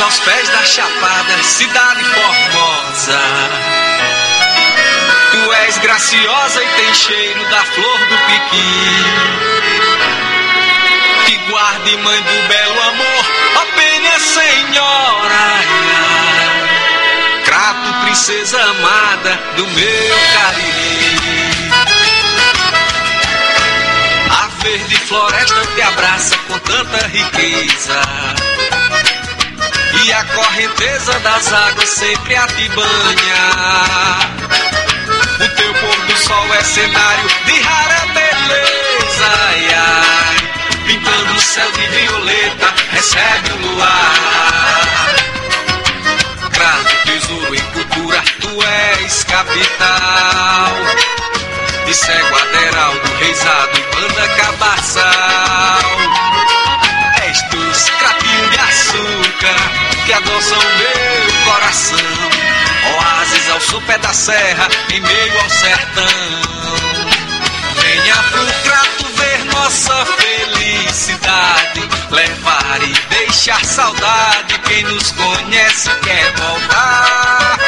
Aos pés da Chapada, cidade formosa. Tu és graciosa e tem cheiro da flor do piqui. Que guarde, mãe do belo amor, ó penha senhora. Crato, princesa amada do meu cariri. A verde floresta te abraça com tanta riqueza. E a correnteza das águas sempre a te banha. O teu pôr do sol é cenário de rara beleza. Ai, ai, pintando o céu de violeta, recebe o luar. Crato, tesouro em cultura, tu és capital. De cego Aderaldo, Reisado e Banda Cabaçal. És dos crapinhos de açúcar adoçam meu coração. Oásis ao sopé da serra, em meio ao sertão. Venha pro crato ver nossa felicidade. Levar e deixar saudade. Quem nos conhece quer voltar.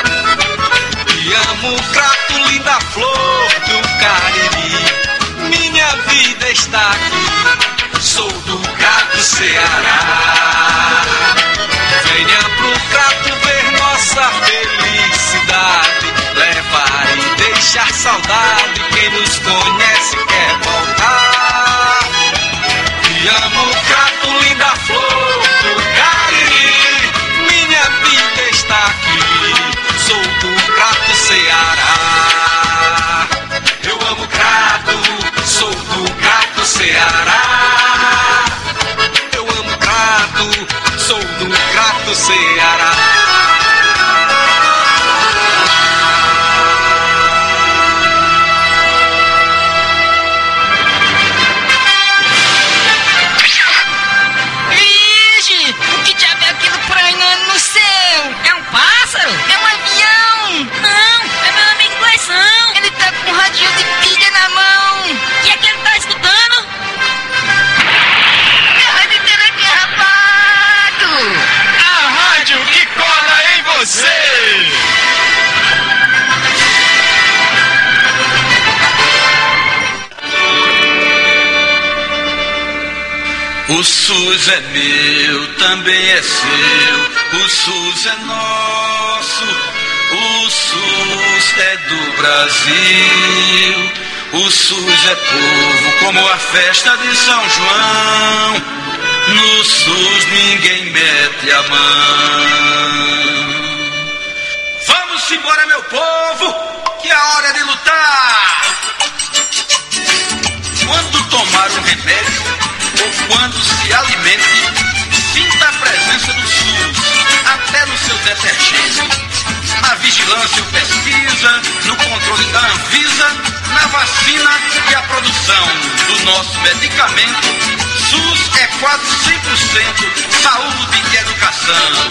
Te amo, crato, linda flor do Cariri. Minha vida está aqui. Sou do crato Ceará. Nossa felicidade. Levar e deixar saudade. Quem nos conhece quer SUS é meu, também é seu. O SUS é nosso. O SUS é do Brasil. O SUS é povo, como a festa de São João. No SUS ninguém mete a mão. Vamos embora, meu povo, que é hora é de lutar. Quando tomar um remédio quando se alimente, sinta a presença do SUS, até no seu detergente. Na vigilância ou pesquisa, no controle da Anvisa, na vacina e a produção do nosso medicamento, SUS é quase 100% saúde e educação.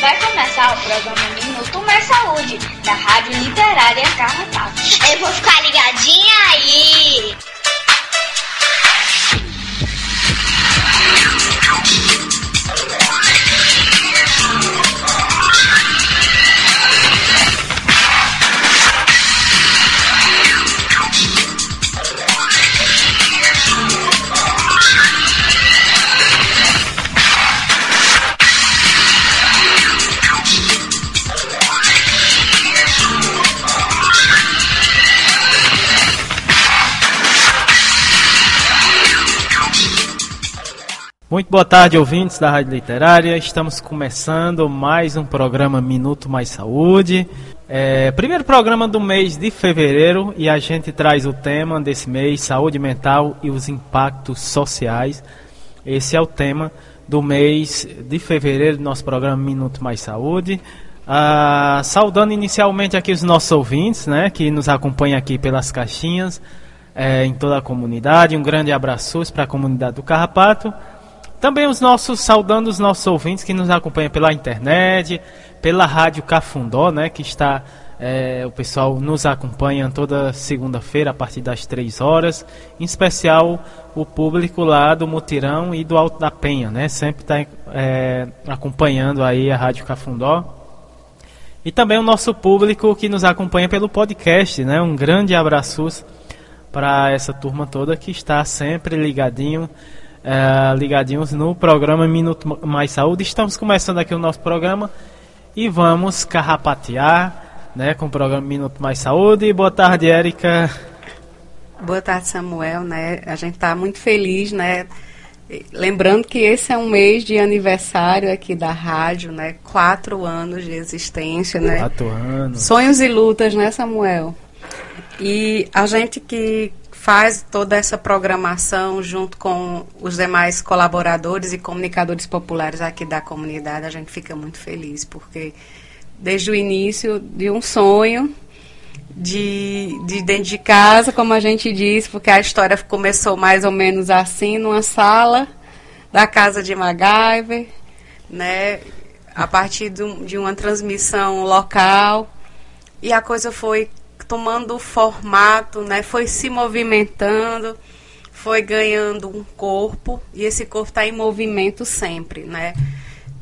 Vai começar o programa Minuto Mais Saúde, da Rádio Literária Carnatal. Eu vou ficar ligadinha aí! Muito boa tarde, ouvintes da Rádio Literária. Estamos começando mais um programa Minuto Mais Saúde. É, primeiro programa do mês de fevereiro e a gente traz o tema desse mês, saúde mental e os impactos sociais. Esse é o tema do mês de fevereiro do nosso programa Minuto Mais Saúde. Ah, saudando inicialmente aqui os nossos ouvintes, né, que nos acompanham aqui pelas caixinhas, é, em toda a comunidade. Um grande abraço para a comunidade do Carrapato. Também os nossos, saudando os nossos ouvintes que nos acompanham pela internet, pela Rádio Cafundó, né, que está, é, o pessoal nos acompanha toda segunda-feira a partir das 3 horas, em especial o público lá do Mutirão e do Alto da Penha, né, sempre está é, acompanhando aí a Rádio Cafundó. E também o nosso público que nos acompanha pelo podcast, né, um grande abraço para essa turma toda que está sempre ligadinho é, ligadinhos no programa Minuto Mais Saúde. Estamos começando aqui o nosso programa e vamos carrapatear né, com o programa Minuto Mais Saúde. Boa tarde, Érica. Boa tarde, Samuel. Né? A gente está muito feliz, né? Lembrando que esse é um mês de aniversário aqui da rádio, né? Quatro anos de existência, né? Quatro anos. Sonhos e lutas, né, Samuel? E a gente que faz toda essa programação junto com os demais colaboradores e comunicadores populares aqui da comunidade. A gente fica muito feliz, porque desde o início de um sonho de, de dentro de casa, como a gente disse, porque a história começou mais ou menos assim, numa sala da casa de MacGyver, né, a partir de, de uma transmissão local, e a coisa foi tomando formato, né? Foi se movimentando, foi ganhando um corpo e esse corpo está em movimento sempre, né?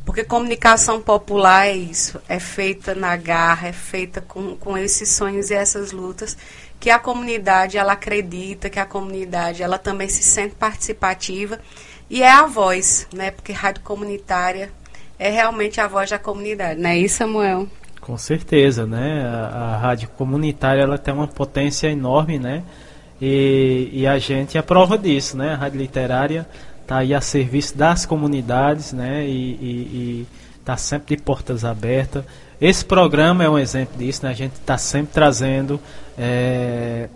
Porque comunicação popular é isso, é feita na garra, é feita com, com esses sonhos e essas lutas que a comunidade ela acredita, que a comunidade ela também se sente participativa e é a voz, né? Porque rádio comunitária é realmente a voz da comunidade, não é isso, Samuel? Com certeza, né? A, a, rádio comunitária ela tem uma potência enorme, né? E, e a gente é prova disso, né? A rádio literária está aí a serviço das comunidades, né? E está sempre de portas abertas. Esse programa é um exemplo disso, né? A gente está sempre trazendo é,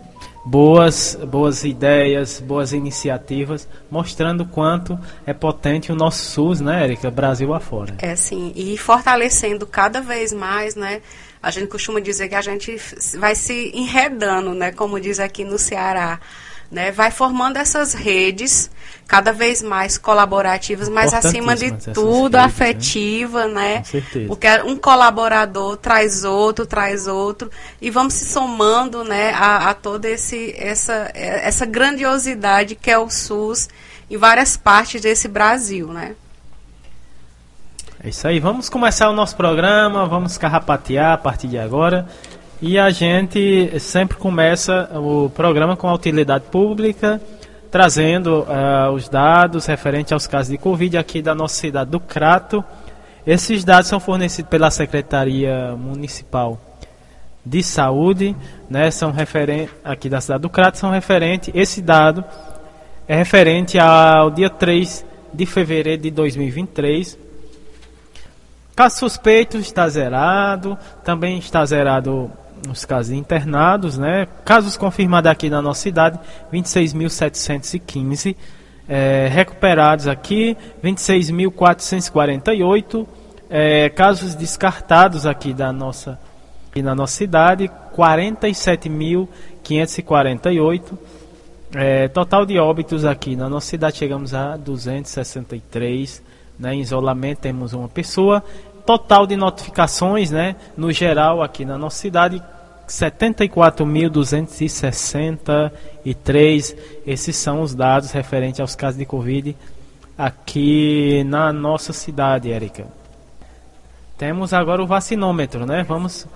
boas, boas ideias, boas iniciativas, mostrando quanto é potente o nosso SUS, né, Erika, Brasil afora. É sim, e fortalecendo cada vez mais, né? A gente costuma dizer que a gente vai se enredando, né, como diz aqui no Ceará né, vai formando essas redes cada vez mais colaborativas, mas acima de tudo redes, né? afetiva, né? né? Porque um colaborador traz outro, traz outro e vamos se somando, né, a, a toda esse essa essa grandiosidade que é o SUS em várias partes desse Brasil, né? É isso aí, vamos começar o nosso programa, vamos carrapatear a partir de agora. E a gente sempre começa o programa com a utilidade pública, trazendo uh, os dados referentes aos casos de Covid aqui da nossa cidade do Crato. Esses dados são fornecidos pela Secretaria Municipal de Saúde, né, são referentes aqui da cidade do Crato, são referentes, esse dado é referente ao dia 3 de fevereiro de 2023. Caso suspeito está zerado, também está zerado nos casos internados, né? Casos confirmados aqui na nossa cidade, 26.715. É, recuperados aqui, 26.448. É, casos descartados aqui da nossa, aqui na nossa cidade, 47.548. É, total de óbitos aqui na nossa cidade chegamos a 263. Né, em isolamento temos uma pessoa total de notificações, né, no geral aqui na nossa cidade, 74.263. Esses são os dados referentes aos casos de Covid aqui na nossa cidade, Érica. Temos agora o vacinômetro, né? Vamos.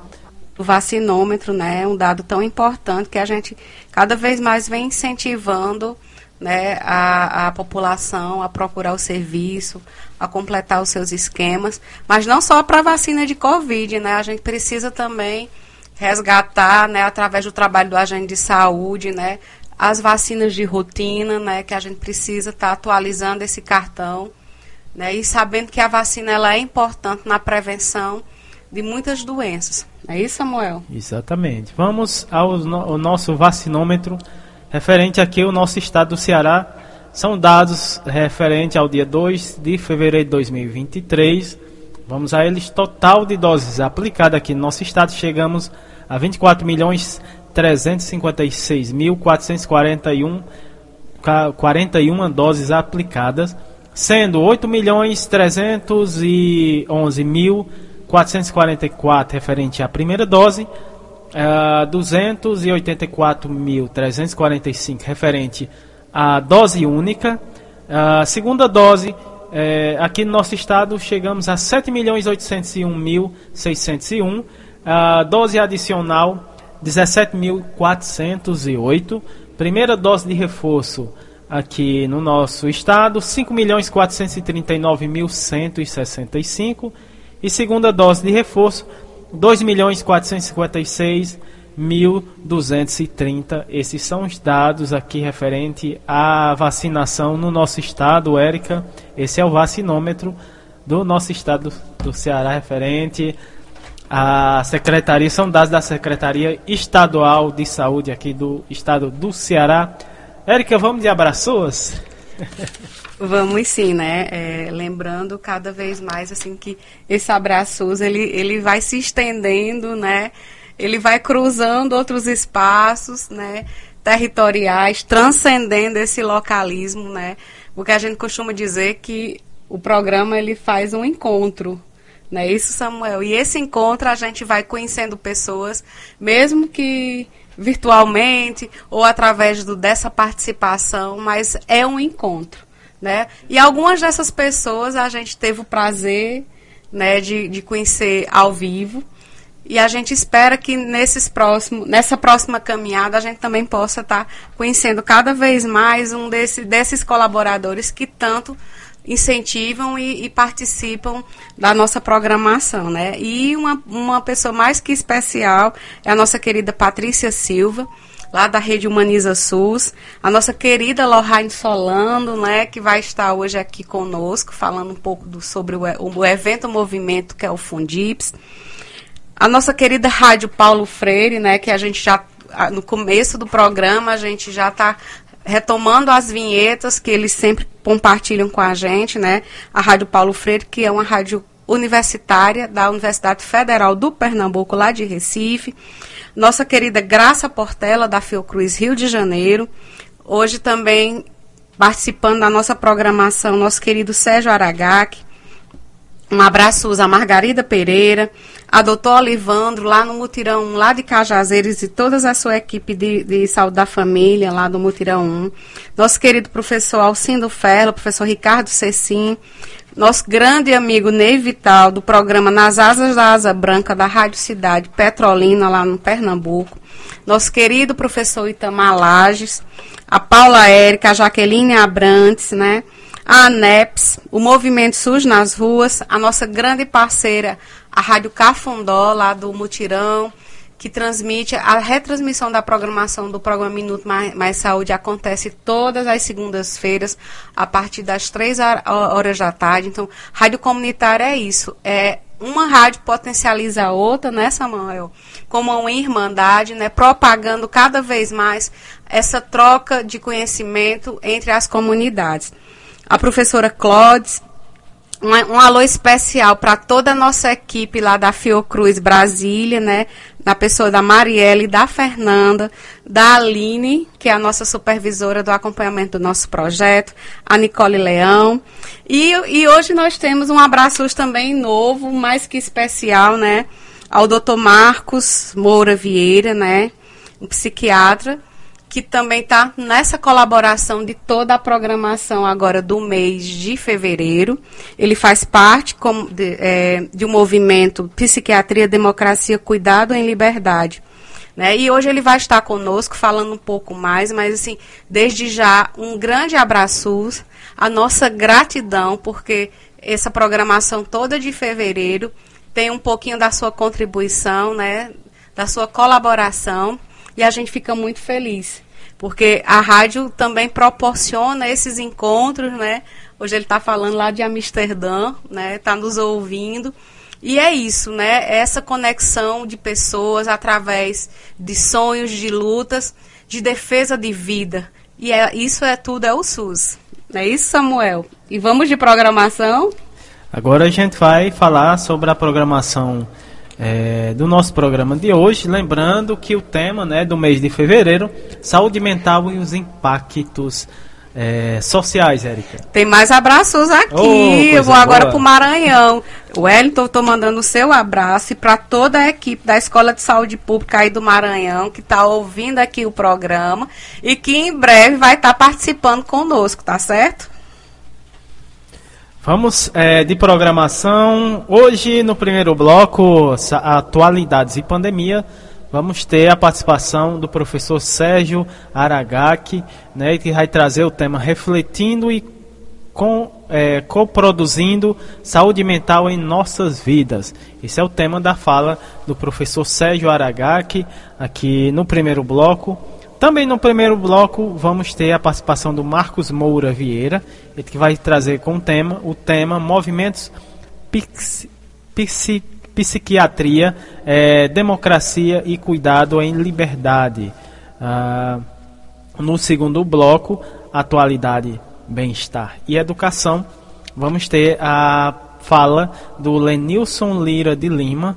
O vacinômetro, né, é um dado tão importante que a gente cada vez mais vem incentivando né, a, a população a procurar o serviço, a completar os seus esquemas, mas não só para vacina de Covid, né? A gente precisa também resgatar, né, através do trabalho do agente de saúde, né, as vacinas de rotina, né, que a gente precisa estar tá atualizando esse cartão, né, e sabendo que a vacina ela é importante na prevenção de muitas doenças. É isso, Samuel? Exatamente. Vamos ao, no, ao nosso vacinômetro referente aqui ao nosso estado do Ceará. São dados referente ao dia 2 de fevereiro de 2023. Vamos a eles. Total de doses aplicadas aqui no nosso estado. Chegamos a 24 milhões 356.441 41 doses aplicadas, sendo 8 milhões 311 mil 444 referente à primeira dose, uh, eh, 284.345 referente à dose única. A uh, segunda dose, uh, aqui no nosso estado, chegamos a 7.801.601. A dose adicional, 17.408. Primeira dose de reforço aqui no nosso estado, 5.439.165 e segunda dose de reforço, 2.456.230. Esses são os dados aqui referente à vacinação no nosso estado, Érica. Esse é o vacinômetro do nosso estado do Ceará referente à secretaria, são dados da Secretaria Estadual de Saúde aqui do estado do Ceará. Érica, vamos de abraços? Vamos sim, né? É, lembrando cada vez mais assim que esse abraços ele, ele vai se estendendo, né? Ele vai cruzando outros espaços, né? Territoriais, transcendendo esse localismo, né? Porque a gente costuma dizer que o programa ele faz um encontro, né? Isso, Samuel. E esse encontro a gente vai conhecendo pessoas, mesmo que virtualmente ou através do, dessa participação, mas é um encontro né? E algumas dessas pessoas a gente teve o prazer, né, de, de conhecer ao vivo. E a gente espera que nesses próximos, nessa próxima caminhada a gente também possa estar tá conhecendo cada vez mais um desse, desses colaboradores que tanto incentivam e, e, participam da nossa programação, né? E uma, uma pessoa mais que especial é a nossa querida Patrícia Silva, lá da Rede Humaniza SUS, a nossa querida Lorraine Solano, né, que vai estar hoje aqui conosco, falando um pouco do, sobre o, o evento o movimento que é o Fundips. A nossa querida Rádio Paulo Freire, né, que a gente já, no começo do programa, a gente já está retomando as vinhetas que eles sempre compartilham com a gente, né? A Rádio Paulo Freire, que é uma rádio universitária da Universidade Federal do Pernambuco, lá de Recife nossa querida Graça Portela, da Fiocruz Rio de Janeiro. Hoje também participando da nossa programação, nosso querido Sérgio Aragac. Um abraço a Margarida Pereira, a doutor Olivandro, lá no Mutirão lá de Cajazeiras, e toda a sua equipe de, de saúde da família, lá do Mutirão 1. Nosso querido professor Alcindo Ferro, professor Ricardo Cecim, nosso grande amigo Ney Vital, do programa Nas Asas da Asa Branca, da Rádio Cidade Petrolina, lá no Pernambuco. Nosso querido professor Itamar Lages, a Paula Érica, a Jaqueline Abrantes, né? A ANEPS, o Movimento SUS nas Ruas, a nossa grande parceira, a Rádio Cafundó, lá do Mutirão, que transmite a retransmissão da programação do programa Minuto Mais, Mais Saúde acontece todas as segundas-feiras a partir das três horas da tarde. Então, rádio comunitária é isso, é uma rádio potencializa a outra, né, Samuel? Como uma irmandade, né, propagando cada vez mais essa troca de conhecimento entre as comunidades. A professora Clodes um, um alô especial para toda a nossa equipe lá da Fiocruz Brasília, né? Na pessoa da Marielle, da Fernanda, da Aline, que é a nossa supervisora do acompanhamento do nosso projeto, a Nicole Leão. E, e hoje nós temos um abraço também novo, mais que especial, né? Ao doutor Marcos Moura Vieira, né? Um psiquiatra que também está nessa colaboração de toda a programação agora do mês de fevereiro. Ele faz parte de, é, de um movimento Psiquiatria, Democracia, Cuidado em Liberdade. Né? E hoje ele vai estar conosco falando um pouco mais, mas assim, desde já, um grande abraço, a nossa gratidão, porque essa programação toda de fevereiro tem um pouquinho da sua contribuição, né? da sua colaboração e a gente fica muito feliz. porque a rádio também proporciona esses encontros, né? Hoje ele está falando lá de Amsterdã, né? Está nos ouvindo. E é isso, né? Essa conexão de pessoas através de sonhos, de lutas, de defesa de vida. E é, isso é tudo, é o SUS. É isso, Samuel? E vamos de programação? Agora a gente vai falar sobre a programação é, do nosso programa de hoje, lembrando que o tema né, do mês de fevereiro, saúde mental e os impactos é, sociais, Érica. Tem mais abraços aqui. Oh, eu vou agora para o Maranhão. Wellington, estou mandando o seu abraço e para toda a equipe da Escola de Saúde Pública aí do Maranhão, que está ouvindo aqui o programa e que em breve vai estar tá participando conosco, tá certo? Vamos é, de programação. Hoje, no primeiro bloco, atualidades e pandemia, vamos ter a participação do professor Sérgio Aragaki, né, que vai trazer o tema refletindo e com, é, coproduzindo saúde mental em nossas vidas. Esse é o tema da fala do professor Sérgio Aragaki, aqui no primeiro bloco. Também no primeiro bloco vamos ter a participação do Marcos Moura Vieira, ele que vai trazer com o tema o tema movimentos psiquiatria, é, democracia e cuidado em liberdade. Ah, no segundo bloco, atualidade, bem-estar e educação, vamos ter a fala do Lenilson Lira de Lima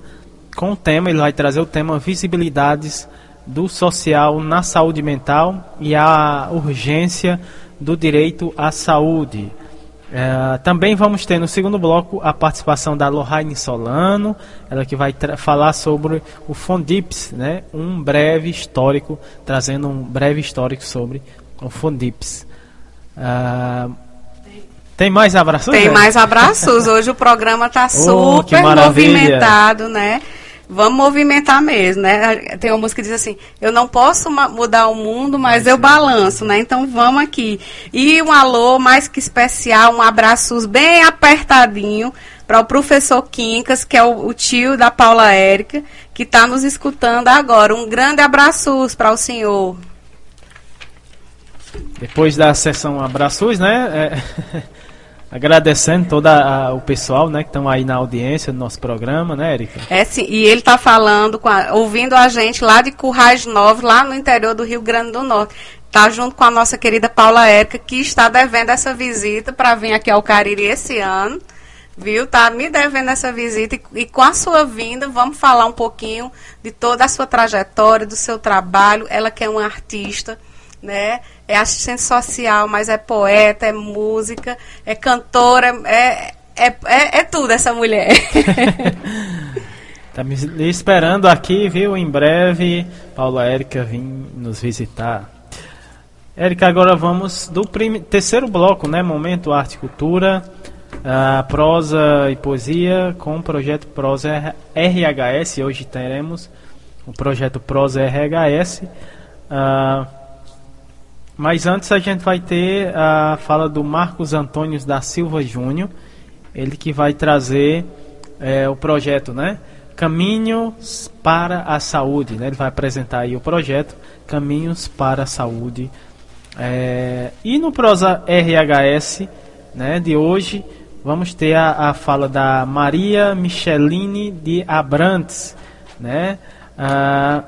com o tema, ele vai trazer o tema visibilidades do social na saúde mental e a urgência do direito à saúde. É, também vamos ter no segundo bloco a participação da Lohane Solano, ela que vai falar sobre o Fondips, né? um breve histórico, trazendo um breve histórico sobre o Fondips. É, tem mais abraços? Tem mais abraços. Hoje o programa está oh, super movimentado, né? Vamos movimentar mesmo, né? Tem uma música que diz assim: eu não posso mudar o mundo, mas eu balanço, né? Então vamos aqui. E um alô mais que especial, um abraço bem apertadinho para o professor Quincas, que é o, o tio da Paula Érica, que está nos escutando agora. Um grande abraço para o senhor. Depois da sessão abraços, né? É... Agradecendo todo o pessoal, né, que estão aí na audiência do nosso programa, né, Erika? É sim, e ele está falando, a, ouvindo a gente lá de Currais Novos, lá no interior do Rio Grande do Norte. Está junto com a nossa querida Paula Érica, que está devendo essa visita para vir aqui ao Cariri esse ano. Viu? Tá me devendo essa visita e, e com a sua vinda vamos falar um pouquinho de toda a sua trajetória, do seu trabalho. Ela que é uma artista, né? É assistente social, mas é poeta, é música, é cantora, é, é, é, é tudo essa mulher. tá me esperando aqui, viu? Em breve, Paula Érica vim nos visitar. Érica, agora vamos do terceiro bloco, né? Momento Arte e Cultura, uh, prosa e poesia com o projeto Prosa RHS. Hoje teremos o projeto Prosa RHS. Uh, mas antes a gente vai ter a fala do Marcos Antônio da Silva Júnior, ele que vai trazer é, o projeto, né? Caminhos para a Saúde, né? Ele vai apresentar aí o projeto Caminhos para a Saúde. É, e no Prosa RHS, né? De hoje vamos ter a, a fala da Maria Micheline de Abrantes, né? Ah,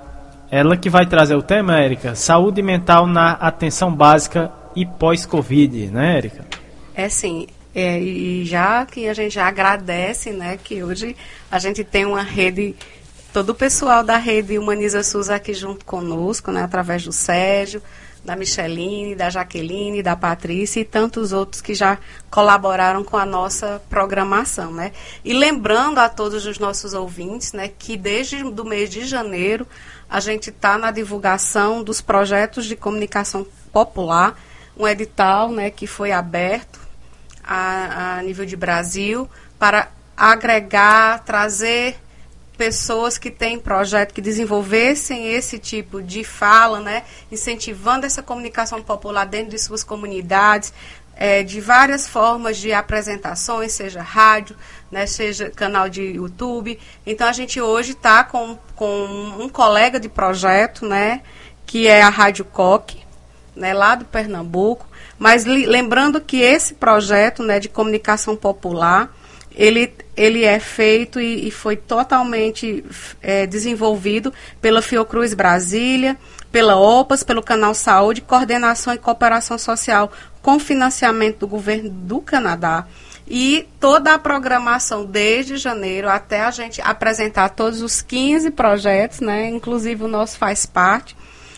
ela que vai trazer o tema, Érica, saúde mental na atenção básica e pós-Covid, né, Érica? É sim. É, e já que a gente já agradece, né, que hoje a gente tem uma rede, todo o pessoal da rede Humaniza SUS aqui junto conosco, né, através do Sérgio, da Micheline, da Jaqueline, da Patrícia e tantos outros que já colaboraram com a nossa programação, né? E lembrando a todos os nossos ouvintes, né, que desde o mês de janeiro a gente está na divulgação dos projetos de comunicação popular, um edital né, que foi aberto a, a nível de Brasil para agregar, trazer pessoas que têm projeto que desenvolvessem esse tipo de fala, né, incentivando essa comunicação popular dentro de suas comunidades, é, de várias formas de apresentações, seja rádio, né, seja canal de YouTube. Então a gente hoje está com, com um colega de projeto, né, que é a Rádio Coque, né, lá do Pernambuco, mas lembrando que esse projeto né, de comunicação popular, ele, ele é feito e, e foi totalmente é, desenvolvido pela Fiocruz Brasília, pela OPAS, pelo Canal Saúde, Coordenação e Cooperação Social, com financiamento do governo do Canadá. E toda a programação desde janeiro até a gente apresentar todos os 15 projetos, né, inclusive o nosso faz parte,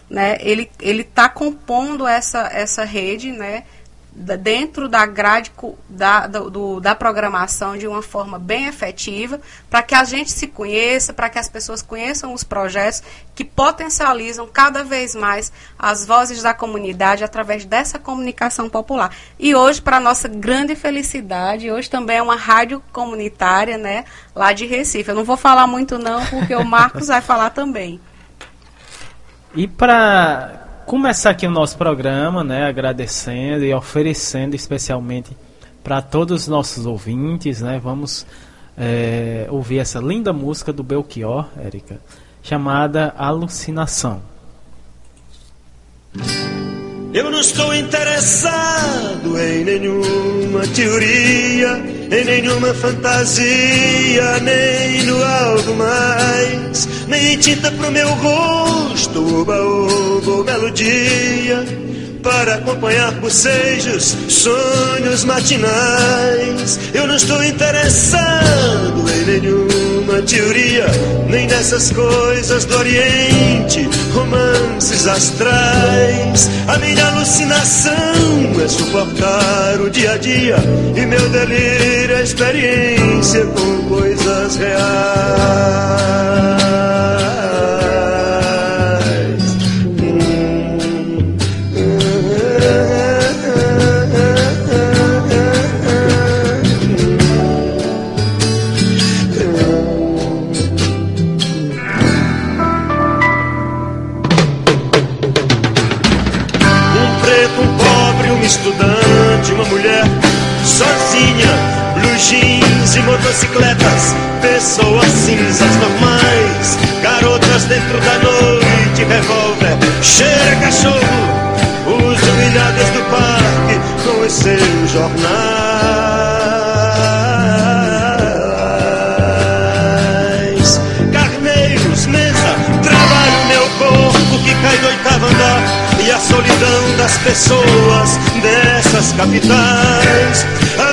né, ele está compondo essa, essa rede, né, dentro da grade da, do, da programação de uma forma bem efetiva, para que a gente se conheça, para que as pessoas conheçam os projetos que potencializam cada vez mais as vozes da comunidade através dessa comunicação popular. E hoje, para nossa grande felicidade, hoje também é uma rádio comunitária, né, lá de Recife. Eu não vou falar muito não, porque o Marcos vai falar também. E para começar aqui o nosso programa, né, agradecendo e oferecendo especialmente para todos os nossos ouvintes, né, vamos é, ouvir essa linda música do Belchior, Érica, chamada Alucinação. Eu não estou interessado em nenhuma teoria, em nenhuma fantasia, nem no algo mais, nem tinta pro meu rosto, oba, oba, melodia, para acompanhar bocejos, sonhos matinais. Eu não estou interessado em nenhuma teoria, nem dessas coisas do Oriente, romances astrais. A minha alucinação é suportar o dia a dia e meu delírio é experiência com coisas reais. Motocicletas, pessoas cinzas normais, garotas dentro da noite, revólver, cheira cachorro, os humilhados do parque com os seus jornais. Carneiros, mesa, trabalho meu corpo que cai do oitavo andar e a solidão das pessoas dessas capitais. A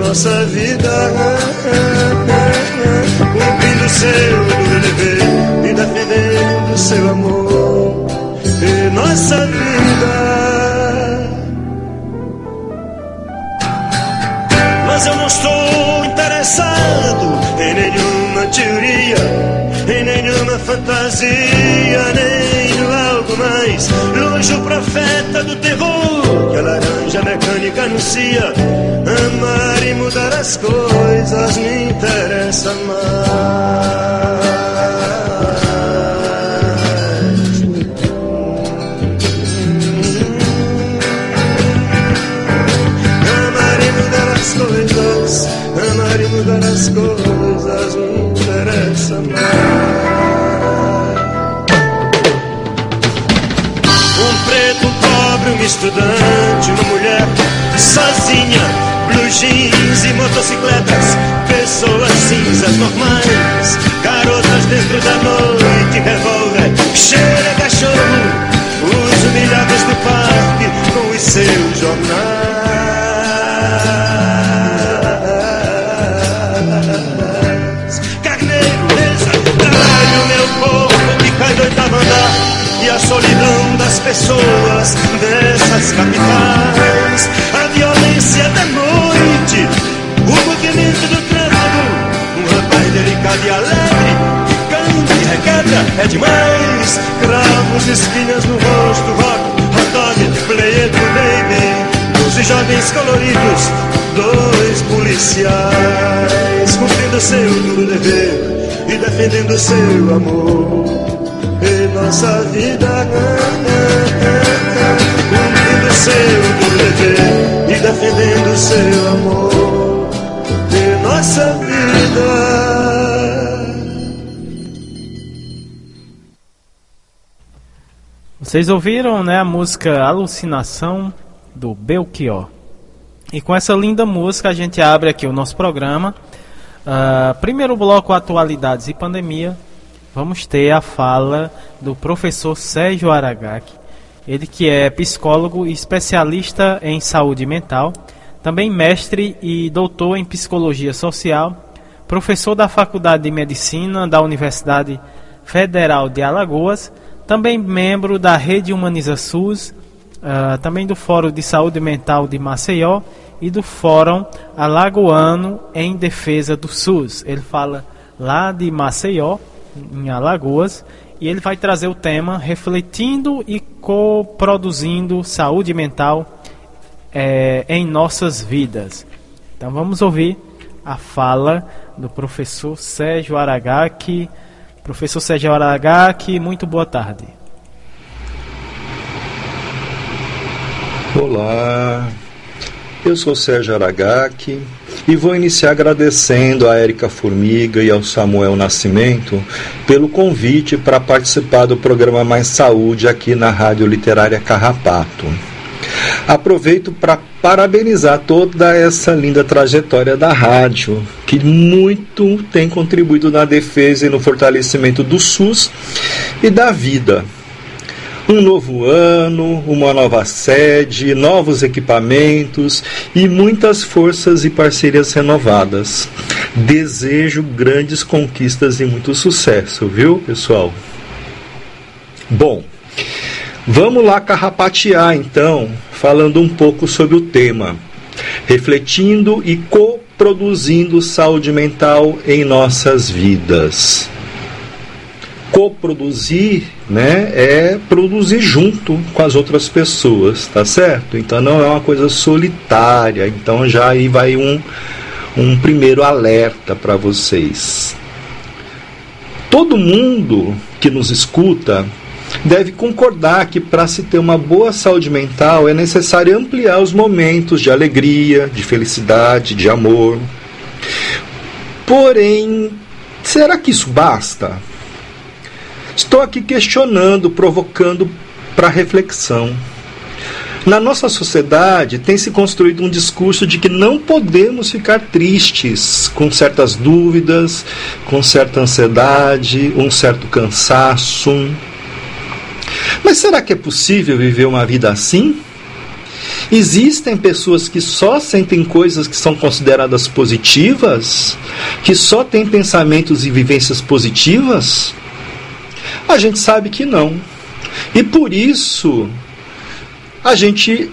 nossa vida, cumprindo seu dever e defendendo seu amor de nossa vida. Mas eu não estou interessado em nenhuma teoria, em nenhuma fantasia, nem no algo mais. Longe o profeta do terror que a laranja mecânica anuncia. Amar e mudar as coisas me interessa mais. mudar as coisas me interessa mais. Um preto, um pobre, um estudante, uma sozinha, blue jeans e motocicletas, pessoas cinzas normais, garotas dentro da noite, revólver, cheira cachorro, os humilhados do parque com os seus jornais. e a solidão das pessoas dessas capitais, a violência da noite, o movimento do tráfego, um rapaz delicado e alegre. Que canta e requebra. É demais, cravos, espinhas no rosto, rock, hot dog, it baby, doze jovens coloridos, dois policiais. Cumprindo seu duro dever. E defendendo seu amor. E nossa vida, cumprindo seu duro defendendo seu amor. E nossa vida. Vocês ouviram né, a música Alucinação do Belchior. E com essa linda música a gente abre aqui o nosso programa. Uh, primeiro bloco Atualidades e Pandemia. Vamos ter a fala do professor Sérgio Aragaki. Ele que é psicólogo e especialista em saúde mental, também mestre e doutor em psicologia social, professor da Faculdade de Medicina da Universidade Federal de Alagoas também membro da Rede Humaniza SUS, uh, também do Fórum de Saúde Mental de Maceió e do Fórum Alagoano em Defesa do SUS. Ele fala lá de Maceió, em Alagoas, e ele vai trazer o tema refletindo e coproduzindo saúde mental é, em nossas vidas. Então vamos ouvir a fala do professor Sérgio Aragaki Professor Sérgio Aragaki, muito boa tarde. Olá, eu sou Sérgio Aragaki e vou iniciar agradecendo a Érica Formiga e ao Samuel Nascimento pelo convite para participar do programa Mais Saúde aqui na Rádio Literária Carrapato. Aproveito para parabenizar toda essa linda trajetória da rádio, que muito tem contribuído na defesa e no fortalecimento do SUS e da vida. Um novo ano, uma nova sede, novos equipamentos e muitas forças e parcerias renovadas. Desejo grandes conquistas e muito sucesso, viu, pessoal? Bom, Vamos lá carrapatear então, falando um pouco sobre o tema, refletindo e coproduzindo saúde mental em nossas vidas. Coproduzir, né, é produzir junto com as outras pessoas, tá certo? Então não é uma coisa solitária. Então já aí vai um um primeiro alerta para vocês. Todo mundo que nos escuta deve concordar que para se ter uma boa saúde mental é necessário ampliar os momentos de alegria, de felicidade, de amor. Porém, será que isso basta? Estou aqui questionando, provocando para reflexão. Na nossa sociedade tem se construído um discurso de que não podemos ficar tristes, com certas dúvidas, com certa ansiedade, um certo cansaço. Mas será que é possível viver uma vida assim? Existem pessoas que só sentem coisas que são consideradas positivas? Que só têm pensamentos e vivências positivas? A gente sabe que não. E por isso, a gente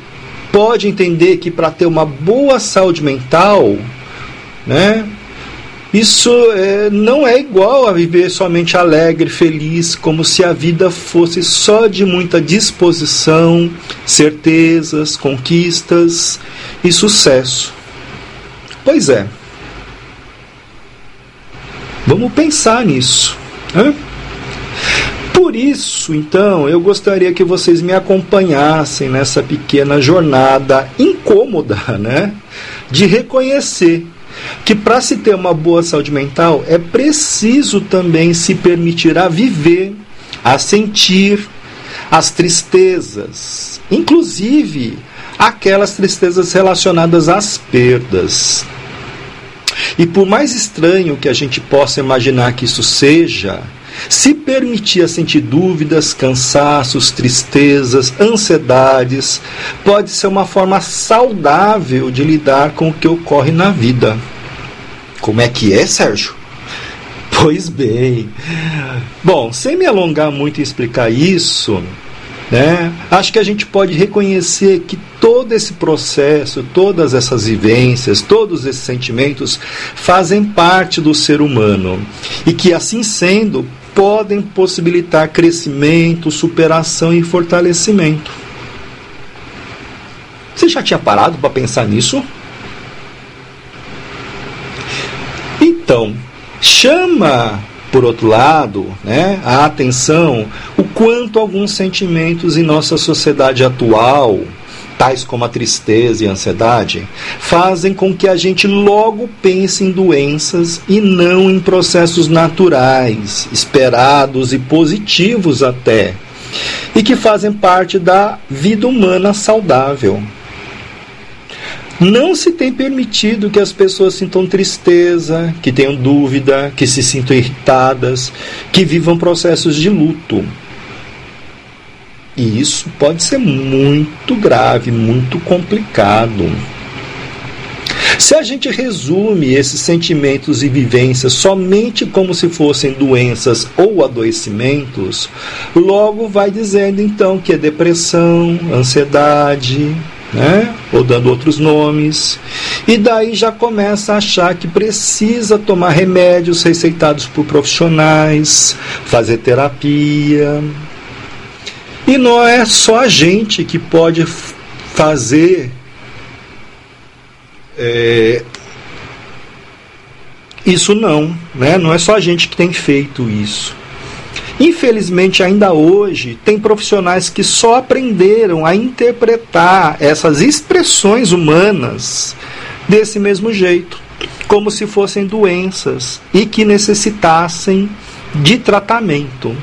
pode entender que para ter uma boa saúde mental, né, isso é, não é igual a viver somente alegre, feliz, como se a vida fosse só de muita disposição, certezas, conquistas e sucesso. Pois é. Vamos pensar nisso. Hein? Por isso, então, eu gostaria que vocês me acompanhassem nessa pequena jornada incômoda, né? De reconhecer que para se ter uma boa saúde mental é preciso também se permitir a viver, a sentir as tristezas, inclusive aquelas tristezas relacionadas às perdas. E por mais estranho que a gente possa imaginar que isso seja, se permitir sentir dúvidas, cansaços, tristezas, ansiedades, pode ser uma forma saudável de lidar com o que ocorre na vida. Como é que é, Sérgio? Pois bem. Bom, sem me alongar muito em explicar isso, né, acho que a gente pode reconhecer que todo esse processo, todas essas vivências, todos esses sentimentos fazem parte do ser humano e que, assim sendo, podem possibilitar crescimento, superação e fortalecimento. Você já tinha parado para pensar nisso? Então, chama por outro lado, né, a atenção o quanto alguns sentimentos em nossa sociedade atual, tais como a tristeza e a ansiedade, fazem com que a gente logo pense em doenças e não em processos naturais, esperados e positivos até, e que fazem parte da vida humana saudável. Não se tem permitido que as pessoas sintam tristeza, que tenham dúvida, que se sintam irritadas, que vivam processos de luto. E isso pode ser muito grave, muito complicado. Se a gente resume esses sentimentos e vivências somente como se fossem doenças ou adoecimentos, logo vai dizendo então que é depressão, ansiedade, né? ou dando outros nomes, e daí já começa a achar que precisa tomar remédios receitados por profissionais, fazer terapia. E não é só a gente que pode fazer é, isso não, né? não é só a gente que tem feito isso. Infelizmente, ainda hoje, tem profissionais que só aprenderam a interpretar essas expressões humanas desse mesmo jeito, como se fossem doenças e que necessitassem de tratamento.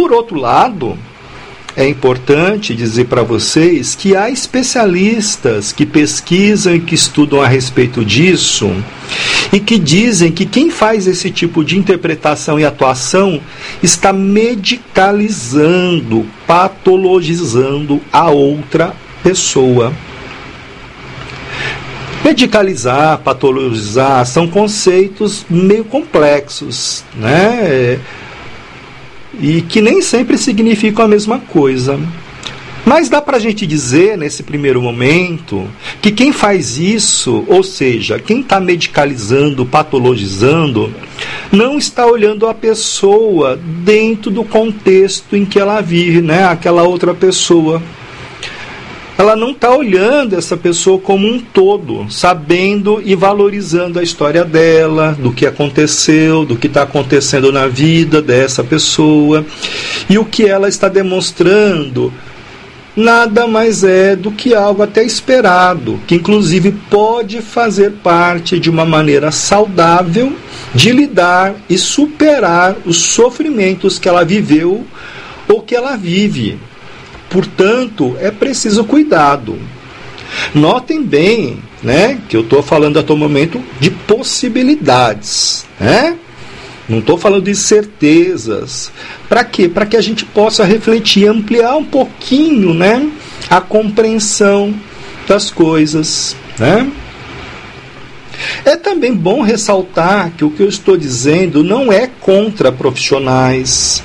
Por outro lado, é importante dizer para vocês que há especialistas que pesquisam e que estudam a respeito disso e que dizem que quem faz esse tipo de interpretação e atuação está medicalizando, patologizando a outra pessoa. Medicalizar, patologizar são conceitos meio complexos, né? E que nem sempre significam a mesma coisa. Mas dá para a gente dizer, nesse primeiro momento, que quem faz isso, ou seja, quem está medicalizando, patologizando, não está olhando a pessoa dentro do contexto em que ela vive, né? aquela outra pessoa. Ela não está olhando essa pessoa como um todo, sabendo e valorizando a história dela, do que aconteceu, do que está acontecendo na vida dessa pessoa e o que ela está demonstrando nada mais é do que algo até esperado, que inclusive pode fazer parte de uma maneira saudável de lidar e superar os sofrimentos que ela viveu ou que ela vive. Portanto, é preciso cuidado. Notem bem, né, que eu estou falando até o momento de possibilidades, né? Não estou falando de certezas. Para quê? Para que a gente possa refletir, ampliar um pouquinho, né, a compreensão das coisas, né? É também bom ressaltar que o que eu estou dizendo não é contra profissionais,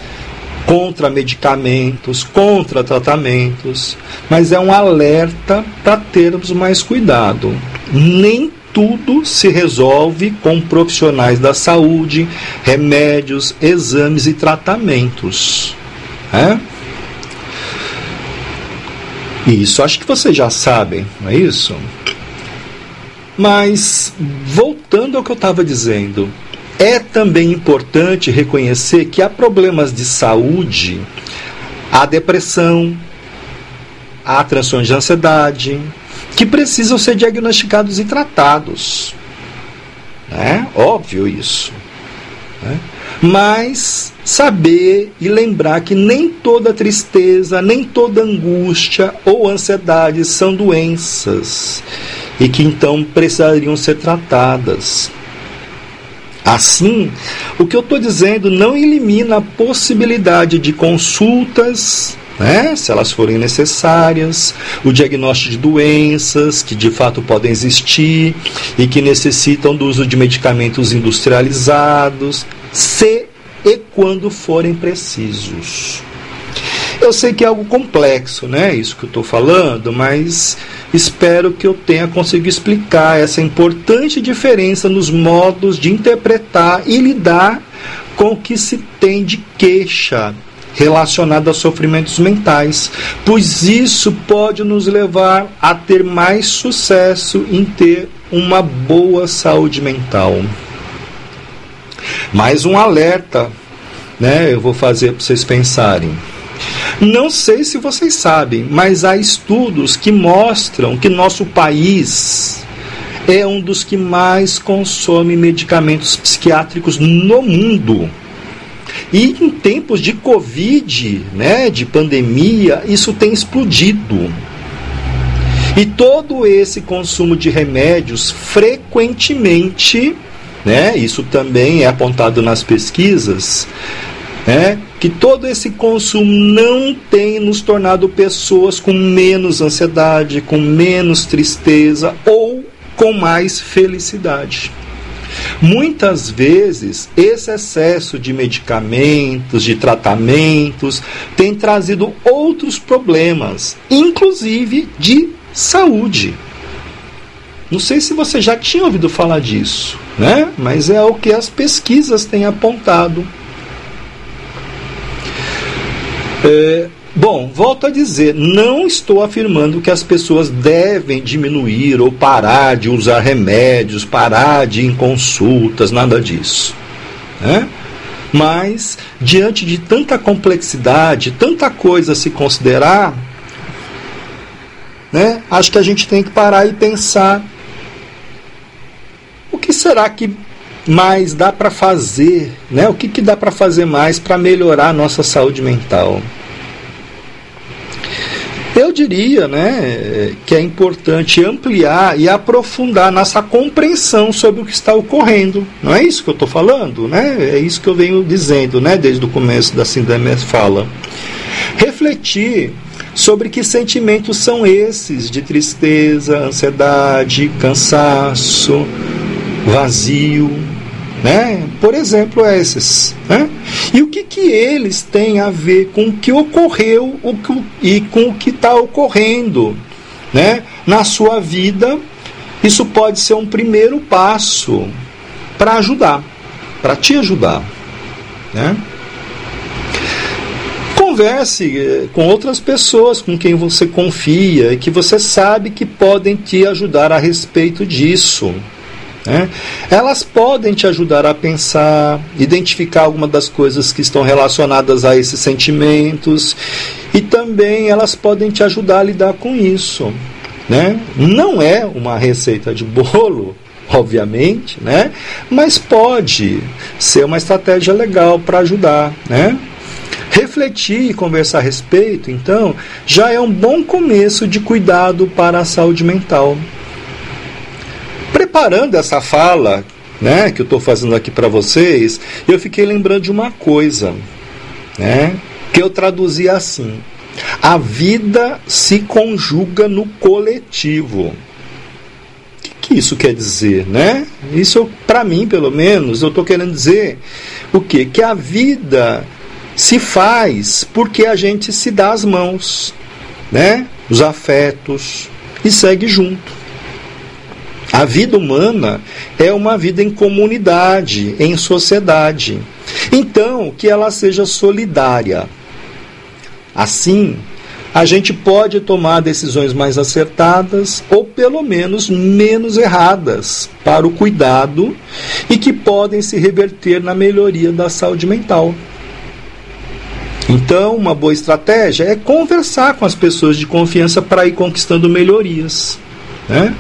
contra medicamentos, contra tratamentos, mas é um alerta para termos mais cuidado. Nem tudo se resolve com profissionais da saúde, remédios, exames e tratamentos. É? Isso acho que vocês já sabem, não é isso? Mas, voltando ao que eu estava dizendo, é também importante reconhecer que há problemas de saúde, há depressão, há transtornos de ansiedade, que precisam ser diagnosticados e tratados. Né? Óbvio isso. Né? Mas saber e lembrar que nem toda tristeza, nem toda angústia ou ansiedade são doenças e que então precisariam ser tratadas. Assim, o que eu estou dizendo não elimina a possibilidade de consultas né, se elas forem necessárias, o diagnóstico de doenças que de fato podem existir e que necessitam do uso de medicamentos industrializados, se e quando forem precisos. Eu sei que é algo complexo, né? Isso que eu estou falando, mas espero que eu tenha conseguido explicar essa importante diferença nos modos de interpretar e lidar com o que se tem de queixa relacionada a sofrimentos mentais, pois isso pode nos levar a ter mais sucesso em ter uma boa saúde mental. Mais um alerta, né? Eu vou fazer para vocês pensarem. Não sei se vocês sabem, mas há estudos que mostram que nosso país é um dos que mais consome medicamentos psiquiátricos no mundo. E em tempos de Covid, né, de pandemia, isso tem explodido. E todo esse consumo de remédios frequentemente, né, isso também é apontado nas pesquisas, né, que todo esse consumo não tem nos tornado pessoas com menos ansiedade, com menos tristeza ou com mais felicidade. Muitas vezes, esse excesso de medicamentos, de tratamentos, tem trazido outros problemas, inclusive de saúde. Não sei se você já tinha ouvido falar disso, né? Mas é o que as pesquisas têm apontado. É, Bom, volto a dizer, não estou afirmando que as pessoas devem diminuir ou parar de usar remédios, parar de ir em consultas, nada disso. Né? Mas, diante de tanta complexidade, tanta coisa a se considerar, né, acho que a gente tem que parar e pensar o que será que mais dá para fazer, né? o que, que dá para fazer mais para melhorar a nossa saúde mental. Eu diria né, que é importante ampliar e aprofundar nossa compreensão sobre o que está ocorrendo. Não é isso que eu estou falando? Né? É isso que eu venho dizendo né, desde o começo da Síndrome Fala. Refletir sobre que sentimentos são esses de tristeza, ansiedade, cansaço, vazio, né? Por exemplo, esses. Né? E o que, que eles têm a ver com o que ocorreu o que, e com o que está ocorrendo né? na sua vida? Isso pode ser um primeiro passo para ajudar, para te ajudar. Né? Converse eh, com outras pessoas com quem você confia e que você sabe que podem te ajudar a respeito disso. Né? Elas podem te ajudar a pensar, identificar algumas das coisas que estão relacionadas a esses sentimentos e também elas podem te ajudar a lidar com isso. Né? Não é uma receita de bolo, obviamente, né? mas pode ser uma estratégia legal para ajudar. Né? Refletir e conversar a respeito, então, já é um bom começo de cuidado para a saúde mental preparando essa fala, né, que eu estou fazendo aqui para vocês, eu fiquei lembrando de uma coisa, né, que eu traduzi assim: a vida se conjuga no coletivo. O que, que isso quer dizer, né? Isso, para mim, pelo menos, eu estou querendo dizer o quê? Que a vida se faz porque a gente se dá as mãos, né? Os afetos e segue junto. A vida humana é uma vida em comunidade, em sociedade. Então, que ela seja solidária. Assim, a gente pode tomar decisões mais acertadas ou pelo menos menos erradas para o cuidado e que podem se reverter na melhoria da saúde mental. Então, uma boa estratégia é conversar com as pessoas de confiança para ir conquistando melhorias. Né?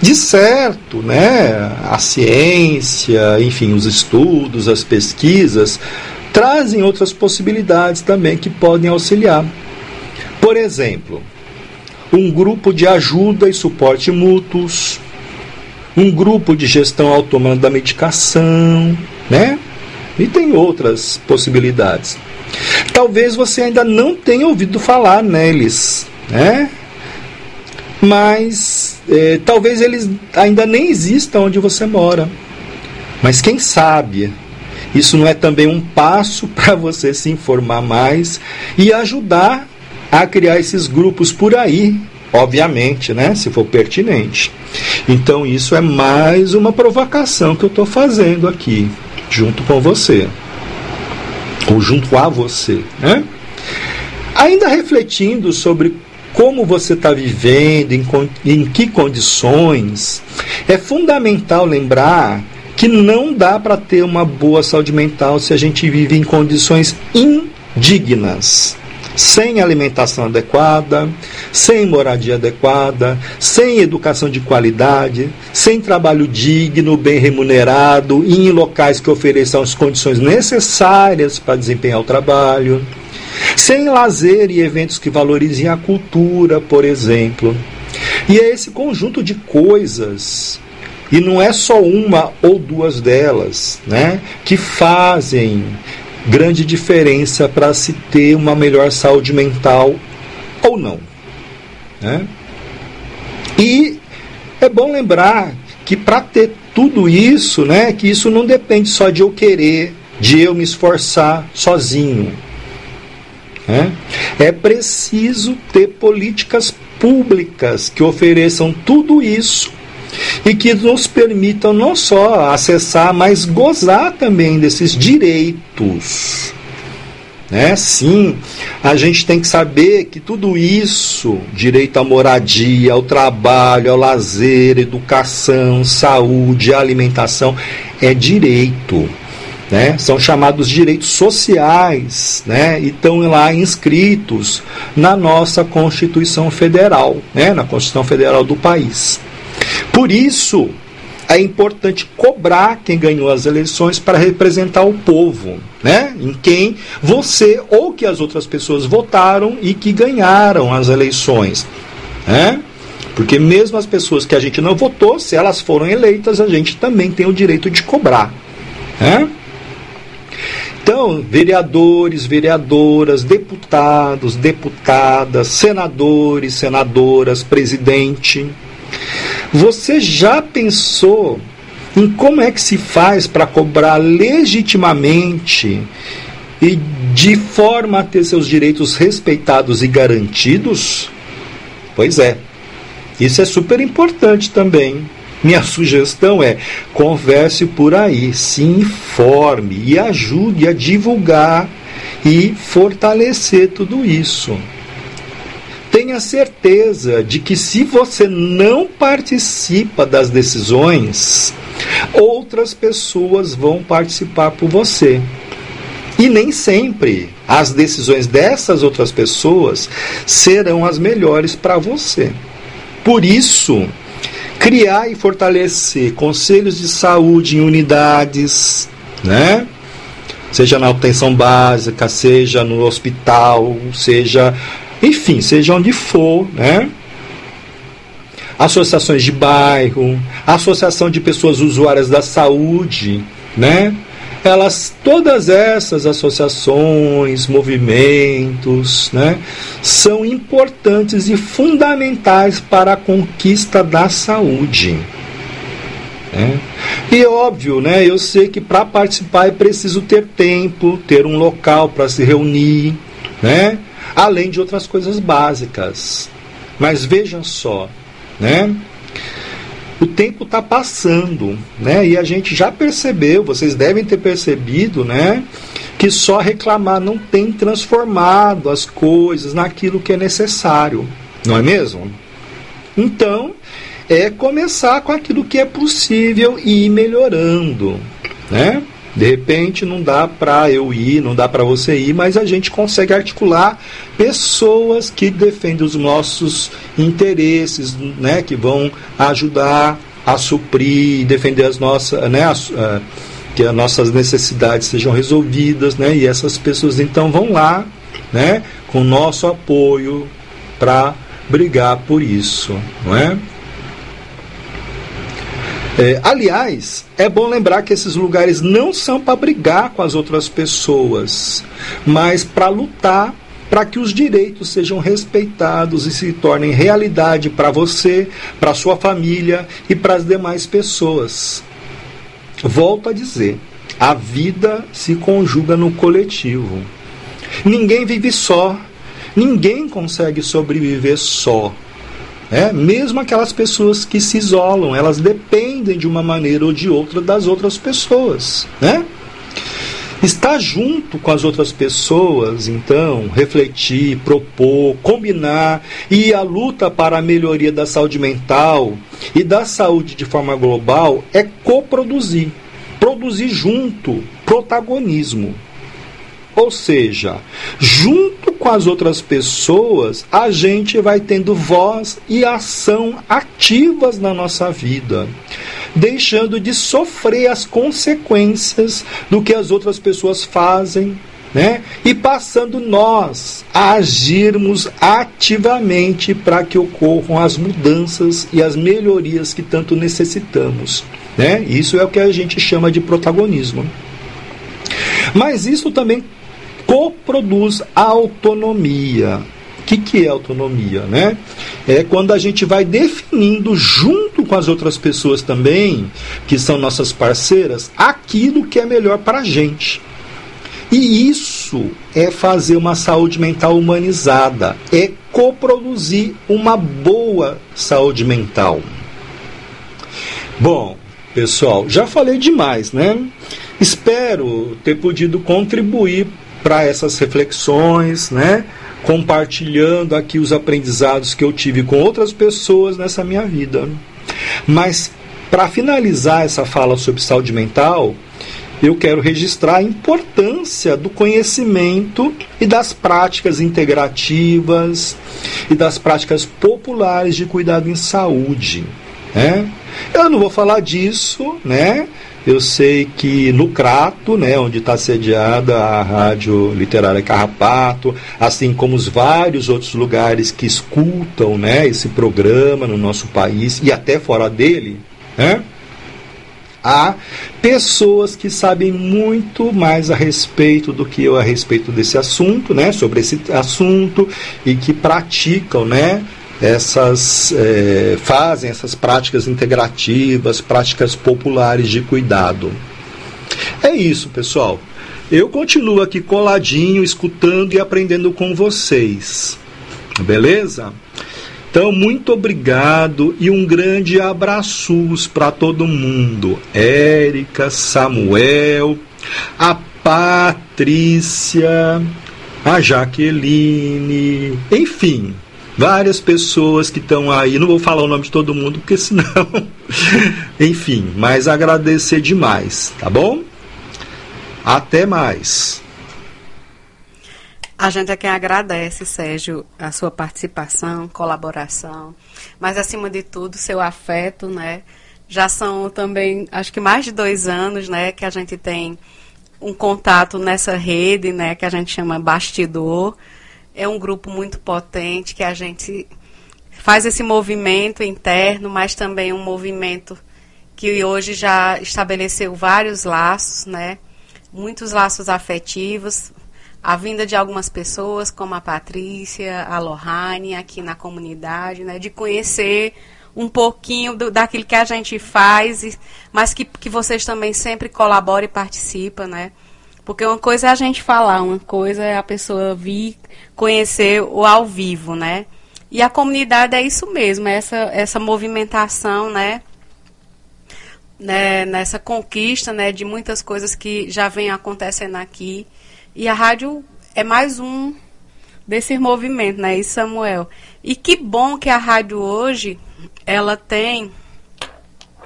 De certo, né, a ciência, enfim, os estudos, as pesquisas, trazem outras possibilidades também que podem auxiliar. Por exemplo, um grupo de ajuda e suporte mútuos, um grupo de gestão autônoma da medicação, né? E tem outras possibilidades. Talvez você ainda não tenha ouvido falar neles, né? Mas é, talvez eles ainda nem existam onde você mora. Mas quem sabe isso não é também um passo para você se informar mais e ajudar a criar esses grupos por aí, obviamente, né, se for pertinente. Então isso é mais uma provocação que eu estou fazendo aqui, junto com você. ou junto a você. Né? Ainda refletindo sobre como você está vivendo, em, em que condições, é fundamental lembrar que não dá para ter uma boa saúde mental se a gente vive em condições indignas. Sem alimentação adequada, sem moradia adequada, sem educação de qualidade, sem trabalho digno, bem remunerado e em locais que ofereçam as condições necessárias para desempenhar o trabalho sem lazer e eventos que valorizem a cultura, por exemplo. E é esse conjunto de coisas, e não é só uma ou duas delas, né, que fazem grande diferença para se ter uma melhor saúde mental ou não. Né? E é bom lembrar que para ter tudo isso, né, que isso não depende só de eu querer, de eu me esforçar sozinho. Né? É preciso ter políticas públicas que ofereçam tudo isso e que nos permitam não só acessar, mas gozar também desses direitos. Né? Sim, a gente tem que saber que tudo isso, direito à moradia, ao trabalho, ao lazer, educação, saúde, alimentação, é direito né? são chamados direitos sociais né? e estão lá inscritos na nossa Constituição Federal, né? na Constituição Federal do país. Por isso, é importante cobrar quem ganhou as eleições para representar o povo, né? Em quem você ou que as outras pessoas votaram e que ganharam as eleições, né? Porque mesmo as pessoas que a gente não votou, se elas foram eleitas, a gente também tem o direito de cobrar, né? Então, vereadores, vereadoras, deputados, deputadas, senadores, senadoras, presidente, você já pensou em como é que se faz para cobrar legitimamente e de forma a ter seus direitos respeitados e garantidos? Pois é, isso é super importante também. Minha sugestão é: converse por aí, se informe e ajude a divulgar e fortalecer tudo isso. Tenha certeza de que se você não participa das decisões, outras pessoas vão participar por você. E nem sempre as decisões dessas outras pessoas serão as melhores para você. Por isso, criar e fortalecer conselhos de saúde em unidades, né? Seja na atenção básica, seja no hospital, seja, enfim, seja onde for, né? Associações de bairro, associação de pessoas usuárias da saúde, né? elas, todas essas associações, movimentos, né, são importantes e fundamentais para a conquista da saúde. Né? E óbvio, né, eu sei que para participar é preciso ter tempo, ter um local para se reunir, né, além de outras coisas básicas. Mas vejam só, né? o tempo está passando, né? E a gente já percebeu, vocês devem ter percebido, né? Que só reclamar não tem transformado as coisas naquilo que é necessário, não é mesmo? Então, é começar com aquilo que é possível e ir melhorando, né? De repente não dá para eu ir, não dá para você ir, mas a gente consegue articular pessoas que defendem os nossos interesses, né, que vão ajudar a suprir e defender as nossas, né, as, uh, que as nossas necessidades sejam resolvidas, né, e essas pessoas então vão lá, né, com nosso apoio para brigar por isso, não é? É, aliás, é bom lembrar que esses lugares não são para brigar com as outras pessoas, mas para lutar para que os direitos sejam respeitados e se tornem realidade para você, para sua família e para as demais pessoas. Volto a dizer, a vida se conjuga no coletivo. Ninguém vive só, ninguém consegue sobreviver só. É, mesmo aquelas pessoas que se isolam, elas dependem de uma maneira ou de outra das outras pessoas. Né? Estar junto com as outras pessoas, então, refletir, propor, combinar e a luta para a melhoria da saúde mental e da saúde de forma global é coproduzir, produzir junto, protagonismo. Ou seja, junto com as outras pessoas, a gente vai tendo voz e ação ativas na nossa vida, deixando de sofrer as consequências do que as outras pessoas fazem, né? E passando nós a agirmos ativamente para que ocorram as mudanças e as melhorias que tanto necessitamos, né? Isso é o que a gente chama de protagonismo. Mas isso também coproduz autonomia. O que, que é autonomia? Né? É quando a gente vai definindo, junto com as outras pessoas também, que são nossas parceiras, aquilo que é melhor para a gente. E isso é fazer uma saúde mental humanizada, é coproduzir uma boa saúde mental. Bom, pessoal, já falei demais, né? Espero ter podido contribuir para essas reflexões, né? compartilhando aqui os aprendizados que eu tive com outras pessoas nessa minha vida. Mas, para finalizar essa fala sobre saúde mental, eu quero registrar a importância do conhecimento e das práticas integrativas e das práticas populares de cuidado em saúde. Né? Eu não vou falar disso, né? Eu sei que no Crato, né, onde está sediada a Rádio Literária Carrapato, assim como os vários outros lugares que escutam né, esse programa no nosso país e até fora dele, né, há pessoas que sabem muito mais a respeito do que eu a respeito desse assunto, né, sobre esse assunto e que praticam, né, essas é, fazem essas práticas integrativas, práticas populares de cuidado. É isso, pessoal. Eu continuo aqui coladinho, escutando e aprendendo com vocês. Beleza? Então, muito obrigado e um grande abraços para todo mundo. Érica, Samuel, a Patrícia, a Jaqueline, enfim, várias pessoas que estão aí. Não vou falar o nome de todo mundo, porque senão. Enfim, mas agradecer demais, tá bom? Até mais. A gente é quem agradece, Sérgio, a sua participação, colaboração, mas acima de tudo, seu afeto, né? Já são também, acho que mais de dois anos, né, que a gente tem um contato nessa rede, né, que a gente chama bastidor é um grupo muito potente que a gente faz esse movimento interno, mas também um movimento que hoje já estabeleceu vários laços, né? Muitos laços afetivos. A vinda de algumas pessoas, como a Patrícia, a Lohane, aqui na comunidade, né? De conhecer um pouquinho do, daquilo que a gente faz, mas que, que vocês também sempre colaboram e participam, né? Porque uma coisa é a gente falar, uma coisa é a pessoa vir conhecer o ao vivo, né? E a comunidade é isso mesmo, é essa, essa movimentação, né? né? Nessa conquista, né? De muitas coisas que já vem acontecendo aqui. E a rádio é mais um desses movimentos, né? E Samuel. E que bom que a rádio hoje, ela tem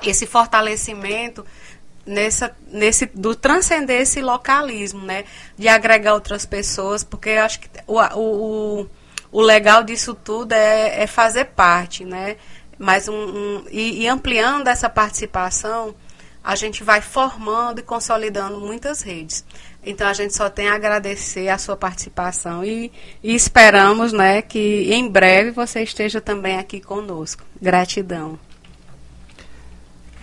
esse fortalecimento nessa, nesse do transcender esse localismo, né? De agregar outras pessoas, porque eu acho que o, o, o legal disso tudo é, é fazer parte, né? Mas um, um e, e, ampliando essa participação, a gente vai formando e consolidando muitas redes. Então a gente só tem a agradecer a sua participação e, e esperamos, né, que em breve você esteja também aqui conosco. Gratidão.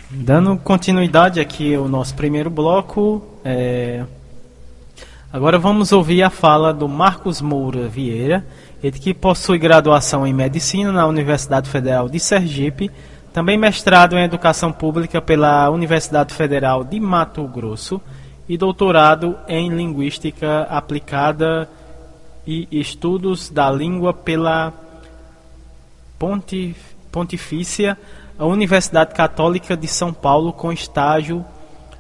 Dando continuidade aqui ao nosso primeiro bloco, é... agora vamos ouvir a fala do Marcos Moura Vieira, ele que possui graduação em Medicina na Universidade Federal de Sergipe, também mestrado em Educação Pública pela Universidade Federal de Mato Grosso e doutorado em Linguística Aplicada e Estudos da Língua pela Pontif Pontifícia a Universidade Católica de São Paulo com estágio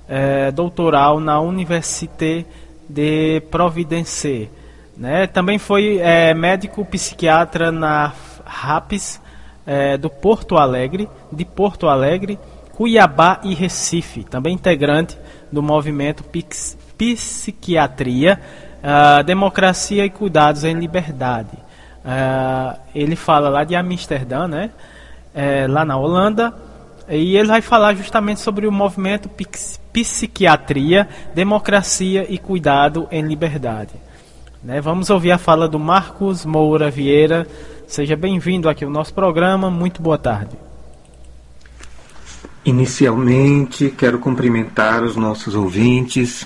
é, doutoral na Université de Providence. Né? Também foi é, médico psiquiatra na RAPS é, do Porto Alegre, de Porto Alegre, Cuiabá e Recife. Também integrante do movimento Pix, Psiquiatria, uh, Democracia e Cuidados em Liberdade. Uh, ele fala lá de Amsterdã, né? É, lá na Holanda. E ele vai falar justamente sobre o movimento Psiquiatria, Democracia e Cuidado em Liberdade. Né? Vamos ouvir a fala do Marcos Moura Vieira. Seja bem-vindo aqui ao nosso programa. Muito boa tarde. Inicialmente, quero cumprimentar os nossos ouvintes.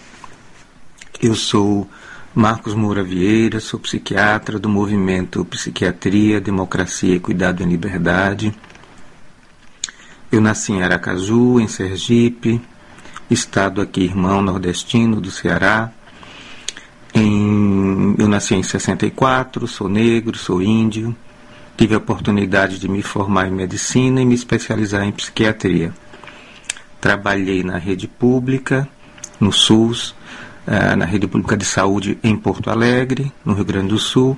Eu sou Marcos Moura Vieira, sou psiquiatra do movimento Psiquiatria, Democracia e Cuidado em Liberdade. Eu nasci em Aracaju, em Sergipe, estado aqui irmão nordestino do Ceará. Em, eu nasci em 64, sou negro, sou índio. Tive a oportunidade de me formar em medicina e me especializar em psiquiatria. Trabalhei na rede pública, no SUS, eh, na rede pública de saúde em Porto Alegre, no Rio Grande do Sul,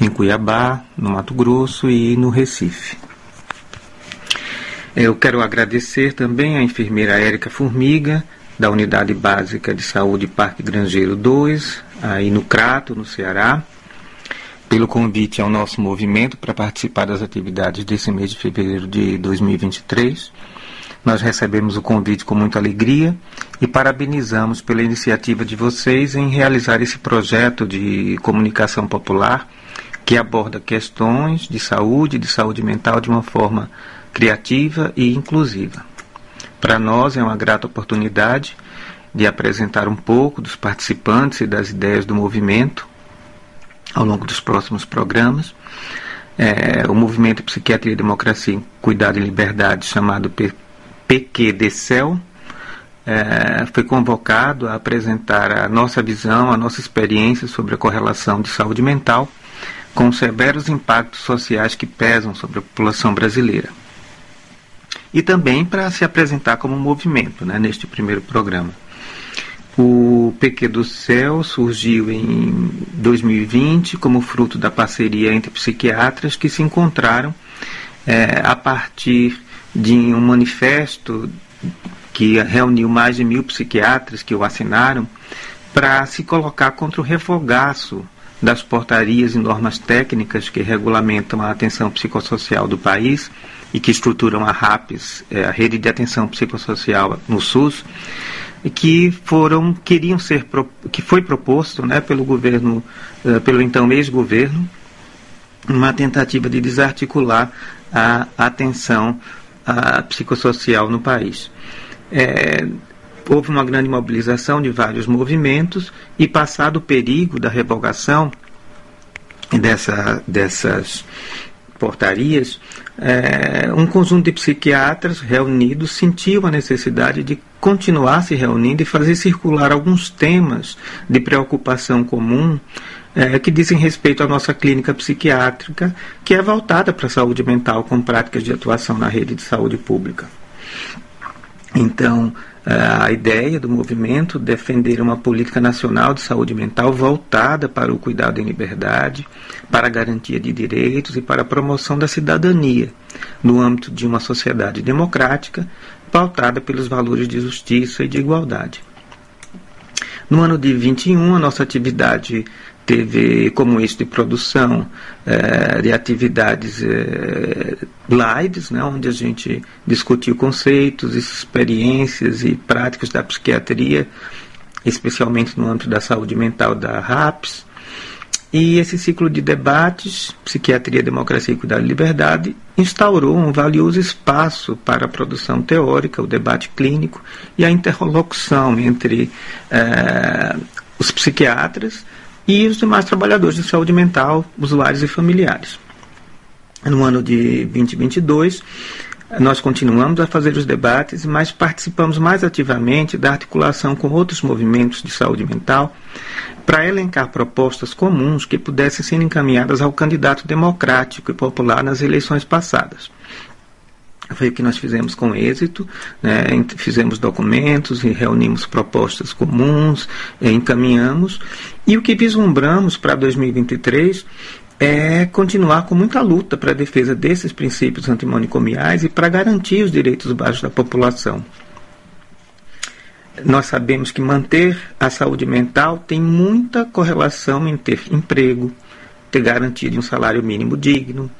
em Cuiabá, no Mato Grosso e no Recife. Eu quero agradecer também à enfermeira Érica Formiga, da Unidade Básica de Saúde Parque Grangeiro 2, aí no Crato, no Ceará, pelo convite ao nosso movimento para participar das atividades desse mês de fevereiro de 2023. Nós recebemos o convite com muita alegria e parabenizamos pela iniciativa de vocês em realizar esse projeto de comunicação popular que aborda questões de saúde, de saúde mental de uma forma criativa e inclusiva. Para nós é uma grata oportunidade de apresentar um pouco dos participantes e das ideias do movimento ao longo dos próximos programas. É, o movimento Psiquiatria, Democracia, Cuidado e Liberdade, chamado PQDCEL, é, foi convocado a apresentar a nossa visão, a nossa experiência sobre a correlação de saúde mental com os severos impactos sociais que pesam sobre a população brasileira. E também para se apresentar como um movimento né, neste primeiro programa. O PQ do Céu surgiu em 2020 como fruto da parceria entre psiquiatras que se encontraram é, a partir de um manifesto que reuniu mais de mil psiquiatras que o assinaram para se colocar contra o refogaço das portarias e normas técnicas que regulamentam a atenção psicossocial do país e que estruturam a RAPS, é, a Rede de Atenção Psicossocial no SUS, que foram queriam ser que foi proposto né, pelo governo uh, pelo então ex-governo uma tentativa de desarticular a atenção a psicossocial no país. É, houve uma grande mobilização de vários movimentos e passado o perigo da revogação dessa, dessas portarias, é, um conjunto de psiquiatras reunidos sentiu a necessidade de continuar se reunindo e fazer circular alguns temas de preocupação comum é, que dizem respeito à nossa clínica psiquiátrica, que é voltada para a saúde mental com práticas de atuação na rede de saúde pública. Então, a ideia do movimento defender uma política nacional de saúde mental voltada para o cuidado em liberdade, para a garantia de direitos e para a promoção da cidadania, no âmbito de uma sociedade democrática pautada pelos valores de justiça e de igualdade. No ano de 21, a nossa atividade teve como eixo de produção é, de atividades é, lives, né, onde a gente discutiu conceitos, experiências e práticas da psiquiatria, especialmente no âmbito da saúde mental da RAPS. E esse ciclo de debates, Psiquiatria, Democracia e Cuidado e Liberdade, instaurou um valioso espaço para a produção teórica, o debate clínico e a interlocução entre eh, os psiquiatras e os demais trabalhadores de saúde mental, usuários e familiares. No ano de 2022, nós continuamos a fazer os debates, mas participamos mais ativamente da articulação com outros movimentos de saúde mental para elencar propostas comuns que pudessem ser encaminhadas ao candidato democrático e popular nas eleições passadas. Foi o que nós fizemos com êxito, né? fizemos documentos e reunimos propostas comuns, encaminhamos. E o que vislumbramos para 2023 é continuar com muita luta para a defesa desses princípios antimonicomiais e para garantir os direitos básicos da população. Nós sabemos que manter a saúde mental tem muita correlação em ter emprego, ter garantido um salário mínimo digno,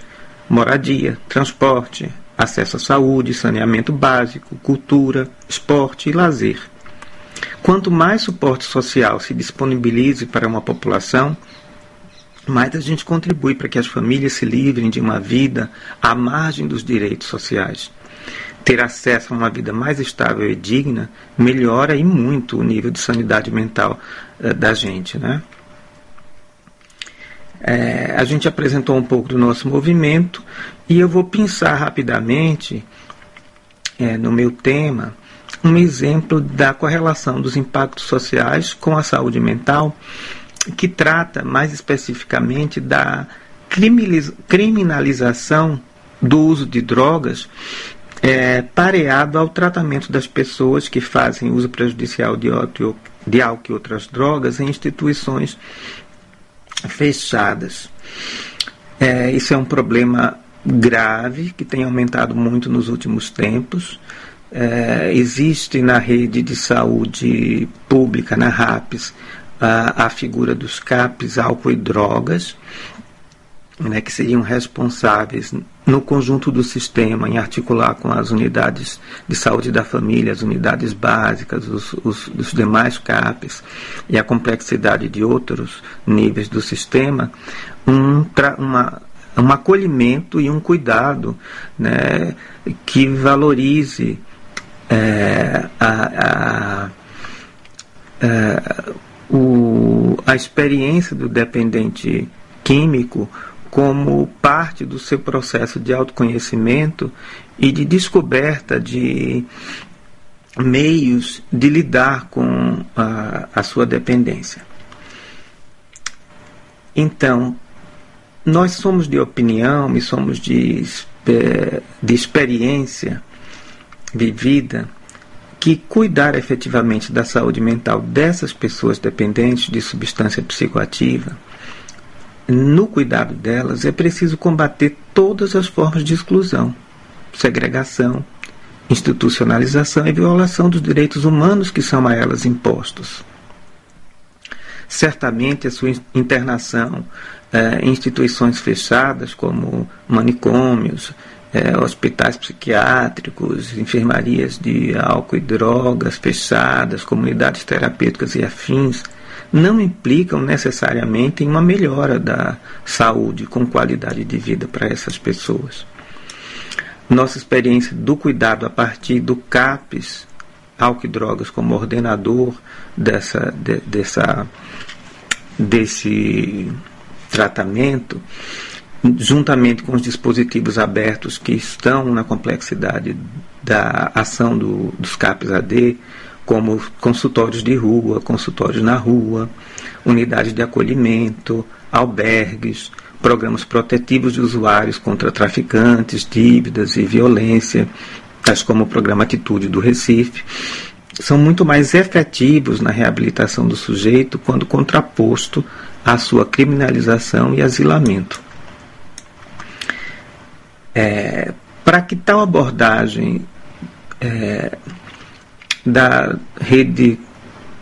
moradia, transporte, acesso à saúde, saneamento básico, cultura, esporte e lazer. Quanto mais suporte social se disponibilize para uma população, mais a gente contribui para que as famílias se livrem de uma vida à margem dos direitos sociais. Ter acesso a uma vida mais estável e digna melhora e muito o nível de sanidade mental uh, da gente, né? É, a gente apresentou um pouco do nosso movimento e eu vou pensar rapidamente é, no meu tema um exemplo da correlação dos impactos sociais com a saúde mental, que trata mais especificamente da criminalização do uso de drogas é, pareado ao tratamento das pessoas que fazem uso prejudicial de, álcool e outras drogas em instituições fechadas. É, isso é um problema grave que tem aumentado muito nos últimos tempos. É, existe na rede de saúde pública, na RAPS, a, a figura dos CAPs, álcool e drogas, né, que seriam responsáveis no conjunto do sistema, em articular com as unidades de saúde da família, as unidades básicas, os, os, os demais CAPs e a complexidade de outros níveis do sistema, um, uma, um acolhimento e um cuidado né, que valorize é, a, a, a, é, o, a experiência do dependente químico como parte do seu processo de autoconhecimento e de descoberta de meios de lidar com a, a sua dependência. Então, nós somos de opinião e somos de, de experiência vivida que cuidar efetivamente da saúde mental dessas pessoas dependentes de substância psicoativa no cuidado delas é preciso combater todas as formas de exclusão, segregação, institucionalização e violação dos direitos humanos que são a elas impostos. Certamente a sua internação em instituições fechadas, como manicômios, eh, hospitais psiquiátricos, enfermarias de álcool e drogas fechadas, comunidades terapêuticas e afins, não implicam necessariamente em uma melhora da saúde com qualidade de vida para essas pessoas. Nossa experiência do cuidado a partir do CAPES, álcool e drogas como ordenador dessa, de, dessa, desse tratamento, juntamente com os dispositivos abertos que estão na complexidade da ação do, dos CAPES AD, como consultórios de rua, consultórios na rua, unidades de acolhimento, albergues, programas protetivos de usuários contra traficantes, dívidas e violência, tais como o programa Atitude do Recife, são muito mais efetivos na reabilitação do sujeito quando contraposto à sua criminalização e asilamento. É, Para que tal abordagem é, da rede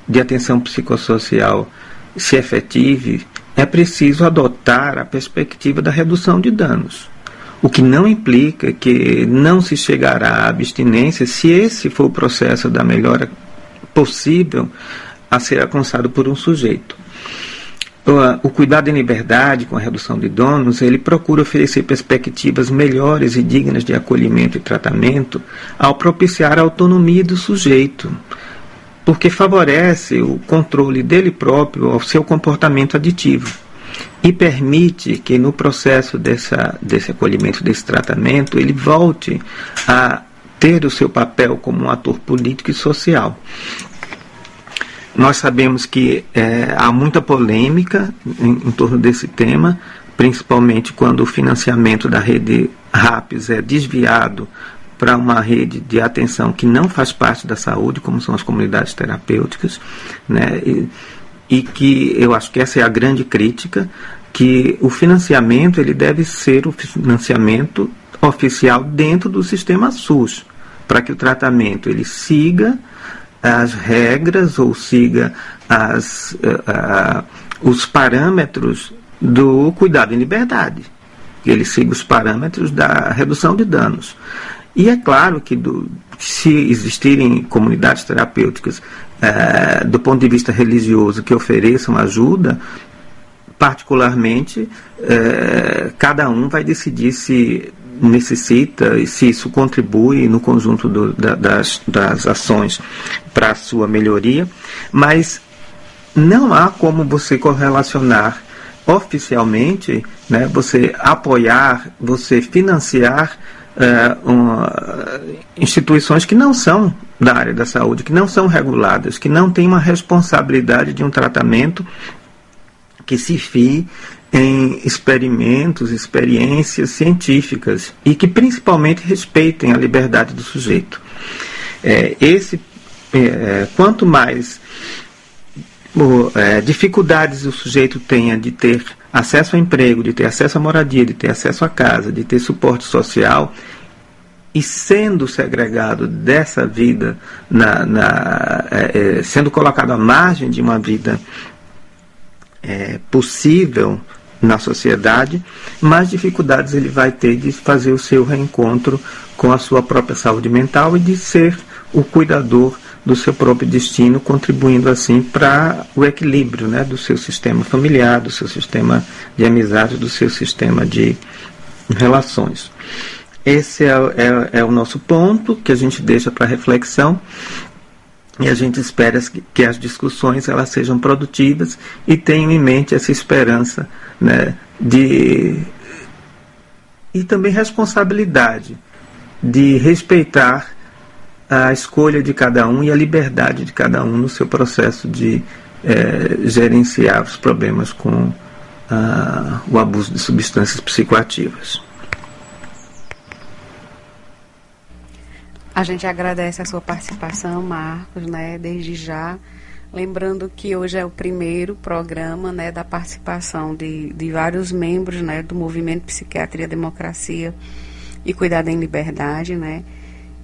de atenção psicossocial se efetive, é preciso adotar a perspectiva da redução de danos. O que não implica que não se chegará à abstinência se esse for o processo da melhora possível a ser alcançado por um sujeito o cuidado em liberdade com a redução de donos, ele procura oferecer perspectivas melhores e dignas de acolhimento e tratamento ao propiciar a autonomia do sujeito, porque favorece o controle dele próprio ao seu comportamento aditivo e permite que no processo dessa, desse acolhimento, desse tratamento, ele volte a ter o seu papel como um ator político e social. Nós sabemos que é, há muita polêmica em, em, torno desse tema, principalmente quando o financiamento da rede RAPS é desviado para uma rede de atenção que não faz parte da saúde, como são as comunidades terapêuticas, né? E, e que eu acho que essa é a grande crítica, que o financiamento ele deve ser o financiamento oficial dentro do sistema SUS, para que o tratamento ele siga as regras ou siga as, uh, uh, os parâmetros do cuidado em liberdade, ele siga os parâmetros da redução de danos. E é claro que do, se existirem comunidades terapêuticas uh, do ponto de vista religioso que ofereçam ajuda, particularmente, cada um vai decidir se necessita e se isso contribui no conjunto do, da, das, das ações para a sua melhoria, mas não há como você correlacionar oficialmente, né, você apoiar, você financiar uma, instituições que não são da área da saúde, que não são reguladas, que não têm uma responsabilidade de um tratamento que se fie em experimentos, experiências científicas e que principalmente respeitem a liberdade do sujeito. É, esse, é, quanto mais o, é, dificuldades o sujeito tenha de ter acesso ao emprego, de ter acesso à moradia, de ter acesso à casa, de ter suporte social, e sendo segregado dessa vida, na, na é, é sendo colocado à margem de uma vida é, possível na sociedade, mais dificuldades ele vai ter de fazer o seu reencontro com a sua própria saúde mental e de ser o cuidador do seu próprio destino, contribuindo assim para o equilíbrio né, do seu sistema familiar, do seu sistema de amizade, do seu sistema de relações. Esse é, é, é o nosso ponto que a gente deixa para reflexão e a gente espera que as discussões elas sejam produtivas e tenham em mente essa esperança né, de e também responsabilidade de respeitar a escolha de cada um e a liberdade de cada um no seu processo de é, gerenciar os problemas com ah, o abuso de substâncias psicoativas. A gente agradece a sua participação, Marcos, né, desde já. Lembrando que hoje é o primeiro programa né, da participação de, de vários membros né, do Movimento Psiquiatria, Democracia e Cuidado em Liberdade. Né?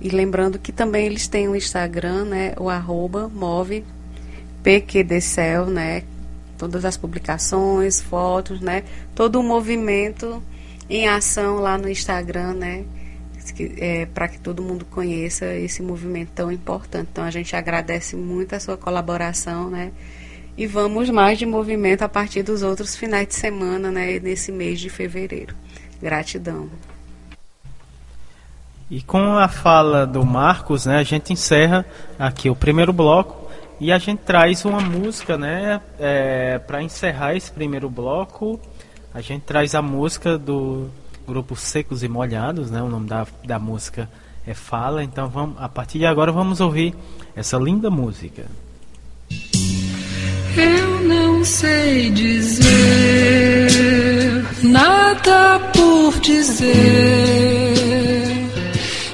E lembrando que também eles têm o Instagram, né, o arroba move né, todas as publicações, fotos, né, todo o movimento em ação lá no Instagram, né, é, para que todo mundo conheça esse movimento tão importante. Então a gente agradece muito a sua colaboração, né? E vamos mais de movimento a partir dos outros finais de semana, né? Nesse mês de fevereiro. Gratidão. E com a fala do Marcos, né, a gente encerra aqui o primeiro bloco e a gente traz uma música, né, é, para encerrar esse primeiro bloco. A gente traz a música do grupo Secos e Molhados, né? O nome da, da música é Fala. Então vamos, a partir de agora vamos ouvir essa linda música. Eu não sei dizer nada por dizer,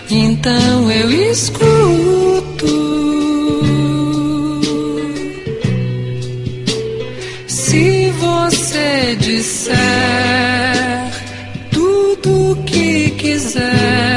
então eu escuto. Se você disser kisses.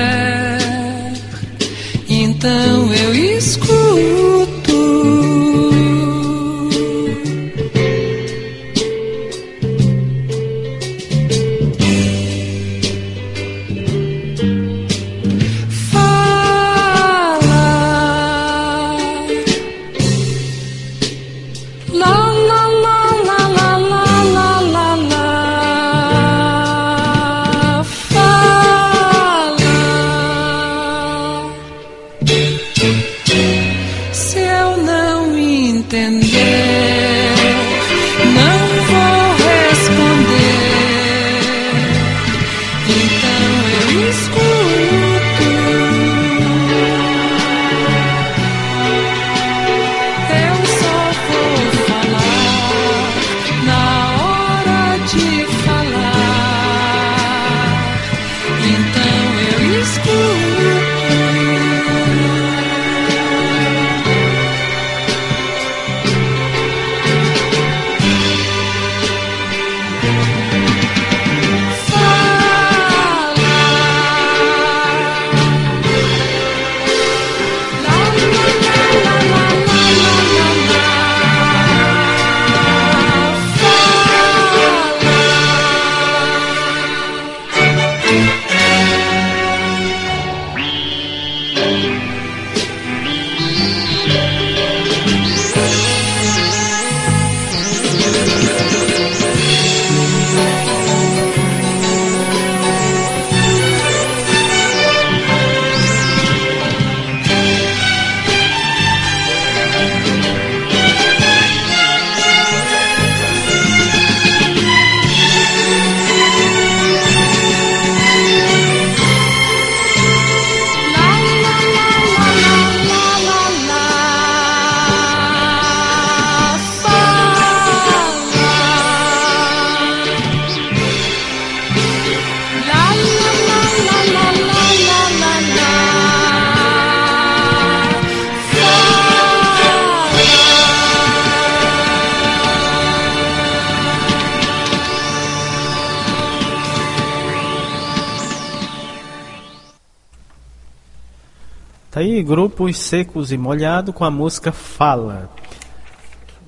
Secos e molhado com a música Fala.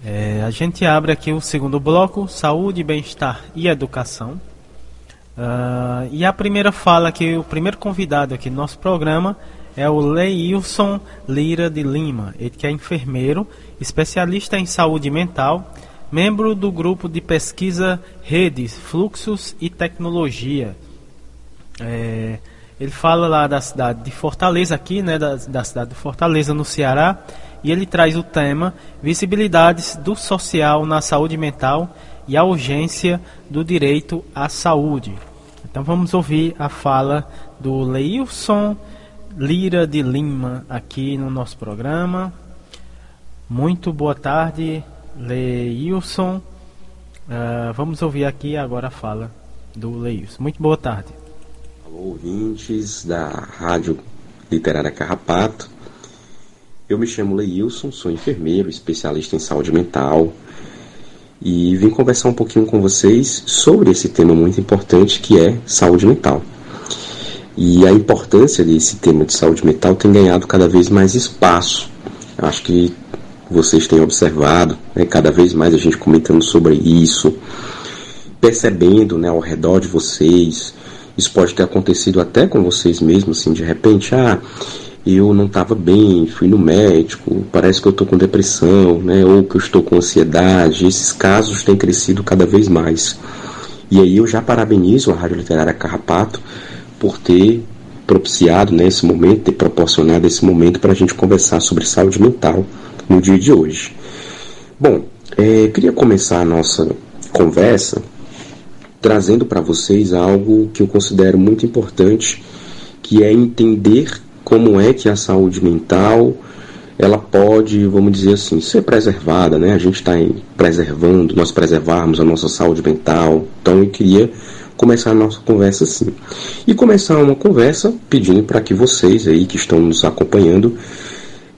É, a gente abre aqui o segundo bloco, saúde, bem-estar e educação. Uh, e a primeira fala que o primeiro convidado aqui no nosso programa é o Leilson Lira de Lima, ele que é enfermeiro, especialista em saúde mental, membro do grupo de pesquisa Redes, Fluxos e Tecnologia. É, ele fala lá da cidade de Fortaleza, aqui, né, da, da cidade de Fortaleza, no Ceará, e ele traz o tema Visibilidades do Social na Saúde Mental e a Urgência do Direito à Saúde. Então vamos ouvir a fala do Leilson Lira de Lima aqui no nosso programa. Muito boa tarde, Leilson. Uh, vamos ouvir aqui agora a fala do Leilson. Muito boa tarde. Alô, ouvintes da Rádio Literária Carrapato. Eu me chamo Leilson, sou enfermeiro, especialista em saúde mental e vim conversar um pouquinho com vocês sobre esse tema muito importante que é saúde mental. E a importância desse tema de saúde mental tem ganhado cada vez mais espaço. Eu acho que vocês têm observado, né, cada vez mais a gente comentando sobre isso, percebendo né, ao redor de vocês. Isso pode ter acontecido até com vocês mesmos, assim, de repente, ah, eu não estava bem, fui no médico, parece que eu estou com depressão, né, ou que eu estou com ansiedade. Esses casos têm crescido cada vez mais. E aí eu já parabenizo a Rádio Literária Carrapato por ter propiciado né, esse momento, ter proporcionado esse momento para a gente conversar sobre saúde mental no dia de hoje. Bom, é, queria começar a nossa conversa trazendo para vocês algo que eu considero muito importante, que é entender como é que a saúde mental ela pode, vamos dizer assim, ser preservada, né? A gente está preservando, nós preservarmos a nossa saúde mental. Então eu queria começar a nossa conversa assim. E começar uma conversa pedindo para que vocês aí que estão nos acompanhando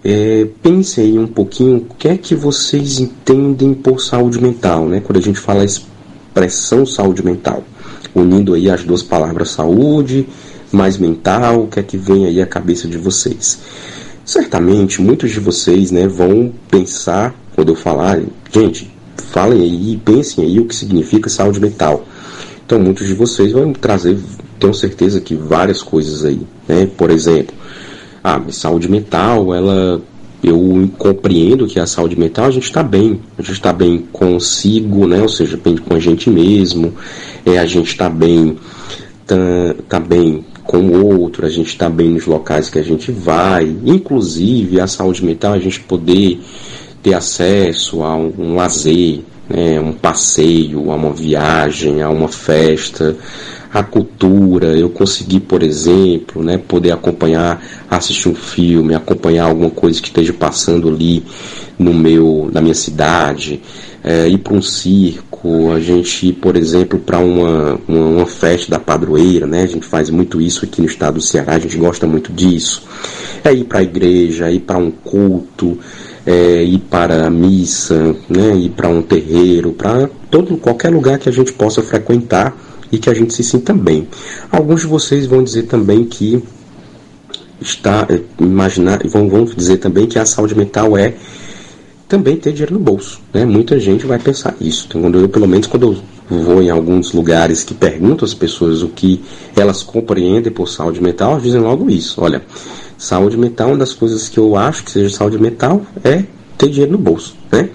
é, pensem um pouquinho o que é que vocês entendem por saúde mental, né? Quando a gente fala expressão saúde mental, unindo aí as duas palavras saúde mais mental, o que é que vem aí à cabeça de vocês? Certamente muitos de vocês né, vão pensar, quando eu falar, gente, falem aí, pensem aí o que significa saúde mental. Então muitos de vocês vão trazer, tenho certeza que várias coisas aí, né? Por exemplo, a ah, saúde mental, ela eu compreendo que a saúde mental a gente está bem, a gente está bem consigo, né? Ou seja, bem com a gente mesmo, é, a gente está bem, tá, tá bem com o outro, a gente está bem nos locais que a gente vai, inclusive a saúde mental, a gente poder ter acesso a um, um lazer, né, um passeio, a uma viagem, a uma festa, a cultura, eu conseguir, por exemplo, né, poder acompanhar, assistir um filme, acompanhar alguma coisa que esteja passando ali no meu, na minha cidade, é, ir para um circo, a gente ir, por exemplo, para uma, uma, uma, festa da padroeira, né? A gente faz muito isso aqui no estado do Ceará, a gente gosta muito disso. É ir para a igreja, ir para um culto, é, ir para a missa, né? Ir para um terreiro, para todo qualquer lugar que a gente possa frequentar e que a gente se sinta bem. Alguns de vocês vão dizer também que está é, imaginar vão, vão dizer também que a saúde mental é também ter dinheiro no bolso. Né? Muita gente vai pensar isso. Então, quando eu, pelo menos quando eu vou em alguns lugares que pergunto às pessoas o que elas compreendem por saúde mental, elas dizem logo isso. Olha, saúde mental, uma das coisas que eu acho que seja saúde mental é ter dinheiro no bolso. Né?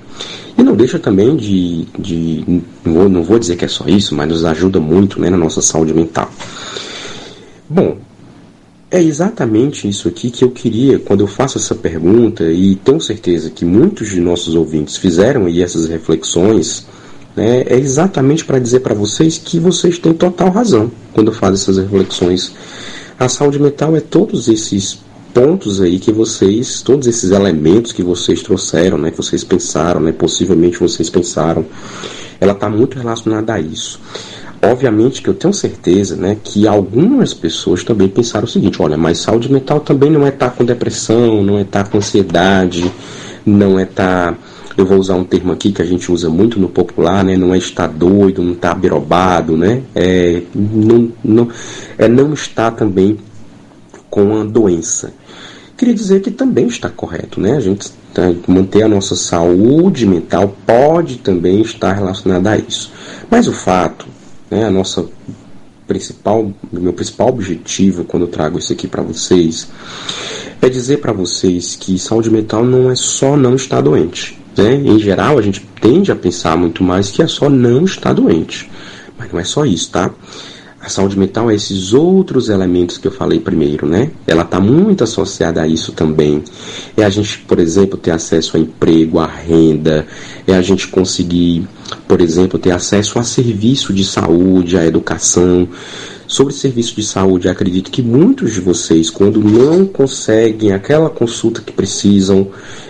E não deixa também de. de não, vou, dizer que é só isso, mas nos ajuda muito né, na nossa saúde mental. Bom, é exatamente isso aqui que eu queria quando eu faço essa pergunta, e tenho certeza que muitos de nossos ouvintes fizeram aí essas reflexões. Né, é exatamente para dizer para vocês que vocês têm total razão quando eu faço essas reflexões. A saúde mental é todos esses pontos aí que vocês, todos esses elementos que vocês trouxeram, né, que vocês pensaram, né, possivelmente vocês pensaram, ela está muito relacionada a isso. Obviamente que eu tenho certeza né, que algumas pessoas também pensaram o seguinte: olha, mas saúde mental também não é estar tá com depressão, não é estar tá com ansiedade, não é estar. Tá, eu vou usar um termo aqui que a gente usa muito no popular, né? Não é estar doido, não estar birobado, né? É não, não, é não estar também com a doença. Queria dizer que também está correto, né? A gente tá, manter a nossa saúde mental pode também estar relacionada a isso. Mas o fato, né, a nossa principal, meu principal objetivo quando eu trago isso aqui para vocês é dizer para vocês que saúde mental não é só não estar doente. Né? Em geral, a gente tende a pensar muito mais que é só não estar doente. Mas não é só isso, tá? A saúde mental é esses outros elementos que eu falei primeiro, né? Ela está muito associada a isso também. É a gente, por exemplo, ter acesso a emprego, a renda, é a gente conseguir, por exemplo, ter acesso a serviço de saúde, a educação. Sobre serviço de saúde, acredito que muitos de vocês, quando não conseguem aquela consulta que precisam,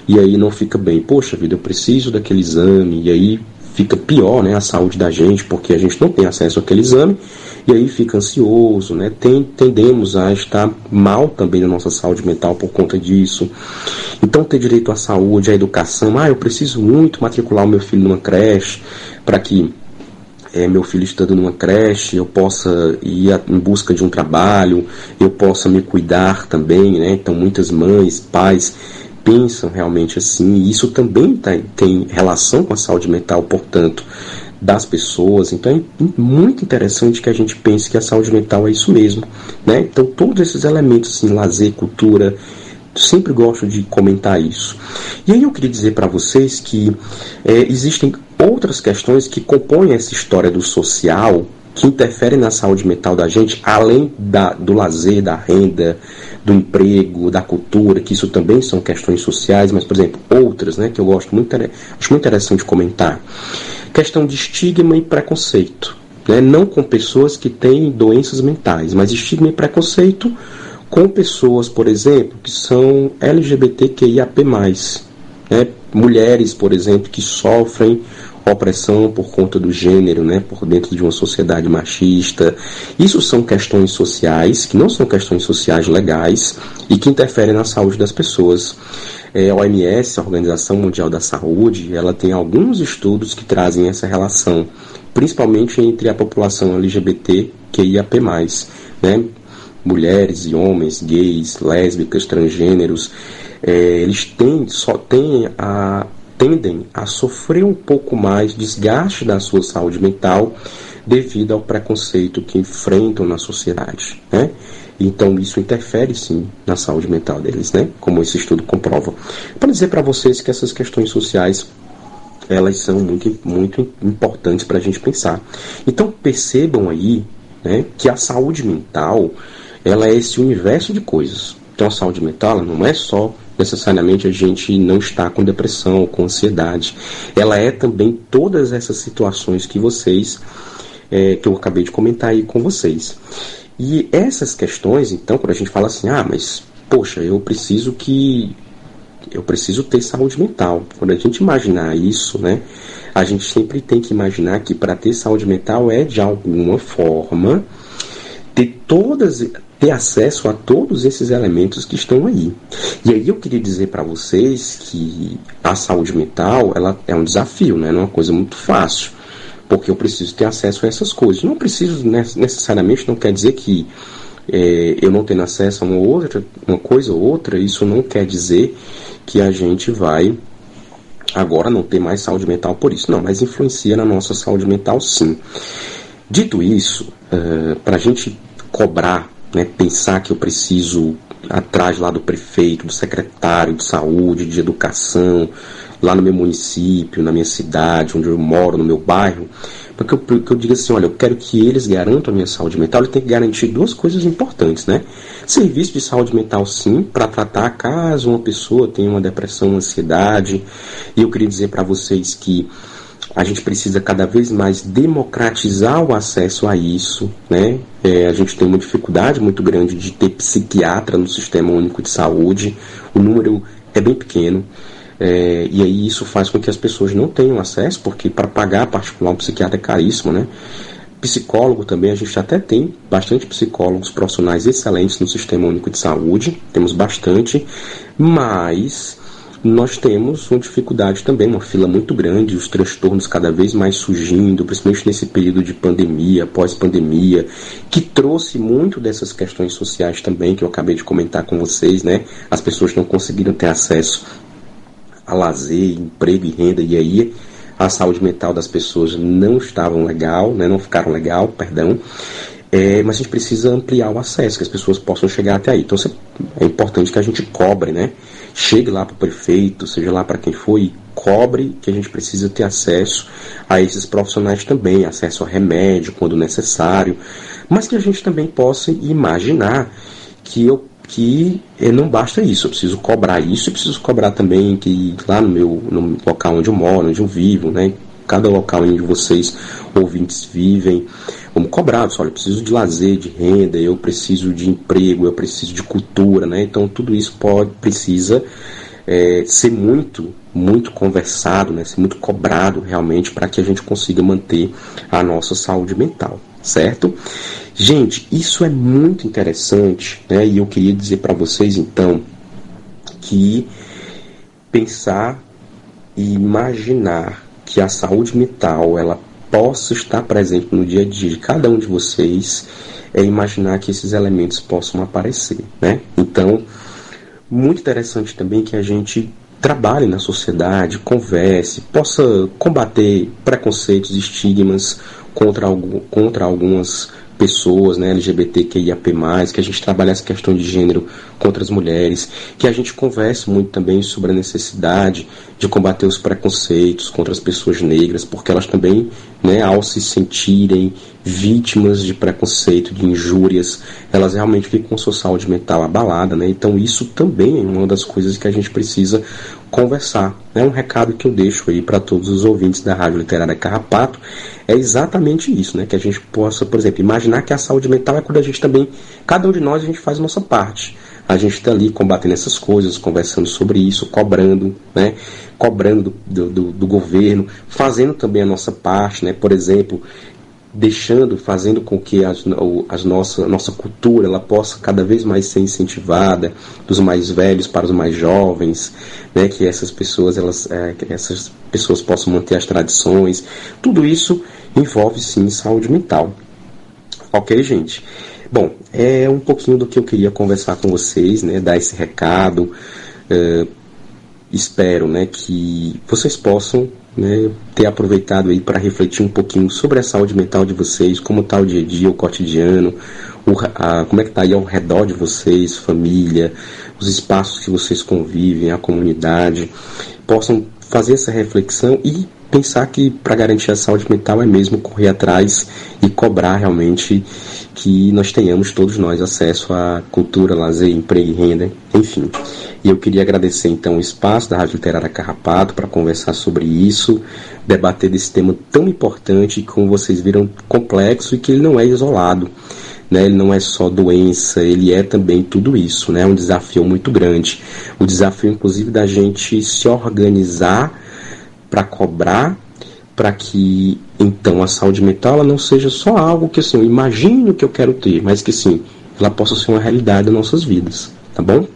e aí não fica bem, poxa vida, eu preciso daquele exame, e aí fica pior né, a saúde da gente, porque a gente não tem acesso àquele exame, e aí fica ansioso, né? Tem, tendemos a estar mal também na nossa saúde mental por conta disso. Então, ter direito à saúde, à educação, ah, eu preciso muito matricular o meu filho numa creche para que é, meu filho estando numa creche, eu possa ir a, em busca de um trabalho, eu possa me cuidar também, né? Então, muitas mães, pais pensam realmente assim, e isso também tá, tem relação com a saúde mental, portanto, das pessoas. Então é muito interessante que a gente pense que a saúde mental é isso mesmo. Né? Então todos esses elementos, assim, lazer, cultura, sempre gosto de comentar isso. E aí eu queria dizer para vocês que é, existem outras questões que compõem essa história do social que interferem na saúde mental da gente, além da, do lazer, da renda, do emprego, da cultura, que isso também são questões sociais, mas, por exemplo, outras, né, que eu gosto muito, acho muito interessante comentar questão de estigma e preconceito. Né? Não com pessoas que têm doenças mentais, mas estigma e preconceito com pessoas, por exemplo, que são LGBTQIAP+. Né? Mulheres, por exemplo, que sofrem opressão por conta do gênero, né, por dentro de uma sociedade machista. Isso são questões sociais, que não são questões sociais legais e que interferem na saúde das pessoas. É, a OMS, a Organização Mundial da Saúde, ela tem alguns estudos que trazem essa relação, principalmente entre a população LGBT que IAP+, né? mulheres e homens, gays, lésbicas, transgêneros, é, eles têm, só têm a, tendem a sofrer um pouco mais desgaste da sua saúde mental devido ao preconceito que enfrentam na sociedade, né? Então isso interfere sim na saúde mental deles, né? Como esse estudo comprova. Para dizer para vocês que essas questões sociais elas são muito, muito importantes para a gente pensar. Então percebam aí né, que a saúde mental ela é esse universo de coisas. Então a saúde mental não é só necessariamente a gente não está com depressão com ansiedade. Ela é também todas essas situações que vocês, é, que eu acabei de comentar aí com vocês. E essas questões, então, quando a gente fala assim, ah, mas poxa, eu preciso que eu preciso ter saúde mental. Quando a gente imaginar isso, né, a gente sempre tem que imaginar que para ter saúde mental é de alguma forma ter todas ter acesso a todos esses elementos que estão aí. E aí eu queria dizer para vocês que a saúde mental ela é um desafio, né? não é uma coisa muito fácil porque eu preciso ter acesso a essas coisas. Não preciso necessariamente, não quer dizer que é, eu não tenho acesso a uma outra, uma coisa ou outra, isso não quer dizer que a gente vai agora não ter mais saúde mental por isso. Não, mas influencia na nossa saúde mental sim. Dito isso, uh, é, para a gente cobrar, né, pensar que eu preciso atrás lá do prefeito, do secretário de saúde, de educação, lá no meu município, na minha cidade, onde eu moro, no meu bairro, porque eu, porque eu digo assim, olha, eu quero que eles garantam a minha saúde mental, ele tem que garantir duas coisas importantes, né? Serviço de saúde mental, sim, para tratar caso uma pessoa tenha uma depressão, uma ansiedade. E eu queria dizer para vocês que a gente precisa cada vez mais democratizar o acesso a isso, né? É, a gente tem uma dificuldade muito grande de ter psiquiatra no Sistema Único de Saúde, o número é bem pequeno. É, e aí isso faz com que as pessoas não tenham acesso, porque para pagar particular um psiquiatra é caríssimo, né? Psicólogo também, a gente até tem bastante psicólogos profissionais excelentes no Sistema Único de Saúde, temos bastante, mas nós temos uma dificuldade também, uma fila muito grande, os transtornos cada vez mais surgindo, principalmente nesse período de pandemia, pós-pandemia, que trouxe muito dessas questões sociais também, que eu acabei de comentar com vocês, né? As pessoas não conseguiram ter acesso a lazer, emprego e renda, e aí a saúde mental das pessoas não estavam legal, né? Não ficaram legal, perdão. É, mas a gente precisa ampliar o acesso, que as pessoas possam chegar até aí. Então é importante que a gente cobre, né? Chegue lá para o prefeito, seja lá para quem for, e cobre que a gente precisa ter acesso a esses profissionais também, acesso a remédio quando necessário, mas que a gente também possa imaginar que eu que eh, não basta isso, eu preciso cobrar isso, eu preciso cobrar também que lá no meu no local onde eu moro, onde eu vivo, né, cada local onde vocês ouvintes vivem, como cobrados, olha, eu preciso de lazer, de renda, eu preciso de emprego, eu preciso de cultura, né? Então tudo isso pode precisa é, ser muito, muito conversado, né? Ser muito cobrado realmente para que a gente consiga manter a nossa saúde mental, certo? Gente, isso é muito interessante, né? E eu queria dizer para vocês então que pensar e imaginar que a saúde mental ela possa estar presente no dia a dia de cada um de vocês é imaginar que esses elementos possam aparecer, né? Então, muito interessante também que a gente trabalhe na sociedade, converse, possa combater preconceitos, estigmas contra, algum, contra algumas pessoas, né, LGBTQIAP+, que a gente trabalhe essa questão de gênero contra as mulheres, que a gente converse muito também sobre a necessidade de combater os preconceitos contra as pessoas negras, porque elas também, né, ao se sentirem vítimas de preconceito, de injúrias, elas realmente ficam com sua saúde mental abalada, né? Então isso também é uma das coisas que a gente precisa conversar. É um recado que eu deixo aí para todos os ouvintes da Rádio Literária Carrapato, é exatamente isso, né? Que a gente possa, por exemplo, imaginar que a saúde mental é quando a gente também, cada um de nós, a gente faz a nossa parte a gente está ali combatendo essas coisas, conversando sobre isso, cobrando, né? Cobrando do, do, do, governo, fazendo também a nossa parte, né? Por exemplo, deixando, fazendo com que as, as nossa, a nossa cultura ela possa cada vez mais ser incentivada dos mais velhos para os mais jovens, né, que essas pessoas elas, é, essas pessoas possam manter as tradições. Tudo isso envolve sim saúde mental. Ok, gente? Bom, é um pouquinho do que eu queria conversar com vocês, né, dar esse recado. Uh, espero, né, que vocês possam né, ter aproveitado aí para refletir um pouquinho sobre a saúde mental de vocês, como está o dia a dia, o cotidiano, o, a, como é que está aí ao redor de vocês, família, os espaços que vocês convivem, a comunidade, possam fazer essa reflexão e pensar que para garantir a saúde mental é mesmo correr atrás e cobrar realmente que nós tenhamos todos nós acesso à cultura, lazer, emprego e renda, enfim. E eu queria agradecer então o espaço da Rádio Literária Carrapato para conversar sobre isso, debater desse tema tão importante, como vocês viram, complexo e que ele não é isolado. Né, ele não é só doença, ele é também tudo isso, né, é um desafio muito grande. O desafio, inclusive, da gente se organizar para cobrar, para que então a saúde mental ela não seja só algo que assim, eu imagino que eu quero ter, mas que sim, ela possa ser uma realidade das nossas vidas, tá bom?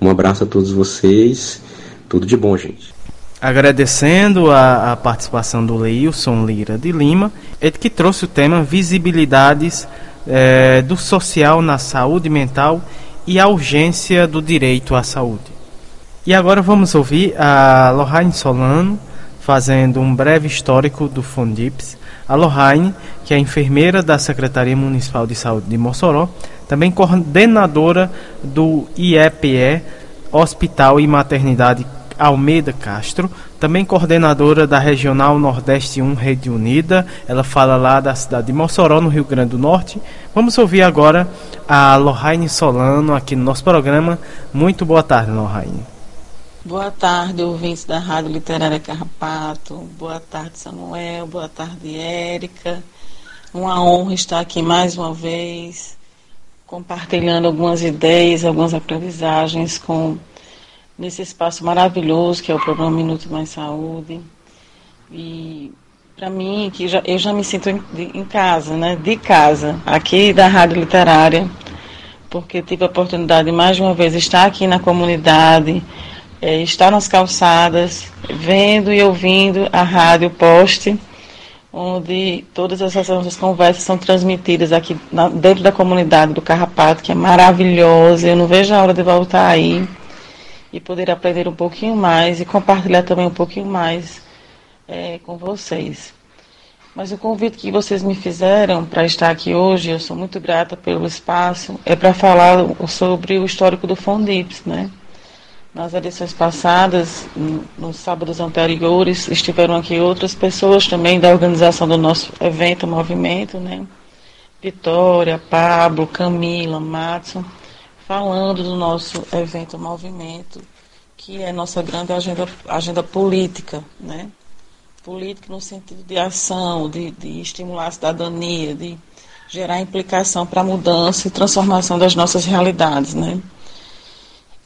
Um abraço a todos vocês. Tudo de bom, gente. Agradecendo a, a participação do Leilson Lira de Lima, ele que trouxe o tema Visibilidades é, do Social na Saúde Mental e a urgência do direito à saúde. E agora vamos ouvir a Lohane Solano fazendo um breve histórico do Fondips. A Lohane, que é enfermeira da Secretaria Municipal de Saúde de Mossoró, também coordenadora do IEPE, Hospital e Maternidade Almeida Castro, também coordenadora da Regional Nordeste 1 Rede Unida. Ela fala lá da cidade de Mossoró, no Rio Grande do Norte. Vamos ouvir agora a Lohane Solano aqui no nosso programa. Muito boa tarde, Lohane. Boa tarde, ouvintes da Rádio Literária Carrapato. Boa tarde, Samuel. Boa tarde, Érica. Uma honra estar aqui mais uma vez compartilhando algumas ideias, algumas aprendizagens com nesse espaço maravilhoso que é o programa Minuto Mais Saúde. E para mim, que já, eu já me sinto em, em, casa, né, de casa, aqui da Rádio Literária, porque tive a oportunidade de mais uma vez estar aqui na comunidade, é, estar nas calçadas, vendo e ouvindo a rádio Poste, onde todas essas nossas conversas são transmitidas aqui na, dentro da comunidade do Carrapato, que é maravilhosa. Eu não vejo a hora de voltar aí e poder aprender um pouquinho mais e compartilhar também um pouquinho mais é, com vocês. Mas o convite que vocês me fizeram para estar aqui hoje, eu sou muito grata pelo espaço, é para falar sobre o histórico do Fondips, né? Nas edições passadas, nos sábados anteriores, estiveram aqui outras pessoas também da organização do nosso evento, movimento, né? Vitória, Pablo, Camila, Matson, falando do nosso evento movimento, que é nossa grande agenda, agenda política, né? política no sentido de ação, de, de estimular a cidadania, de gerar implicação para a mudança e transformação das nossas realidades, né?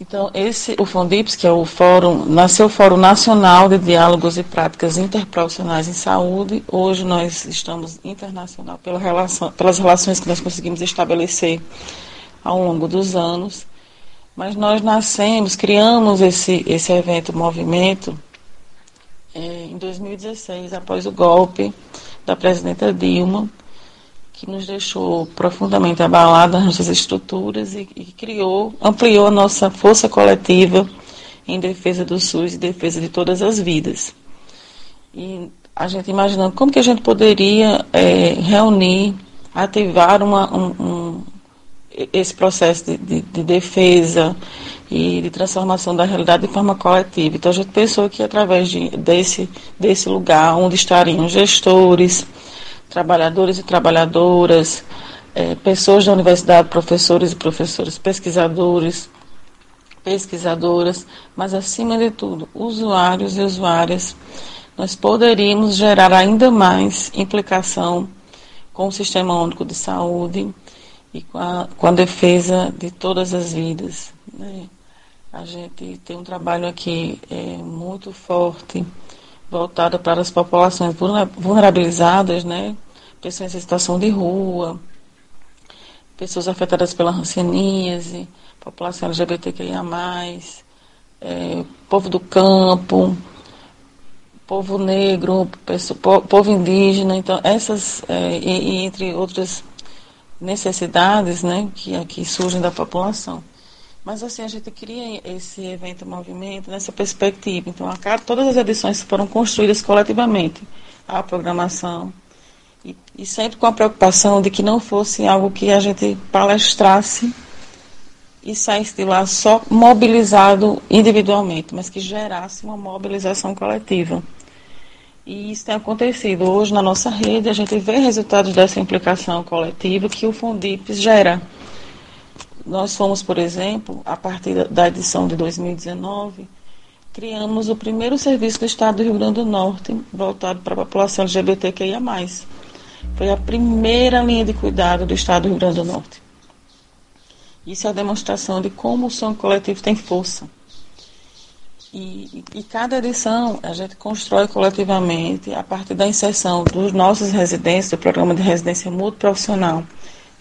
Então, esse, o FONDIPS, que é o Fórum, nasceu o Fórum Nacional de Diálogos e Práticas Interprofissionais em Saúde. Hoje nós estamos internacional pela relação, pelas relações que nós conseguimos estabelecer ao longo dos anos. Mas nós nascemos, criamos esse, esse evento, movimento, é, em 2016, após o golpe da presidenta Dilma, que nos deixou profundamente abaladas nossas estruturas e, e criou, ampliou a nossa força coletiva em defesa do SUS e defesa de todas as vidas. E a gente imaginando como que a gente poderia é, reunir, ativar uma, um, um, esse processo de, de, de defesa e de transformação da realidade de forma coletiva. Então a gente pensou que através de, desse, desse lugar onde estariam gestores, trabalhadores e trabalhadoras, é, pessoas da universidade, professores e professores, pesquisadores, pesquisadoras, mas acima de tudo, usuários e usuárias, nós poderíamos gerar ainda mais implicação com o Sistema Único de Saúde e com a, com a defesa de todas as vidas. Né? A gente tem um trabalho aqui é, muito forte, voltado para as populações vulnerabilizadas, né? Pessoas em situação de rua, pessoas afetadas pela hanseníase, população LGBTQIA+, é, povo do campo, povo negro, pessoa, povo indígena, então essas, é, e, e, entre outras necessidades, né, que aqui surgem da população. Mas assim, a gente cria esse evento movimento nessa perspectiva. Então, cada, todas as edições foram construídas coletivamente. A programação. E, e sempre com a preocupação de que não fosse algo que a gente palestrasse e saísse de lá só mobilizado individualmente, mas que gerasse uma mobilização coletiva. E isso tem acontecido. Hoje, na nossa rede, a gente vê resultados dessa implicação coletiva que o Fundips gera. Nós fomos, por exemplo, a partir da edição de 2019, criamos o primeiro serviço do Estado do Rio Grande do Norte voltado para a população LGBTQIA+. Foi a primeira linha de cuidado do Estado do Rio Grande do Norte. Isso é a demonstração de como o som coletivo tem força. E, e, cada edição a gente constrói coletivamente a partir da inserção dos nossos residentes do programa de residência multiprofissional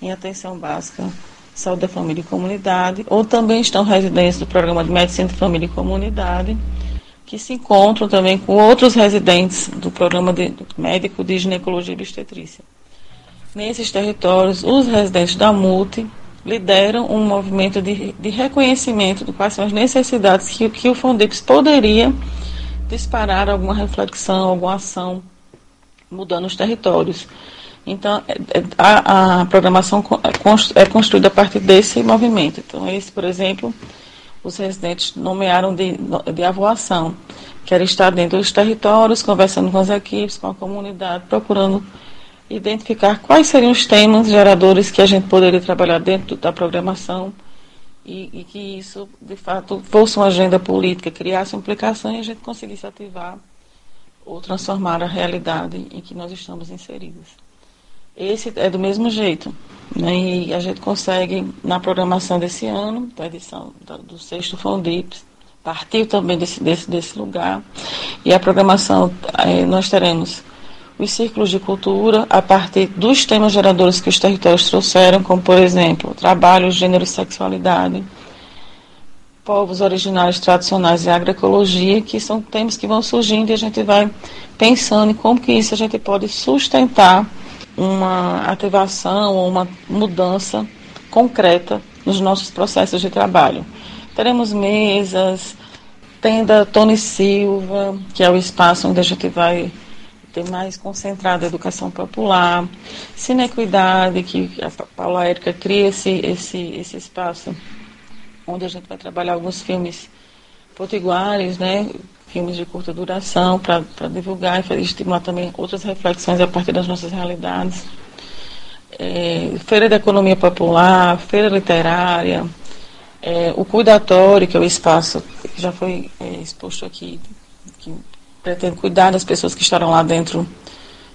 em atenção básica Saúde da Família e Comunidade, ou também estão residentes do Programa de Medicina de Família e Comunidade, que se encontram também com outros residentes do Programa de Médico de Ginecologia e Obstetrícia. Nesses territórios, os residentes da MUTE lideram um movimento de, de reconhecimento de quais são as necessidades que, que o Fondex poderia disparar alguma reflexão, alguma ação mudando os territórios. Então, é, é, a, a programação é, é construída a partir desse movimento. Então, esse, por exemplo, os residentes nomearam de, de avoação, que era estar dentro dos territórios, conversando com as equipes, com a comunidade, procurando identificar quais seriam os temas geradores que a gente poderia trabalhar dentro da programação e, e que isso, de fato, fosse uma agenda política, criasse implicação e a gente conseguisse ativar ou transformar a realidade em que nós estamos inseridos. Esse é do mesmo jeito. Né? E a gente consegue, na programação desse ano, da edição do sexto Fondips, partiu também desse, desse, desse lugar. E a programação, é, nós teremos os círculos de cultura a partir dos temas geradores que os territórios trouxeram, como, por exemplo, trabalho, gênero e sexualidade. povos originários tradicionais e agroecologia, que são temas que vão surgindo e a gente vai pensando em como que isso a gente pode sustentar uma ativação ou uma mudança concreta nos nossos processos de trabalho. Teremos mesas, tenda Tony Silva, que é o espaço onde a gente vai ter mais concentrada a educação popular, Cinequidade, que a Paula Érica cria esse, esse, esse espaço onde a gente vai trabalhar alguns filmes potiguares, né, filmes de curta duração, para divulgar e estimular também outras reflexões a partir das nossas realidades. É, Feira da Economia Popular, Feira Literária, é, o Cuidatório, que é o espaço que já foi é, exposto aqui, que pretende cuidar das pessoas que estarão lá dentro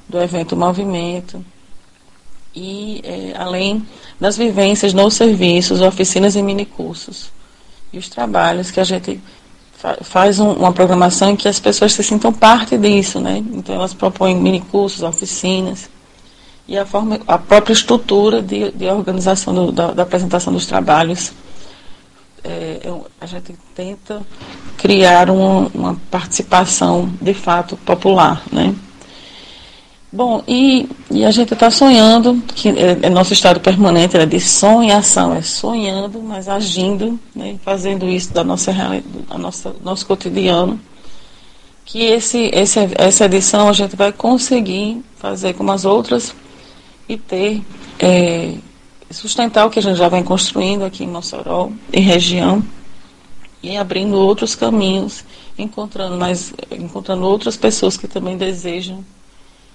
do evento Movimento. E é, além das vivências nos serviços, oficinas e minicursos. E os trabalhos que a gente faz um, uma programação em que as pessoas se sintam parte disso, né? Então elas propõem minicursos, oficinas e a, forma, a própria estrutura de, de organização do, da, da, apresentação dos trabalhos. É, é a gente tenta criar uma, uma participação de fato popular, né? Bom, e, e a gente está sonhando, que é, é, nosso estado permanente é de sonhação, é sonhando, mas agindo, né, fazendo isso da nossa da nossa nosso cotidiano, que esse, esse, essa edição a gente vai conseguir fazer como as outras e ter, é, sustentar o que a gente já vem construindo aqui em Mossoró e região, e abrindo outros caminhos, encontrando mais, encontrando outras pessoas que também desejam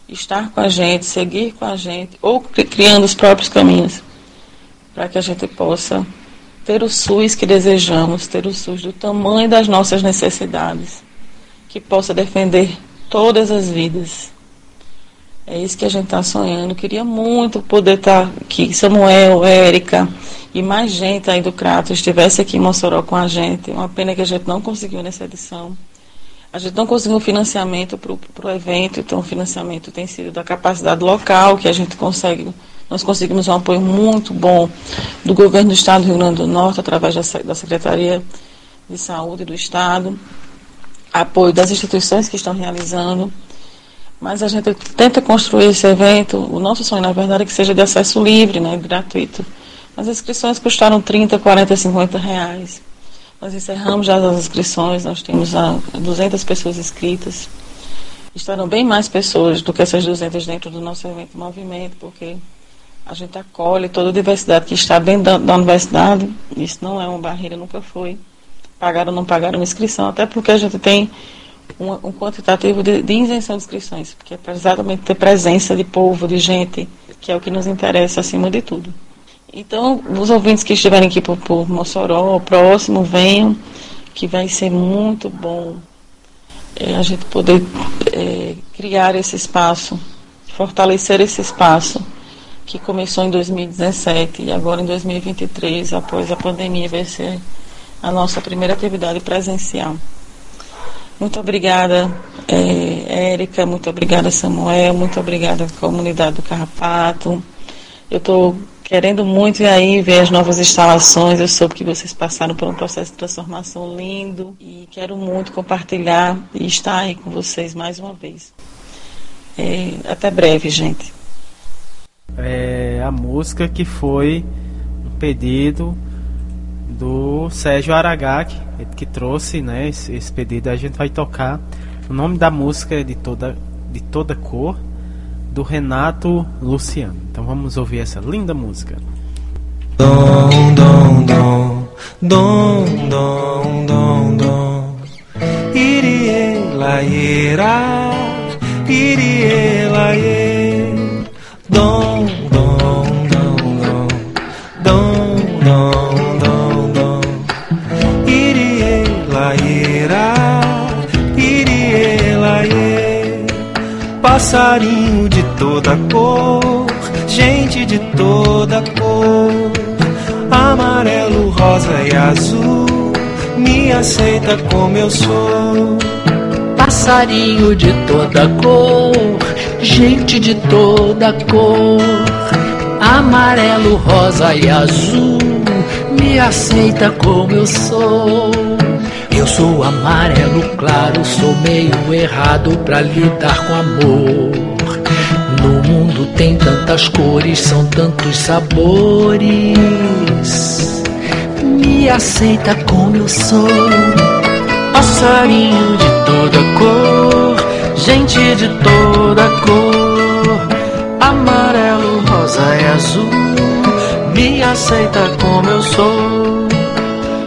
estar com a gente, seguir com a gente, ou criando os próprios caminhos, para que a gente possa ter o SUS que desejamos, ter o SUS do tamanho das nossas necessidades, que possa defender todas as vidas. É isso que a gente está sonhando. Queria muito poder estar tá aqui, Samuel, Érica e mais gente aí do Crato estivesse aqui em Mossoró com a gente. Uma pena que a gente não conseguiu nessa edição. A gente não conseguiu financiamento para o evento, então o financiamento tem sido da capacidade local, que a gente consegue, nós conseguimos um apoio muito bom do governo do Estado do Rio Grande do Norte, através da, da Secretaria de Saúde do Estado, apoio das instituições que estão realizando, mas a gente tenta construir esse evento, o nosso sonho, na verdade, é que seja de acesso livre, né, gratuito. As inscrições custaram 30, 40, 50 reais. Nós encerramos já as inscrições, nós temos 200 pessoas inscritas. Estarão bem mais pessoas do que essas 200 dentro do nosso evento Movimento, porque a gente acolhe toda a diversidade que está dentro da, da universidade. Isso não é uma barreira, nunca foi. Pagaram ou não pagaram inscrição, até porque a gente tem um, um quantitativo de, de, isenção de inscrições, porque é exatamente ter presença de povo, de gente, que é o que nos interessa acima de tudo. Então, os ouvintes que estiverem aqui por, por Mossoró, próximo, venham, que vai ser muito bom é, a gente poder é, criar esse espaço, fortalecer esse espaço que começou em 2017 e agora em 2023, após a pandemia, vai ser a nossa primeira atividade presencial. Muito obrigada, é, Érica, muito obrigada, Samuel, muito obrigada, comunidade do Carrapato. Eu estou querendo muito ir aí ver as novas instalações. Eu soube que vocês passaram por um processo de transformação lindo e quero muito compartilhar e estar aí com vocês mais uma vez. É, até breve, gente. É a música que foi um pedido do Sérgio Aragaki, que trouxe né, esse, esse pedido. A gente vai tocar. O nome da música é de toda, de toda cor do Renato Luciano. Então vamos ouvir essa linda música. Dom, dom, dom, dom, dom, dom, dom. Irie, la, ira, irie, la, Dom, Passarinho de toda cor, gente de toda cor, amarelo, rosa e azul, me aceita como eu sou. Passarinho de toda cor, gente de toda cor, amarelo, rosa e azul, me aceita como eu sou. Sou amarelo claro, sou meio errado pra lidar com amor. No mundo tem tantas cores, são tantos sabores. Me aceita como eu sou. Passarinho de toda cor, gente de toda cor, amarelo, rosa e azul. Me aceita como eu sou.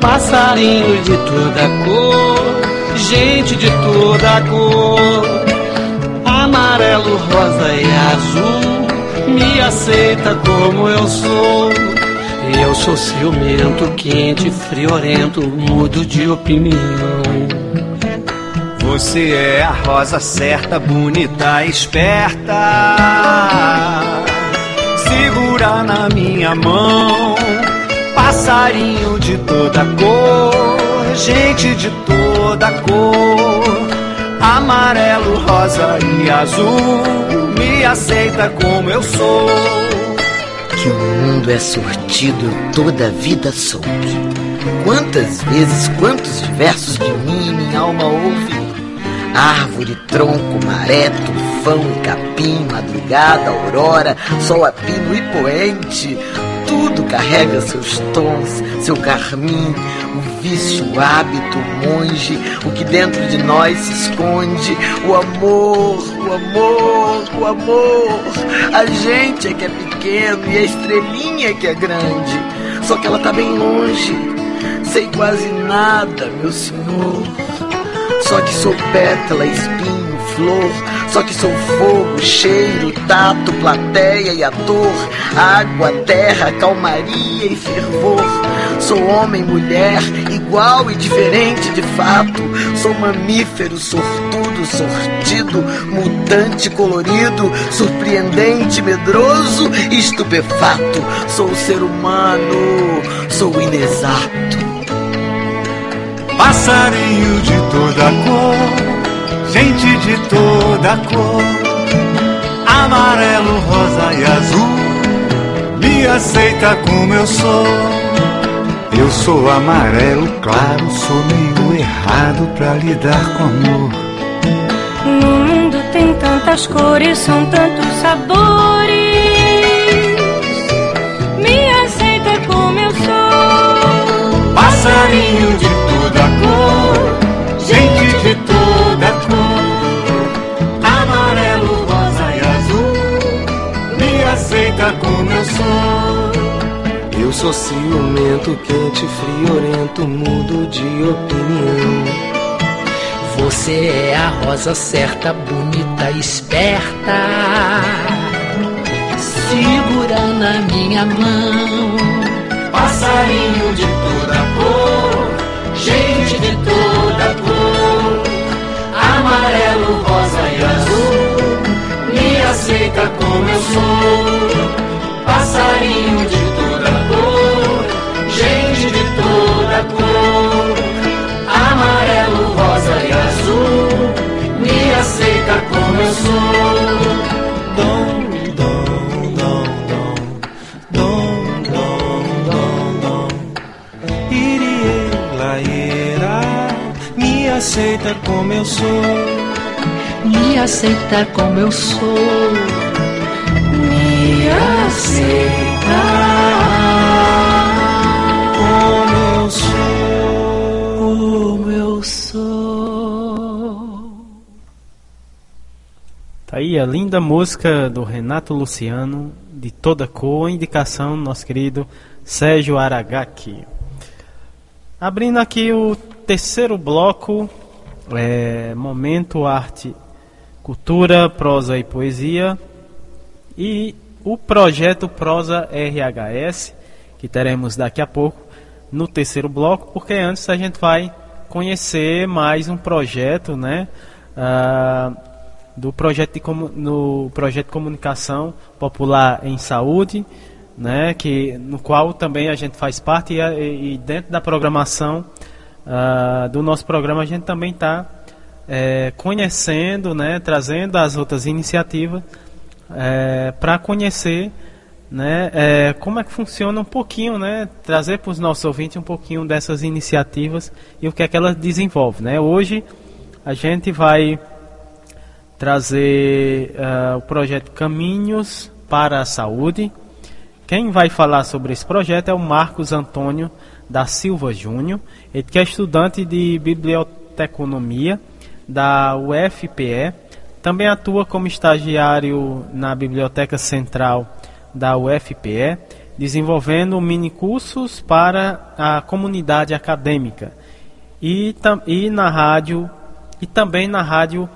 Passarinho de toda cor, gente de toda cor, amarelo, rosa e azul. Me aceita como eu sou. Eu sou ciumento, quente, friorento, mudo de opinião. Você é a rosa certa, bonita, esperta. Segura na minha mão, passarinho de toda cor, gente de toda cor, amarelo, rosa e azul. Me aceita como eu sou. Que o mundo é sortido, eu toda a vida soube. Quantas vezes, quantos versos de mim minha alma ouve? Árvore, tronco, maré, tufão e capim, madrugada, aurora, sol a pino e poente. Tudo carrega seus tons, seu carmim, o vício, o hábito, o monge, o que dentro de nós se esconde, o amor, o amor, o amor. A gente é que é pequeno e a estrelinha é que é grande, só que ela tá bem longe. Sei quase nada, meu senhor. Só que sou pétala, espinho, flor. Só que sou fogo, cheiro, tato, plateia e ator. Água, terra, calmaria e fervor. Sou homem, mulher, igual e diferente de fato. Sou mamífero, sortudo, sortido, mutante, colorido, surpreendente, medroso e estupefato. Sou ser humano, sou inexato. Passarinho de toda cor, gente de toda cor, amarelo, rosa e azul, me aceita como eu sou. Eu sou amarelo claro, sou meio errado pra lidar com amor. No mundo tem tantas cores, são tantos sabores. Me aceita como eu sou. Passarinho de toda cor, Eu sou ciumento, quente, friorento, mudo de opinião. Você é a rosa certa, bonita, esperta. Segura na minha mão. Passarinho de toda cor, gente de toda cor, amarelo, rosa e azul, me aceita como eu sou. Passarinho de aceita como eu sou. Me aceita como eu sou. Me aceita a linda música do Renato Luciano, de toda cor, indicação do nosso querido Sérgio Aragaki. Abrindo aqui o terceiro bloco, é, Momento Arte, Cultura, Prosa e Poesia. E o projeto Prosa RHS, que teremos daqui a pouco no terceiro bloco, porque antes a gente vai conhecer mais um projeto, né? Ah, do projeto de, no projeto de comunicação popular em saúde, né, que no qual também a gente faz parte e, e- dentro da programação ah, do nosso programa a gente também está conhecendo, né, trazendo as outras iniciativas para conhecer né, é, como é que funciona um pouquinho, né, trazer para os nossos ouvintes um pouquinho dessas iniciativas e o que é que elas desenvolvem, né? Hoje a gente vai trazer uh, o projeto Caminhos para a Saúde. Quem vai falar sobre esse projeto é o Marcos Antônio da Silva Júnior, ele que é estudante de biblioteconomia da UFPE, também atua como estagiário na Biblioteca Central da UFPE, desenvolvendo minicursos para a comunidade acadêmica e, e na rádio e também na rádio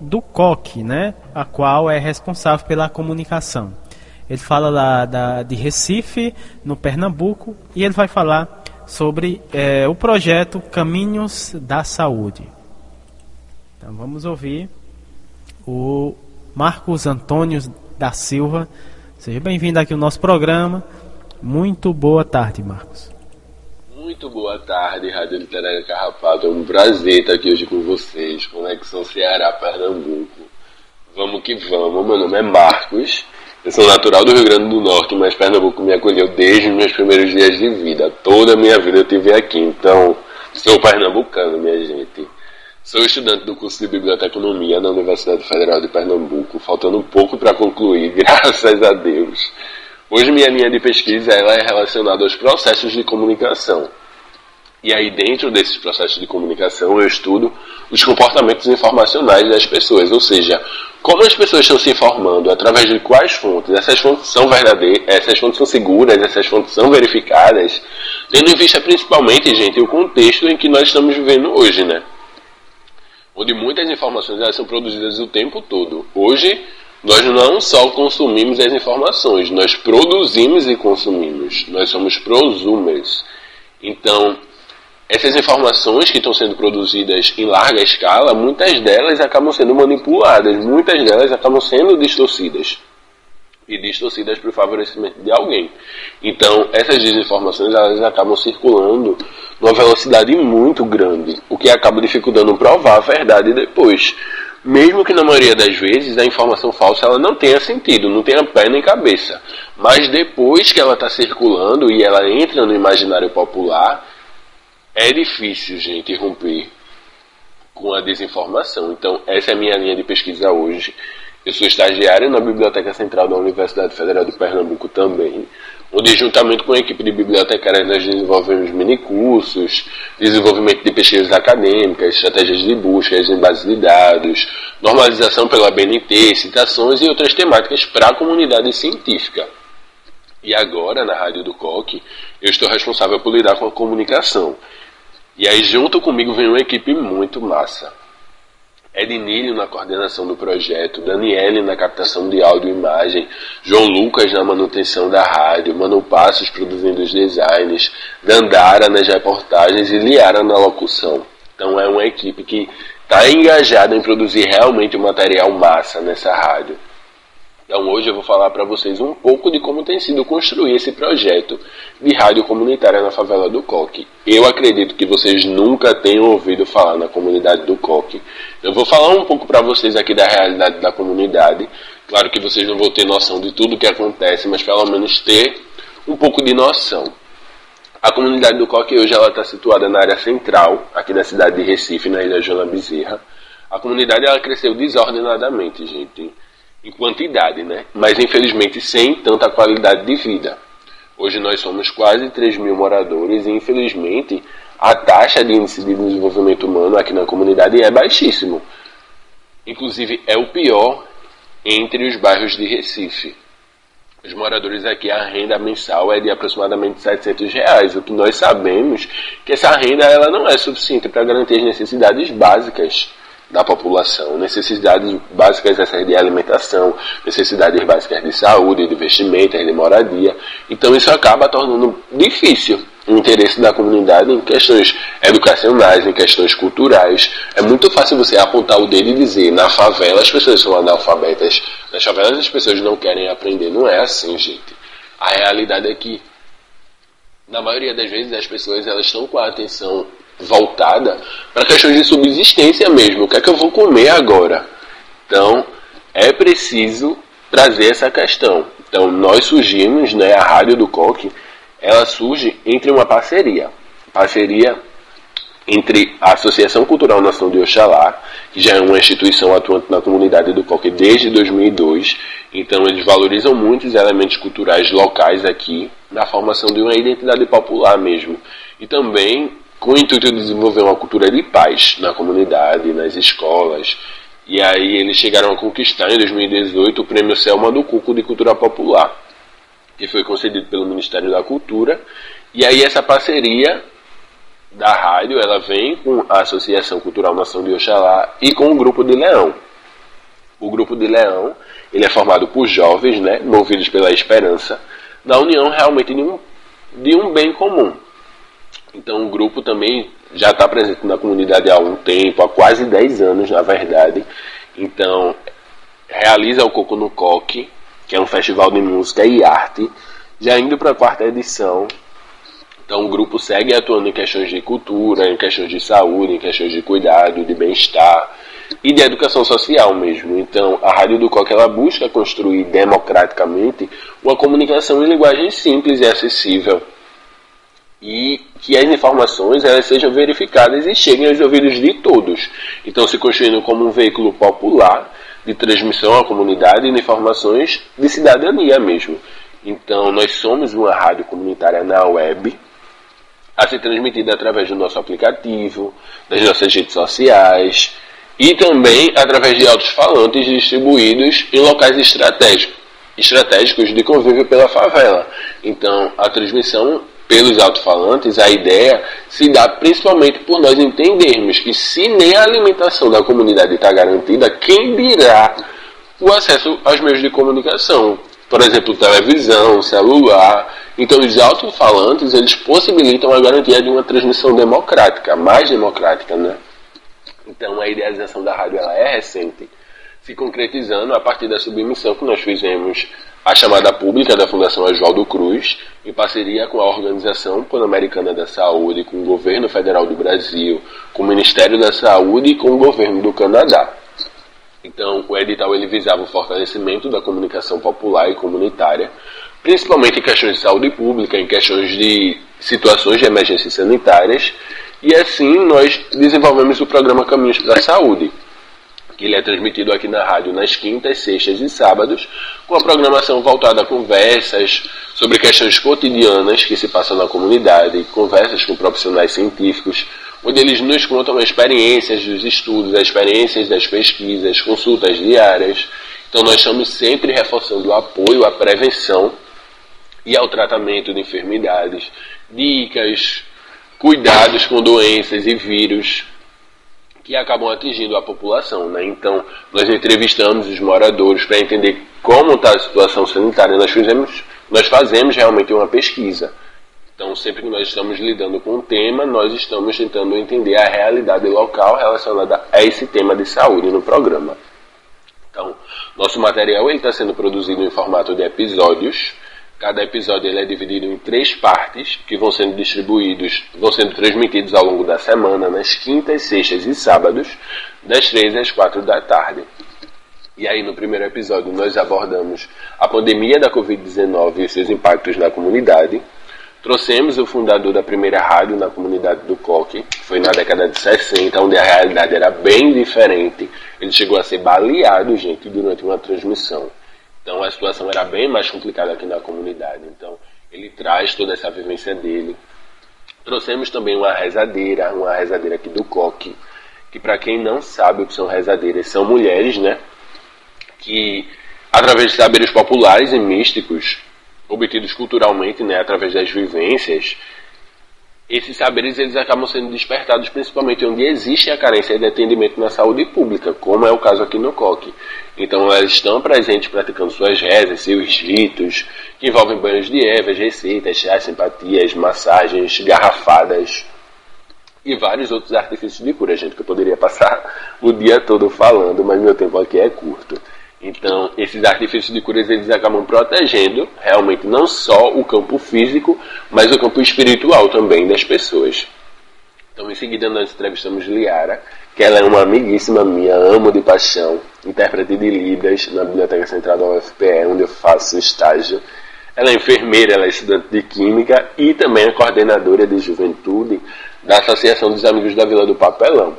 do COC, né, a qual é responsável pela comunicação. Ele fala lá da, de Recife, no Pernambuco, e ele vai falar sobre é, o projeto Caminhos da Saúde. Então vamos ouvir o Marcos Antônio da Silva. Seja bem-vindo aqui ao nosso programa. Muito boa tarde, Marcos. Muito boa tarde, Rádio Literária Carrapato. É um prazer estar aqui hoje com vocês. Conexão Ceará, Pernambuco. Vamos que vamos. Meu nome é Marcos. Eu sou natural do Rio Grande do Norte, mas Pernambuco me acolheu desde os meus primeiros dias de vida. Toda a minha vida eu tive aqui. Então, sou pernambucano, minha gente. Sou estudante do curso de Biblioteconomia na Universidade Federal de Pernambuco, faltando pouco para concluir, graças a Deus. Hoje minha linha de pesquisa ela é relacionada aos processos de comunicação. E aí dentro desses processos de comunicação eu estudo os comportamentos informacionais das pessoas, ou seja, como as pessoas estão se informando, através de quais fontes, essas fontes são verdadeiras, essas fontes são seguras, essas fontes são verificadas, tendo em vista principalmente, gente, o contexto em que nós estamos vivendo hoje, né? onde muitas informações elas são produzidas o tempo todo. Hoje, nós não só consumimos as informações, nós produzimos e consumimos. Nós somos prosumers. Então, essas informações que estão sendo produzidas em larga escala, muitas delas acabam sendo manipuladas, muitas delas acabam sendo distorcidas e distorcidas para o favorecimento de alguém. Então, essas desinformações elas acabam circulando numa velocidade muito grande, o que acaba dificultando provar a verdade depois. Mesmo que na maioria das vezes a informação falsa ela não tenha sentido, não tenha pé nem cabeça. Mas depois que ela está circulando e ela entra no imaginário popular, é difícil, gente, romper com a desinformação. Então, essa é a minha linha de pesquisa hoje. Eu sou estagiário na Biblioteca Central da Universidade Federal de Pernambuco também, onde juntamente com a equipe de bibliotecários nós desenvolvemos minicursos, desenvolvimento de pesquisas acadêmicas, estratégias de busca em bases de dados, normalização pela BNT, citações e outras temáticas para a comunidade científica. E agora, na Rádio do COC, eu estou responsável por lidar com a comunicação. E aí, junto comigo, vem uma equipe muito massa. Ednilho na coordenação do projeto, Daniele na captação de áudio e imagem, João Lucas na manutenção da rádio, Manu Passos produzindo os designs, Dandara nas reportagens e Liara na locução. Então é uma equipe que está engajada em produzir realmente um material massa nessa rádio. Então hoje eu vou falar para vocês um pouco de como tem sido construir esse projeto de rádio comunitária na favela do Coque. Eu acredito que vocês nunca tenham ouvido falar na comunidade do Coque. Eu vou falar um pouco para vocês aqui da realidade da comunidade. Claro que vocês não vão ter noção de tudo o que acontece, mas pelo menos ter um pouco de noção. A comunidade do Coque hoje ela está situada na área central, aqui da cidade de Recife, na ilha Joana Bezerra. A comunidade ela cresceu desordenadamente, gente em quantidade, né? mas infelizmente sem tanta qualidade de vida. Hoje nós somos quase 3 mil moradores e infelizmente a taxa de índice de desenvolvimento humano aqui na comunidade é baixíssimo. Inclusive é o pior entre os bairros de Recife. Os moradores aqui, a renda mensal é de aproximadamente 700 reais, o que nós sabemos que essa renda ela não é suficiente para garantir as necessidades básicas da população, necessidades básicas de alimentação, necessidades básicas de saúde, de vestimenta, de moradia. Então isso acaba tornando difícil o interesse da comunidade em questões educacionais, em questões culturais. É muito fácil você apontar o dedo e dizer, na favela as pessoas são analfabetas, nas favelas as pessoas não querem aprender. Não é assim, gente. A realidade é que na maioria das vezes as pessoas elas estão com a atenção voltada para questões de subsistência mesmo. O que é que eu vou comer agora? Então, é preciso trazer essa questão. Então, nós surgimos, né, a Rádio do Coque, ela surge entre uma parceria. Parceria entre a Associação Cultural Nação de Oxalá, que já é uma instituição atuante na comunidade do Coque desde 2002. Então, eles valorizam muito os elementos culturais locais aqui, na formação de uma identidade popular mesmo. E também com o intuito de desenvolver uma cultura de paz na comunidade, nas escolas. E aí eles chegaram a conquistar em 2018 o Prêmio Selma do Cuco de Cultura Popular, que foi concedido pelo Ministério da Cultura. E aí essa parceria da rádio, ela vem com a Associação Cultural Nação de Oxalá e com o Grupo de Leão. O Grupo de Leão, ele é formado por jovens, né, movidos pela esperança, da união realmente de um, de um bem comum. Então o grupo também já está presente na comunidade há um tempo, há quase 10 anos na verdade. Então realiza o Coco no Coque, que é um festival de música e arte, já indo para a quarta edição. Então o grupo segue atuando em questões de cultura, em questões de saúde, em questões de cuidado, de bem-estar e de educação social mesmo. Então a Rádio do Coque ela busca construir democraticamente uma comunicação em linguagem simples e acessível e que as informações elas sejam verificadas e cheguem aos ouvidos de todos. Então, se construindo como um veículo popular de transmissão à comunidade de informações de cidadania mesmo. Então, nós somos uma rádio comunitária na web, a ser transmitida através do nosso aplicativo, das nossas redes sociais e também através de altos-falantes distribuídos em locais estratégicos, estratégicos de convívio pela favela. Então, a transmissão pelos alto-falantes, a ideia se dá principalmente por nós entendermos que se nem a alimentação da comunidade está garantida, quem dirá o acesso aos meios de comunicação? Por exemplo, televisão, celular. Então, os alto-falantes, eles possibilitam a garantia de uma transmissão democrática, mais democrática, né? Então, a idealização da rádio ela é recente, se concretizando a partir da submissão que nós fizemos a chamada pública da Fundação Oswaldo Cruz, em parceria com a Organização Pan-Americana da Saúde, com o Governo Federal do Brasil, com o Ministério da Saúde e com o Governo do Canadá. Então, o edital ele visava o fortalecimento da comunicação popular e comunitária, principalmente em questões de saúde pública, em questões de situações de emergências sanitárias, e assim nós desenvolvemos o programa Caminhos para a Saúde, ele é transmitido aqui na rádio nas quintas, sextas e sábados, com a programação voltada a conversas sobre questões cotidianas que se passam na comunidade, conversas com profissionais científicos, onde eles nos contam as experiências dos estudos, as experiências das pesquisas, consultas diárias. Então nós estamos sempre reforçando o apoio à prevenção e ao tratamento de enfermidades, dicas, cuidados com doenças e vírus, que acabam atingindo a população. Né? Então, nós entrevistamos os moradores para entender como está a situação sanitária. Nós, fizemos, nós fazemos realmente uma pesquisa. Então, sempre que nós estamos lidando com um tema, nós estamos tentando entender a realidade local relacionada a esse tema de saúde no programa. Então, nosso material está sendo produzido em formato de episódios Cada episódio ele é dividido em três partes que vão sendo distribuídos, vão sendo transmitidos ao longo da semana, nas quintas, sextas e sábados, das três às quatro da tarde. E aí, no primeiro episódio, nós abordamos a pandemia da Covid-19 e seus impactos na comunidade. Trouxemos o fundador da primeira rádio na comunidade do Coque, foi na década de 60, onde a realidade era bem diferente. Ele chegou a ser baleado, gente, durante uma transmissão. Então a situação era bem mais complicada aqui na comunidade. Então ele traz toda essa vivência dele. Trouxemos também uma rezadeira, uma rezadeira aqui do Coque, que para quem não sabe o que são rezadeiras, são mulheres, né? Que através de saberes populares e místicos, obtidos culturalmente, né, através das vivências, esses saberes eles acabam sendo despertados principalmente onde existe a carência de atendimento na saúde pública, como é o caso aqui no COC. Então elas estão presentes praticando suas rezas, seus ritos, que envolvem banhos de ervas, receitas, chás, simpatias, massagens, garrafadas e vários outros artifícios de cura, gente, que eu poderia passar o dia todo falando, mas meu tempo aqui é curto. Então, esses artifícios de cura eles acabam protegendo realmente não só o campo físico, mas o campo espiritual também das pessoas. Então, em seguida, nós entrevistamos Liara, que ela é uma amiguíssima minha, amo de paixão, intérprete de Libras na Biblioteca Central da UFPE, onde eu faço estágio. Ela é enfermeira, ela é estudante de Química e também é coordenadora de juventude da Associação dos Amigos da Vila do Papelão,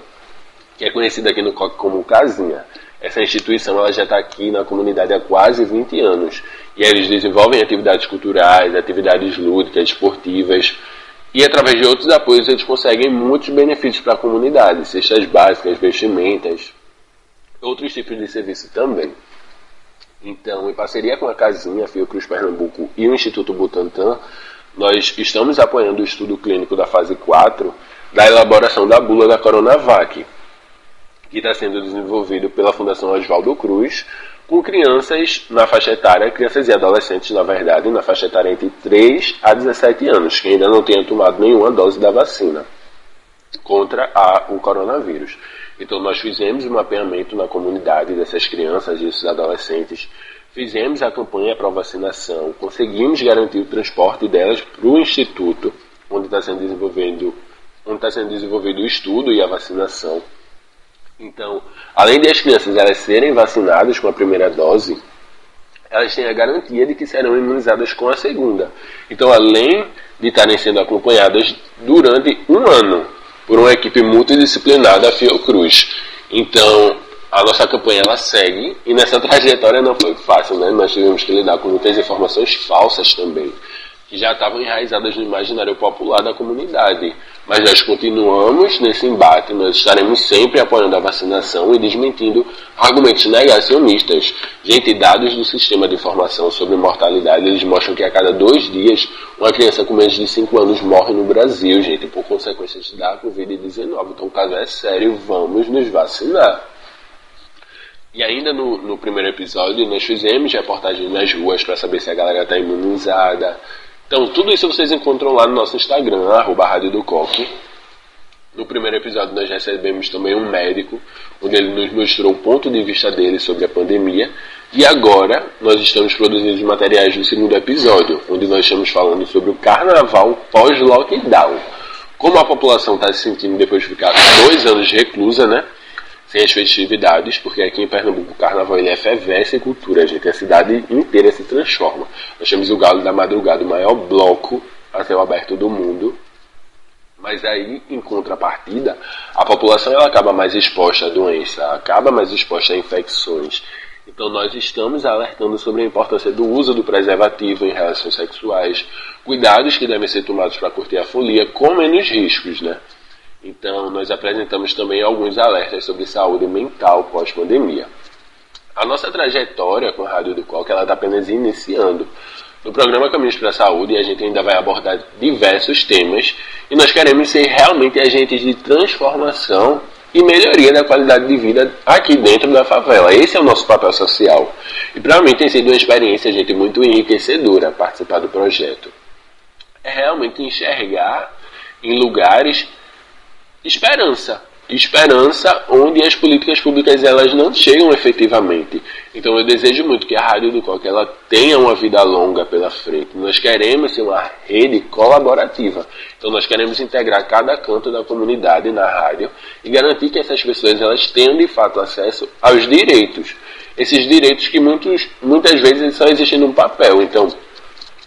que é conhecida aqui no Coque como Casinha. Essa instituição ela já está aqui na comunidade há quase 20 anos. E eles desenvolvem atividades culturais, atividades lúdicas, esportivas. E através de outros apoios eles conseguem muitos benefícios para a comunidade, cestas básicas, vestimentas, outros tipos de serviço também. Então, em parceria com a Casinha, Fiocruz Pernambuco e o Instituto Butantan, nós estamos apoiando o estudo clínico da fase 4 da elaboração da bula da Coronavac, que está sendo desenvolvido pela Fundação Oswaldo Cruz, com crianças na faixa etária, crianças e adolescentes, na verdade, na faixa etária entre 3 a 17 anos, que ainda não tenham tomado nenhuma dose da vacina contra a, o coronavírus. Então, nós fizemos um mapeamento na comunidade dessas crianças e desses adolescentes, fizemos a campanha para vacinação, conseguimos garantir o transporte delas para o instituto, onde está sendo desenvolvido, onde está sendo desenvolvido o estudo e a vacinação. Então, além de as crianças elas serem vacinadas com a primeira dose, elas têm a garantia de que serão imunizadas com a segunda. Então, além de estarem sendo acompanhadas durante um ano por uma equipe multidisciplinar da Fiocruz. Então, a nossa campanha ela segue e nessa trajetória não foi fácil, né? Nós tivemos que lidar com muitas informações falsas também que já estavam enraizadas no imaginário popular da comunidade. Mas nós continuamos nesse embate, nós estaremos sempre apoiando a vacinação e desmentindo argumentos negacionistas. Gente, dados do sistema de informação sobre mortalidade, eles mostram que a cada dois dias uma criança com menos de 5 anos morre no Brasil, gente, por consequências da Covid-19. Então o caso é sério, vamos nos vacinar. E ainda no, no primeiro episódio, nós fizemos reportagens nas ruas para saber se a galera está imunizada, então, tudo isso vocês encontram lá no nosso Instagram, arroba Rádio do Coque. No primeiro episódio nós recebemos também um médico, onde ele nos mostrou o ponto de vista dele sobre a pandemia. E agora nós estamos produzindo os materiais do segundo episódio, onde nós estamos falando sobre o carnaval pós-lockdown. Como a população está se sentindo depois de ficar dois anos reclusa, né? Sem as festividades, porque aqui em Pernambuco o carnaval ele é fervesce e cultura, gente. A cidade inteira se transforma. Nós temos o Galo da Madrugada, o maior bloco a céu aberto do mundo. Mas aí, em contrapartida, a população ela acaba mais exposta à doença, acaba mais exposta a infecções. Então nós estamos alertando sobre a importância do uso do preservativo em relações sexuais, cuidados que devem ser tomados para curtir a folia com menos riscos, né? Então, nós apresentamos também alguns alertas sobre saúde mental pós-pandemia. A nossa trajetória com a Rádio do Coque está apenas iniciando. No programa Caminhos para a Saúde, a gente ainda vai abordar diversos temas e nós queremos ser realmente agentes de transformação e melhoria da qualidade de vida aqui dentro da favela. Esse é o nosso papel social. E para mim tem sido uma experiência, gente, muito enriquecedora participar do projeto. É realmente enxergar em lugares esperança. Esperança onde as políticas públicas elas não chegam efetivamente. Então eu desejo muito que a Rádio do Coque ela tenha uma vida longa pela frente. Nós queremos ser uma rede colaborativa. Então nós queremos integrar cada canto da comunidade na rádio e garantir que essas pessoas elas tenham de fato acesso aos direitos. Esses direitos que muitos, muitas vezes só existem no papel. Então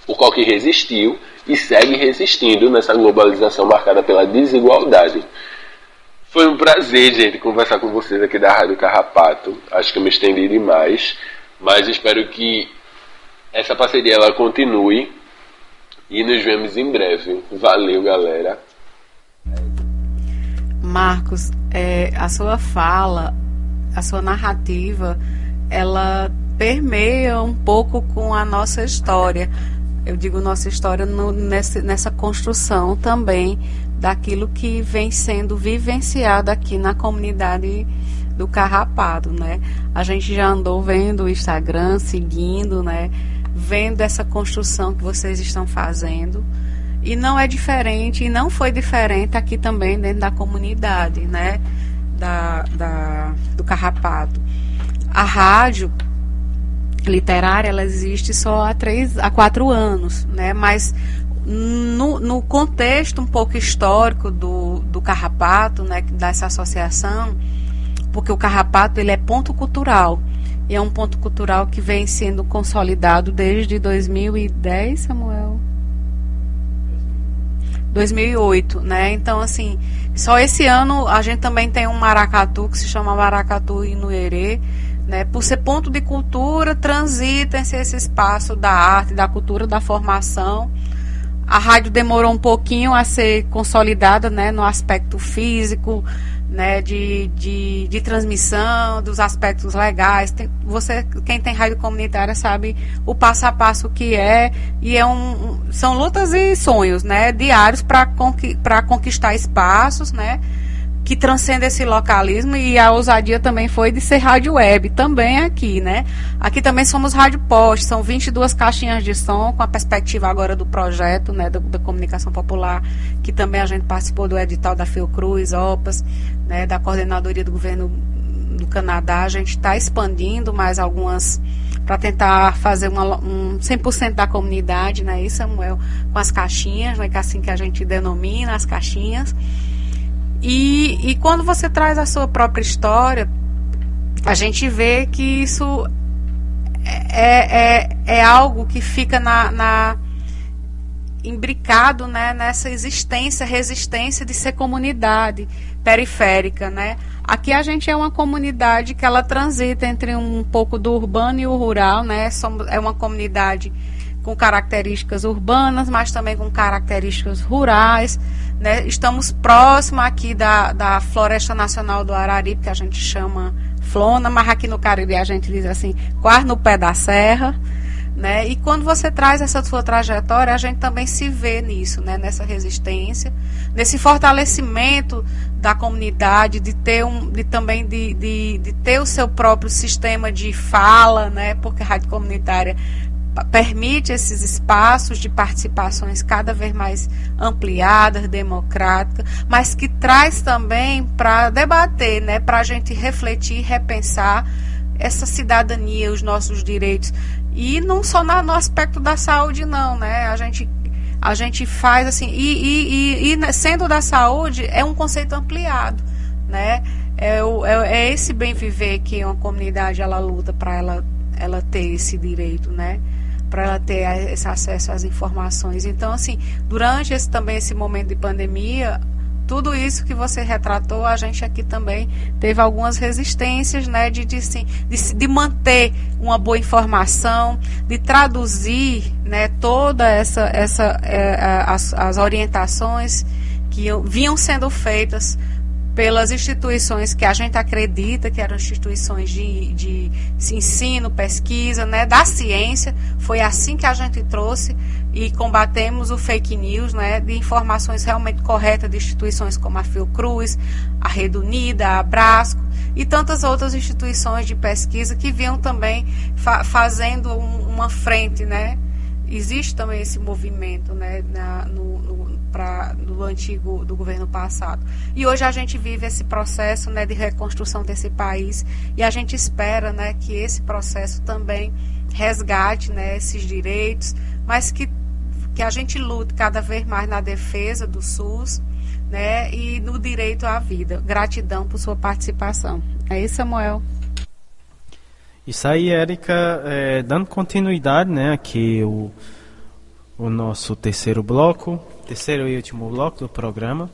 o Coque resistiu e segue resistindo nessa globalização marcada pela desigualdade. Foi um prazer, gente, conversar com vocês aqui da Rádio Carrapato. Acho que eu me estendi demais, mas espero que essa parceria ela continue e nos vemos em breve. Valeu, galera. Marcos, é, a sua fala, a sua narrativa, ela permeia um pouco com a nossa história eu digo nossa história no, nessa, nessa construção também daquilo que vem sendo vivenciado aqui na comunidade do Carrapado, né? A gente já andou vendo o Instagram, seguindo, né? Vendo essa construção que vocês estão fazendo. E não é diferente, e não foi diferente aqui também dentro da comunidade, né? Da, da, do Carrapado. A rádio literária ela existe só há três, há quatro anos, né? Mas no, no contexto um pouco histórico do, do Carrapato, né, dessa associação, porque o Carrapato ele é ponto cultural. E é um ponto cultural que vem sendo consolidado desde 2010, Samuel? 2008, né? Então, assim, só esse ano a gente também tem um maracatu que se chama Maracatu Inuerê, né? Por ser ponto de cultura, transita esse espaço da arte, da cultura, da formação. A rádio demorou um pouquinho a ser consolidada, né? No aspecto físico, né, de, de, de, transmissão, dos aspectos legais. Tem, você, quem tem rádio comunitária sabe o passo a passo que é e é um, são lutas e sonhos, né, diários para conqui, conquistar espaços, né, que transcende esse localismo e a ousadia também foi de ser rádio web, também aqui, né? Aqui também somos rádio post, são 22 caixinhas de som com a perspectiva agora do projeto, né, da, da comunicação popular, que também a gente participou do edital da Fiocruz, OPAS, né, da coordenadoria do governo do Canadá, a gente está expandindo mais algumas para tentar fazer uma, um 100% da comunidade, né, isso, Samuel, com as caixinhas, né, que é assim que a gente denomina as caixinhas. E, e quando você traz a sua própria história, a gente vê que isso é, é, é algo que fica na, na imbricado né, nessa existência, resistência de ser comunidade periférica, né? Aqui a gente é uma comunidade que ela transita entre um pouco do urbano e o rural, né? Somos, é uma comunidade com características urbanas, mas também com características rurais, né? Estamos próximo aqui da, da Floresta Nacional do Araripe, que a gente chama Flona, mas aqui no Cariri a gente diz assim, quase no pé da serra. Né? E quando você traz essa sua trajetória, a gente também se vê nisso, né? nessa resistência, nesse fortalecimento da comunidade, de ter um, de também de, de, de ter o seu próprio sistema de fala, né? Porque a rádio comunitária permite esses espaços de participações cada vez mais ampliadas, democráticas, mas que traz também para debater, né, para a gente refletir, repensar essa cidadania, os nossos direitos e não só no aspecto da saúde não, né? A gente a gente faz assim e, e, e, e sendo da saúde é um conceito ampliado, né? É, é, é esse bem viver que uma comunidade ela luta para ela ela ter esse direito, né? Para ela ter esse acesso às informações. Então, assim, durante esse, também esse momento de pandemia, tudo isso que você retratou, a gente aqui também teve algumas resistências, né, de, de, sim, de, de manter uma boa informação, de traduzir, né, toda essa, essa é, as, as orientações que vinham sendo feitas pelas instituições que a gente acredita que eram instituições de, de ensino, pesquisa, né, da ciência. Foi assim que a gente trouxe e combatemos o fake news, né, de informações realmente corretas de instituições como a Fiocruz, a Rede Unida, a Abrasco e tantas outras instituições de pesquisa que vinham também fa fazendo um, uma frente, né. Existe também esse movimento, né, na, no, no do antigo do governo passado. E hoje a gente vive esse processo né, de reconstrução desse país e a gente espera né, que esse processo também resgate né, esses direitos, mas que, que a gente lute cada vez mais na defesa do SUS né, e no direito à vida. Gratidão por sua participação. É isso, Samuel. Isso aí, Érica, é, dando continuidade, né, aqui o, o nosso terceiro bloco, terceiro e último bloco do programa.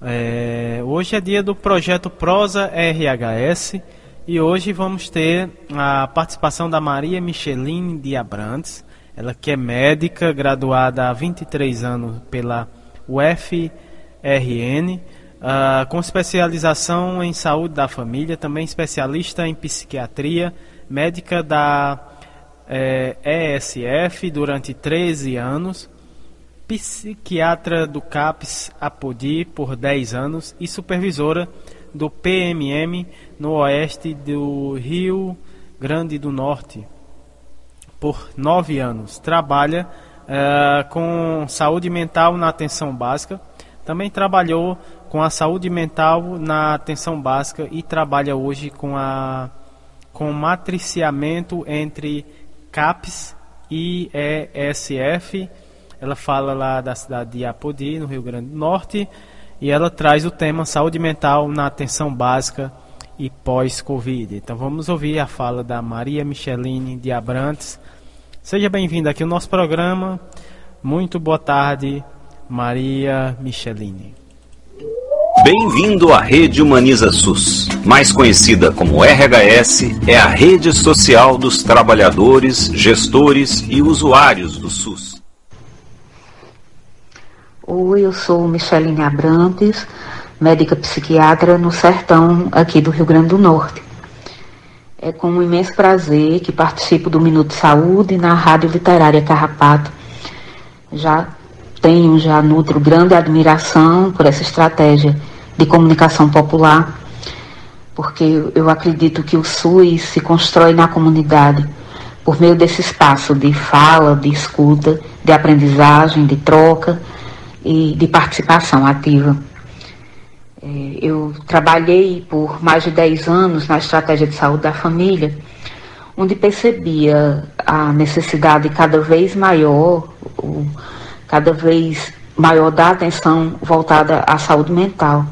É, hoje é dia do projeto Prosa RHS e hoje vamos ter a participação da Maria Micheline de Abrantes, ela que é médica, graduada há 23 anos pela UFRN, uh, ah, com especialização em saúde da família, também especialista em psiquiatria, médica da é, ESF durante 13 anos, psiquiatra do CAPS Apodi por 10 anos e supervisora do PMM no oeste do Rio Grande do Norte por 9 anos. Trabalha uh, com saúde mental na atenção básica. Também trabalhou com a saúde mental na atenção básica e trabalha hoje com a com matriciamento entre CAPS e ESF Ela fala lá da cidade de Apodi, no Rio Grande do Norte, e ela traz o tema saúde mental na atenção básica e pós-Covid. Então vamos ouvir a fala da Maria Micheline de Abrantes. Seja bem-vinda aqui ao nosso programa. Muito boa tarde, Maria Micheline. Bem-vindo à Rede Humaniza SUS. Mais conhecida como RHS, é a rede social dos trabalhadores, gestores e usuários do SUS. Oi, eu sou Micheline Abrantes, médica psiquiatra no sertão aqui do Rio Grande do Norte. É com um imenso prazer que participo do Minuto Saúde na Rádio Literária Carrapato. Já tenho, já nutro grande admiração por essa estratégia de comunicação popular, porque eu acredito que o SUS se constrói na comunidade por meio desse espaço de fala, de escuta, de aprendizagem, de troca e de participação ativa. É, eu trabalhei por mais de 10 anos na estratégia de saúde da família, onde percebia a necessidade cada vez maior, cada vez maior da atenção voltada à saúde mental.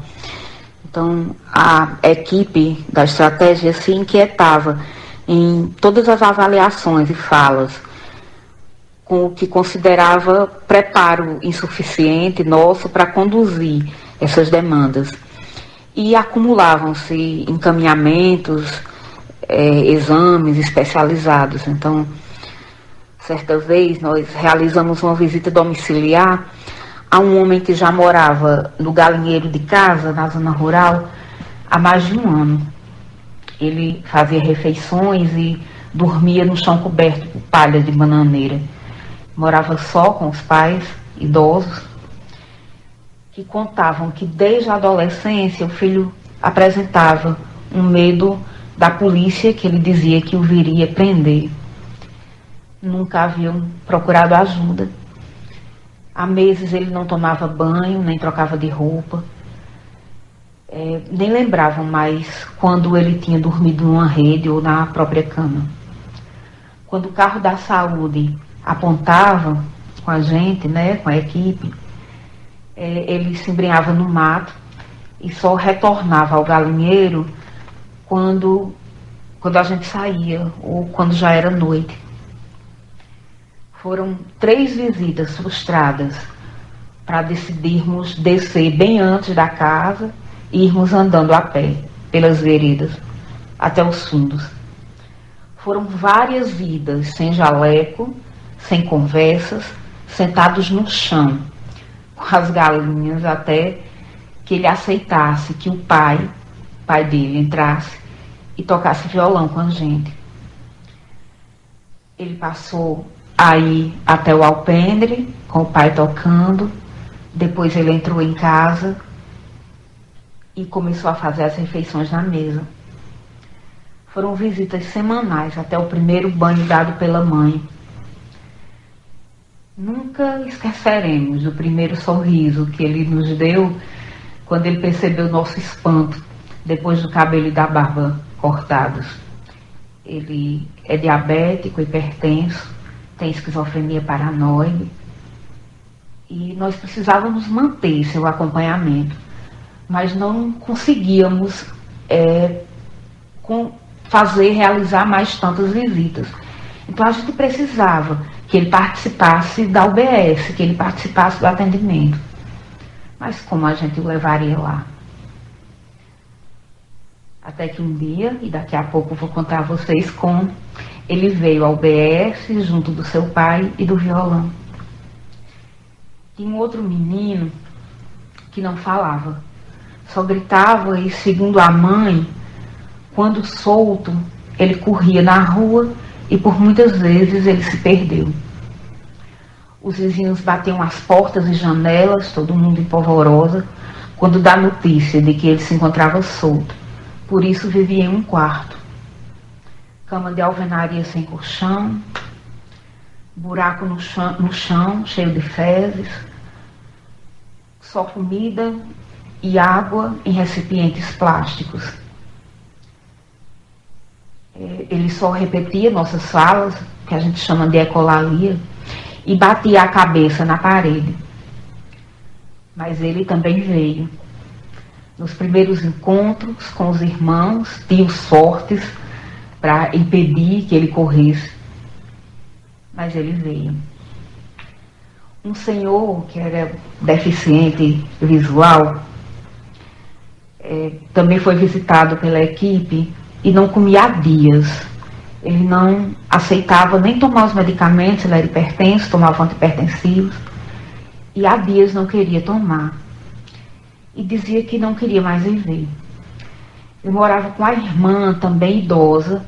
Então, a equipe da estratégia se inquietava em todas as avaliações e falas com o que considerava preparo insuficiente nosso para conduzir essas demandas. E acumulavam-se encaminhamentos, é, exames especializados. Então, certa vez nós realizamos uma visita domiciliar a um homem que já morava no galinheiro de casa, na zona rural, há mais de um ano. Ele fazia refeições e dormia no chão coberto por palha de bananeira. Morava só com os pais, idosos, que contavam que desde a adolescência o filho apresentava um medo da polícia que ele dizia que o viria prender. Nunca haviam procurado ajuda Há meses ele não tomava banho, nem trocava de roupa. É, nem lembravam mais quando ele tinha dormido numa rede ou na própria cama. Quando o carro da saúde apontava com a gente, né, com a equipe, é, ele se embrenhava no mato e só retornava ao galinheiro quando, quando a gente saía ou quando já era noite. Foram três visitas frustradas para decidirmos descer bem antes da casa e irmos andando a pé pelas veredas até os fundos. Foram várias vidas sem jaleco, sem conversas, sentados no chão, com as galinhas até que ele aceitasse que o pai, pai dele, entrasse e tocasse violão com a gente. Ele passou aí até o alpendre, com o pai tocando. Depois ele entrou em casa e começou a fazer as refeições na mesa. Foram visitas semanais até o primeiro banho dado pela mãe. Nunca esqueceremos o primeiro sorriso que ele nos deu quando ele percebeu nosso espanto depois do cabelo e da barba cortados. Ele é diabético, hipertenso, tem esquizofrenia paranoide. E nós precisávamos manter seu acompanhamento, mas não conseguíamos é, com, fazer, realizar mais tantas visitas. Então a gente precisava que ele participasse da UBS, que ele participasse do atendimento. Mas como a gente o levaria lá? Até que um dia, e daqui a pouco vou contar a vocês como, ele veio ao BS junto do seu pai e do violão. Tinha um outro menino que não falava, só gritava e, segundo a mãe, quando solto, ele corria na rua e por muitas vezes ele se perdeu. Os vizinhos batiam as portas e janelas, todo mundo em polvorosa, quando dá notícia de que ele se encontrava solto. Por isso vivia em um quarto cama de alvenaria sem colchão, buraco no chão, no chão cheio de fezes, só comida e água em recipientes plásticos. É, ele só repetia nossas falas, que a gente chama de ecolalia, e batia a cabeça na parede. Mas ele também veio. Nos primeiros encontros com os irmãos, tios fortes, para impedir que ele corresse. Mas ele veio. Um senhor que era deficiente visual é, também foi visitado pela equipe e não comia há dias. Ele não aceitava nem tomar os medicamentos, ele era hipertenso, tomava antipertensivos, e há dias não queria tomar. E dizia que não queria mais viver. Ele morava com a irmã, também idosa,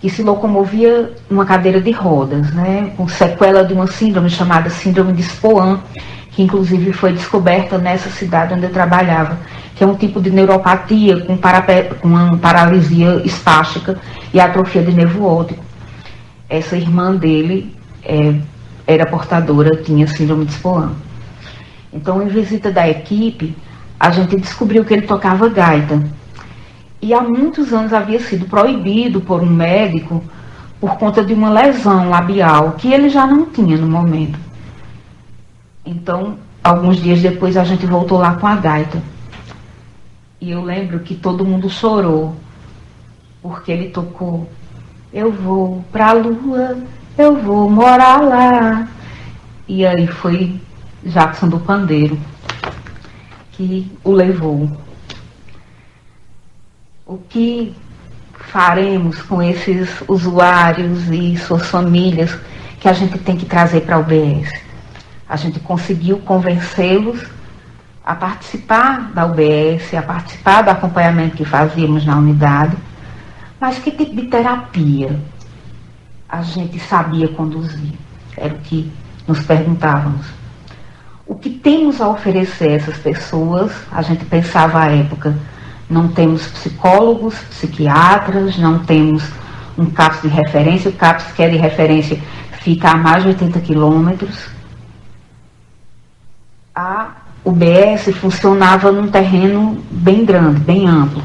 que se locomovia numa cadeira de rodas, né, com sequela de uma síndrome chamada síndrome de Spoan, que inclusive foi descoberta nessa cidade onde eu trabalhava, que é um tipo de neuropatia com, com paralisia espástica e atrofia de nervo óptico. Essa irmã dele é, era portadora, tinha síndrome de Spoan. Então, em visita da equipe, a gente descobriu que ele tocava gaita. E há muitos anos havia sido proibido por um médico por conta de uma lesão labial que ele já não tinha no momento. Então, alguns dias depois, a gente voltou lá com a gaita. E eu lembro que todo mundo chorou, porque ele tocou: Eu vou pra lua, eu vou morar lá. E aí foi Jackson do Pandeiro que o levou. O que faremos com esses usuários e suas famílias que a gente tem que trazer para o UBS? A gente conseguiu convencê-los a participar da UBS, a participar do acompanhamento que fazíamos na unidade, mas que tipo de terapia a gente sabia conduzir? Era o que nos perguntávamos. O que temos a oferecer a essas pessoas? A gente pensava à época, não temos psicólogos, psiquiatras, não temos um CAPS de referência, o CAPS que é de referência fica a mais de 80 quilômetros. A UBS funcionava num terreno bem grande, bem amplo.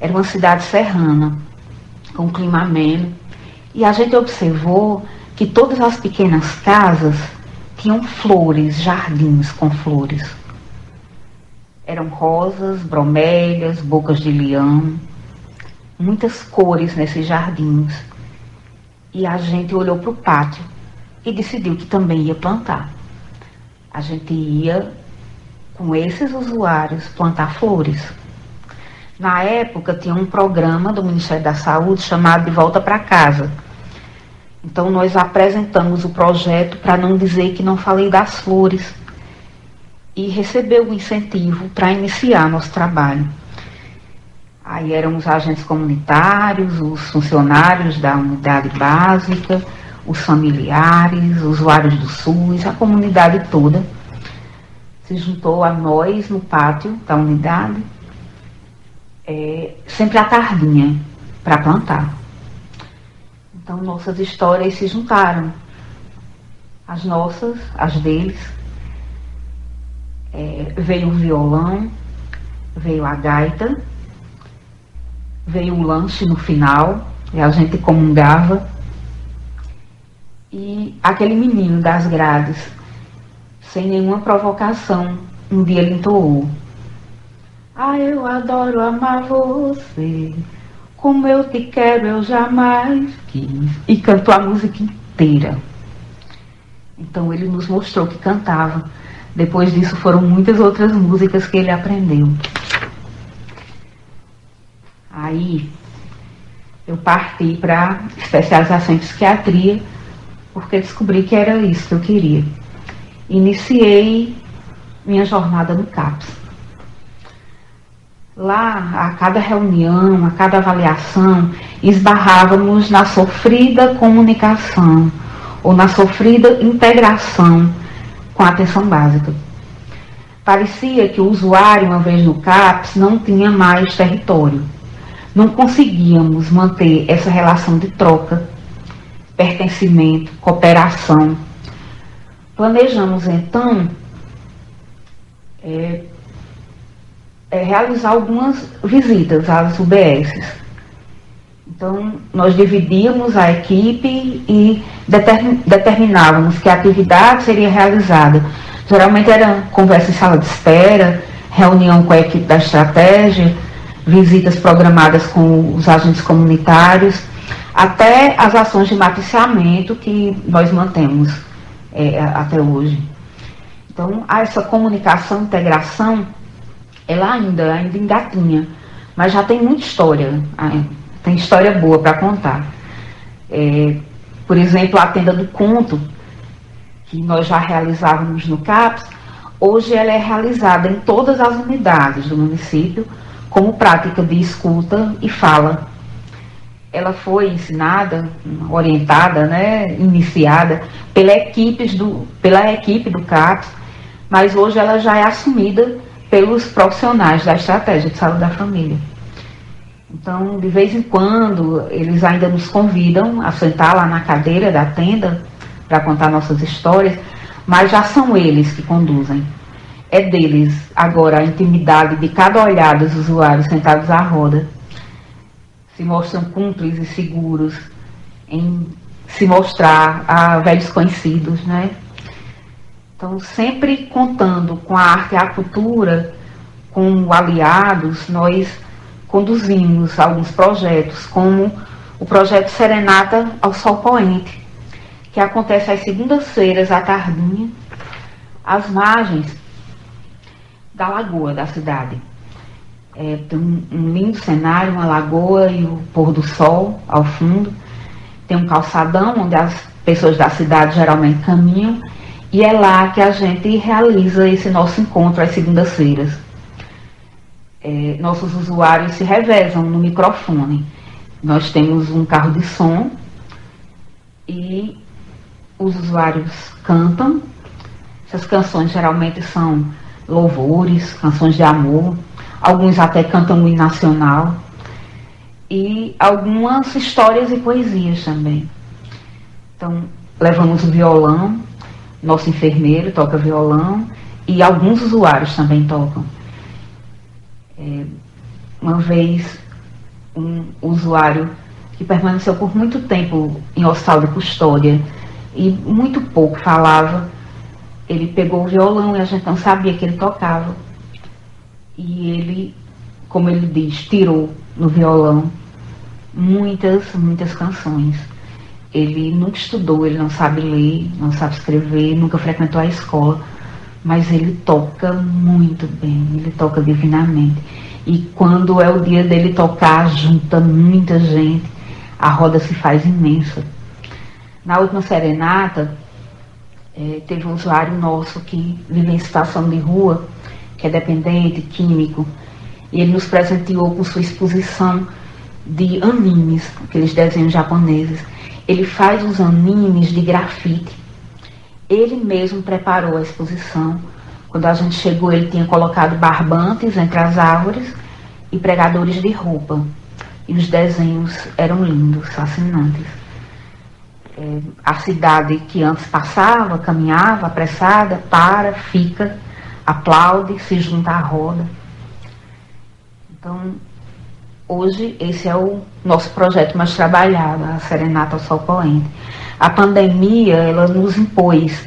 Era uma cidade serrana, com clima ameno. E a gente observou que todas as pequenas casas tinham flores, jardins com flores. Eram rosas, bromélias, bocas de leão, muitas cores nesses jardins. E a gente olhou para o pátio e decidiu que também ia plantar. A gente ia com esses usuários plantar flores. Na época tinha um programa do Ministério da Saúde chamado De Volta para Casa. Então nós apresentamos o projeto para não dizer que não falei das flores e recebeu o incentivo para iniciar nosso trabalho. Aí eram os agentes comunitários, os funcionários da unidade básica, os familiares, usuários do SUS, a comunidade toda se juntou a nós no pátio da unidade, é, sempre à tardinha, para plantar. Então nossas histórias se juntaram. As nossas, as deles. É, veio o violão, veio a gaita, veio o lanche no final, e a gente comungava. E aquele menino das grades sem nenhuma provocação, um dia ele entoou. Ah, eu adoro amar você, como eu te quero eu jamais quis. E cantou a música inteira. Então ele nos mostrou que cantava. Depois disso foram muitas outras músicas que ele aprendeu. Aí eu parti para especialização em psiquiatria, porque descobri que era isso que eu queria iniciei minha jornada no CAPS. Lá, a cada reunião, a cada avaliação, esbarrávamos na sofrida comunicação ou na sofrida integração com a atenção básica. Parecia que o usuário, uma vez no CAPS, não tinha mais território. Não conseguíamos manter essa relação de troca, pertencimento, cooperação Planejamos então é, é, realizar algumas visitas às UBSs. Então, nós dividíamos a equipe e determinávamos que a atividade seria realizada. Geralmente era conversa em sala de espera, reunião com a equipe da estratégia, visitas programadas com os agentes comunitários, até as ações de matriciamento que nós mantemos é, até hoje. Então, essa comunicação, integração, ela ainda, ainda engatinha, mas já tem muita história, tem história boa para contar. É, por exemplo, a tenda do conto, que nós já realizávamos no CAPS, hoje ela é realizada em todas as unidades do município como prática de escuta e fala. Ela foi ensinada, orientada, né, iniciada pela, equipes do, pela equipe do CAPS, mas hoje ela já é assumida pelos profissionais da estratégia de saúde da família. Então, de vez em quando, eles ainda nos convidam a sentar lá na cadeira da tenda para contar nossas histórias, mas já são eles que conduzem. É deles agora a intimidade de cada olhar dos usuários sentados à roda. Se mostram cúmplices e seguros em se mostrar a velhos conhecidos, né? Então, sempre contando com a arte e a cultura, com aliados, nós conduzimos alguns projetos, como o projeto Serenata ao Sol Poente, que acontece às segundas-feiras à tardinha, às margens da lagoa da cidade. É, tem um, lindo cenário, uma lagoa e o pôr do sol ao fundo. Tem um calçadão onde as pessoas da cidade geralmente caminham e é lá que a gente realiza esse nosso encontro às segundas-feiras. É, nossos usuários se revezam no microfone. Nós temos um carro de som e os usuários cantam. Essas canções geralmente são louvores, canções de amor, alguns até cantam o nacional e algumas histórias e poesias também. Então, levamos o violão, nosso enfermeiro toca violão e alguns usuários também tocam. É, uma vez, um usuário que permaneceu por muito tempo em hospital de custódia e muito pouco falava, ele pegou o violão e a gente não sabia que ele tocava. E ele, como ele diz, tirou no violão muitas, muitas canções. Ele nunca estudou, ele não sabe ler, não sabe escrever, nunca frequentou a escola, mas ele toca muito bem, ele toca divinamente. E quando é o dia dele tocar, junta muita gente, a roda se faz imensa. Na última serenata, é, teve um usuário nosso que vive em situação de rua, que é dependente, químico, e ele nos presenteou com sua exposição de animes, aqueles desenhos japoneses. Ele faz os animes de grafite. Ele mesmo preparou a exposição. Quando a gente chegou, ele tinha colocado barbantes entre as árvores e pregadores de roupa. E os desenhos eram lindos, fascinantes é, a cidade que antes passava, caminhava apressada, para, fica, aplaude, se junta à roda. Então, hoje esse é o nosso projeto mais trabalhado, a Serenata ao Sol Poente. A pandemia, ela nos impôs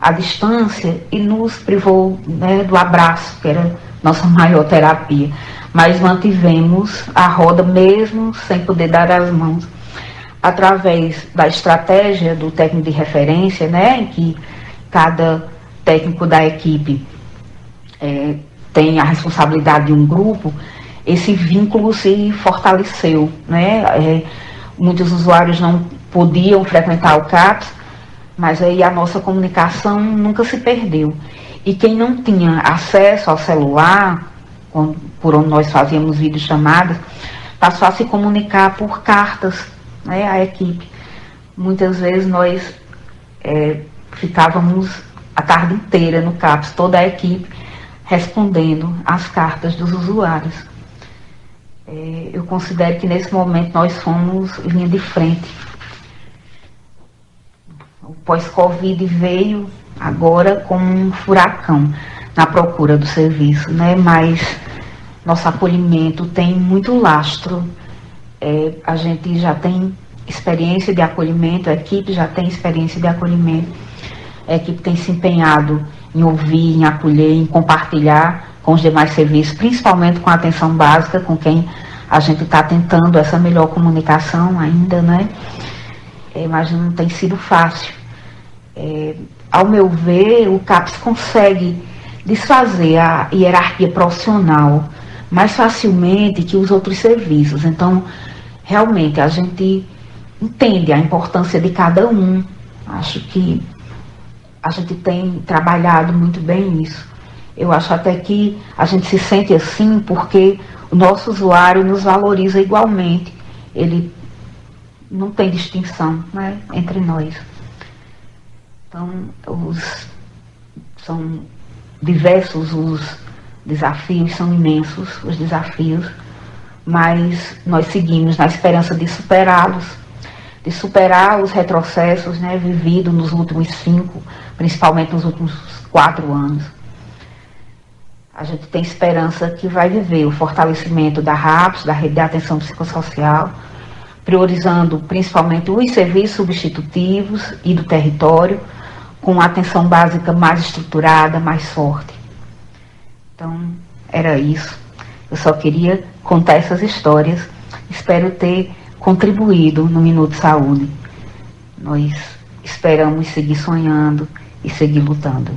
a distância e nos privou né, do abraço, que era nossa maior terapia. Mas mantivemos a roda mesmo sem poder dar as mãos através da estratégia do técnico de referência, né, em que cada técnico da equipe é, tem a responsabilidade de um grupo, esse vínculo se fortaleceu. Né? É, muitos usuários não podiam frequentar o CAPS, mas aí a nossa comunicação nunca se perdeu. E quem não tinha acesso ao celular, por onde nós fazíamos videochamadas, passou a se comunicar por cartas né, a equipe. Muitas vezes nós é, ficávamos a tarde inteira no CAPS, toda a equipe, respondendo às cartas dos usuários. É, eu considero que nesse momento nós fomos linha de frente. O pós-Covid veio agora como um furacão na procura do serviço, né? mas nosso acolhimento tem muito lastro É, a gente já tem experiência de acolhimento, a equipe já tem experiência de acolhimento, a equipe tem se empenhado em ouvir, em acolher, em compartilhar com os demais serviços, principalmente com a atenção básica, com quem a gente está tentando essa melhor comunicação ainda, né? É, mas não tem sido fácil. É, ao meu ver, o CAPS consegue desfazer a hierarquia profissional mais facilmente que os outros serviços. Então, realmente, a gente entende a importância de cada um. Acho que a gente tem trabalhado muito bem isso. Eu acho até que a gente se sente assim porque o nosso usuário nos valoriza igualmente. Ele não tem distinção né, entre nós. Então, os, são diversos os desafios, são imensos os desafios, mas nós seguimos na esperança de superá-los, de superar os retrocessos né, vividos nos últimos cinco, principalmente nos últimos quatro anos. A gente tem esperança que vai viver o fortalecimento da RAPS, da Rede de Atenção Psicossocial, priorizando principalmente os serviços substitutivos e do território, com atenção básica mais estruturada, mais forte. Então, era isso. Eu só queria contar essas histórias. Espero ter contribuído no Minuto Saúde. Nós esperamos seguir sonhando e seguir lutando.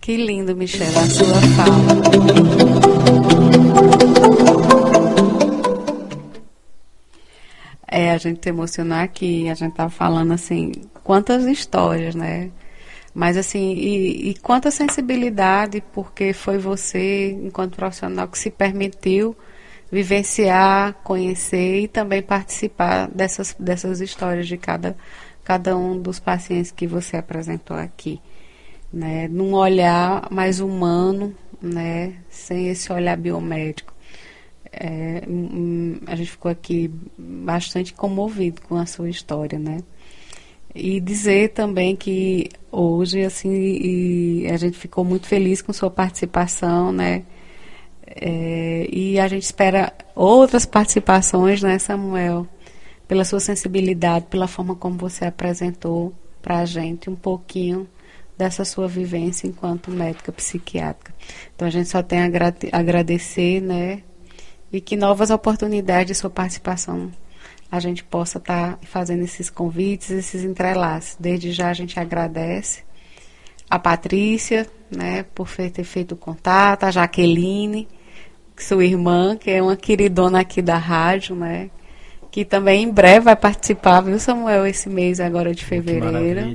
Que lindo, Michelle, a sua fala. É, a gente emocionar aqui, a gente tava falando assim, quantas histórias, né? Mas assim, e, e quanta sensibilidade, porque foi você, enquanto profissional, que se permitiu vivenciar, conhecer e também participar dessas, dessas histórias de cada, cada um dos pacientes que você apresentou aqui. Né? Num olhar mais humano, né? sem esse olhar biomédico. É, hum, a gente ficou aqui bastante comovido com a sua história, né? E dizer também que hoje, assim, a gente ficou muito feliz com sua participação, né? É, e a gente espera outras participações, né, Samuel? Pela sua sensibilidade, pela forma como você apresentou para a gente um pouquinho dessa sua vivência enquanto médica psiquiátrica. Então a gente só tem a agradecer, né? e que novas oportunidades de sua participação a gente possa estar tá fazendo esses convites, esses entrelaços. Desde já a gente agradece a Patrícia, né, por ter feito o contato, a Jaqueline, sua irmã, que é uma queridona aqui da rádio, né, que também em breve vai participar, viu, Samuel, esse mês agora de fevereiro.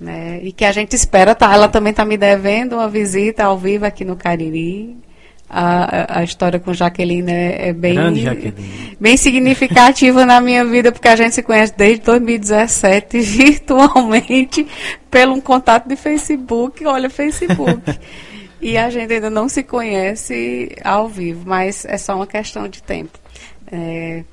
Né, e que a gente espera, tá, ela também está me devendo uma visita ao vivo aqui no Cariri a, a história com Jaqueline é, é bem, bem significativa na minha vida, porque a gente se conhece desde 2017, virtualmente, pelo um contato de Facebook. Olha, Facebook. e a gente ainda não se conhece ao vivo, mas é só uma questão de tempo. É,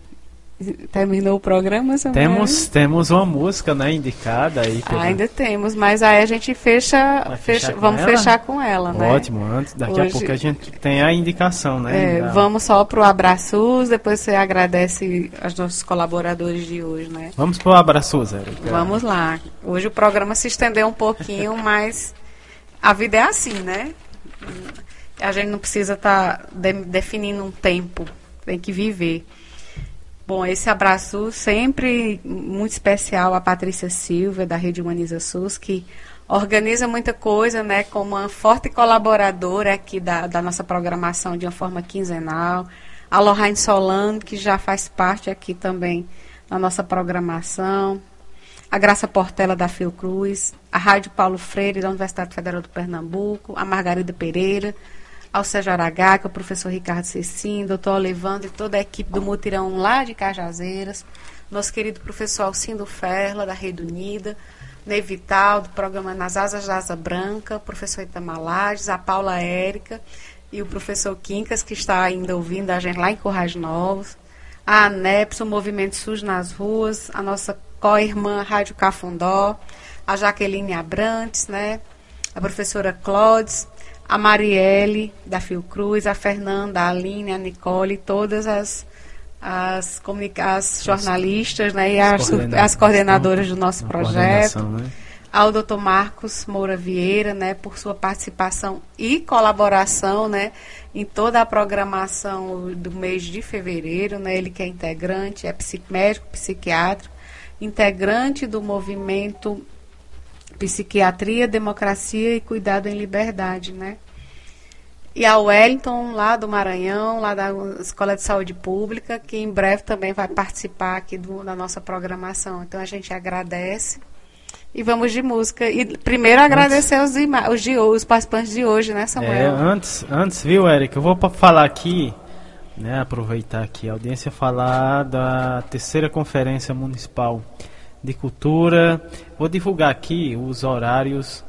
Terminou o programa, Samuel? Temos, temos uma música, né, indicada aí. Pela... Ainda temos, mas aí a gente fecha, fecha vamos ela? fechar com ela, né? Ótimo, antes, daqui Hoje... a pouco a gente tem a indicação, né? É, vamos só para o abraços, depois você agradece aos nossos colaboradores de hoje, né? Vamos para o abraços, Érica. Vamos lá. Hoje o programa se estendeu um pouquinho, mas a vida é assim, né? A gente não precisa estar tá de, definindo um tempo, tem que viver. Bom, esse abraço sempre muito especial a Patrícia Silva, da Rede Humaniza SUS, que organiza muita coisa, né, como uma forte colaboradora aqui da, da nossa programação de uma forma quinzenal. A Lorraine Solano, que já faz parte aqui também na nossa programação. A Graça Portela, da Fiocruz. A Rádio Paulo Freire, da Universidade Federal do Pernambuco. A Margarida Pereira, ao Sérgio Aragaca, o professor Ricardo Cecim, doutor Olevandro e toda a equipe do Mutirão lá de Cajazeiras, nosso querido professor Alcindo Ferla, da Rede Unida, Ney Vital, do programa Nas Asas da Asa Branca, o professor Itamalages, a Paula Érica e o professor Quincas, que está ainda ouvindo a gente lá em Corrais Novos, a ANEPS, o Movimento SUS nas Ruas, a nossa co-irmã Rádio Cafundó, a Jaqueline Abrantes, né, a professora Clodes, a Marielle da Fiocruz, a Fernanda, a Aline, a Nicole, todas as as, as jornalistas né, e as, as coordenadoras do nosso projeto. Né? Ao doutor Marcos Moura Vieira, né, por sua participação e colaboração né, em toda a programação do mês de fevereiro. Né, ele que é integrante, é médico psiquiatra, integrante do movimento Psiquiatria, Democracia e Cuidado em Liberdade, né? E a Wellington, lá do Maranhão, lá da Escola de Saúde Pública, que em breve também vai participar aqui do, da nossa programação. Então a gente agradece. E vamos de música. E primeiro agradecer antes, os, os, de, os participantes de hoje, né, Samuel? É, antes, antes, viu, Eric? Eu vou falar aqui, né, aproveitar aqui a audiência, falar da terceira conferência municipal de cultura. Vou divulgar aqui os horários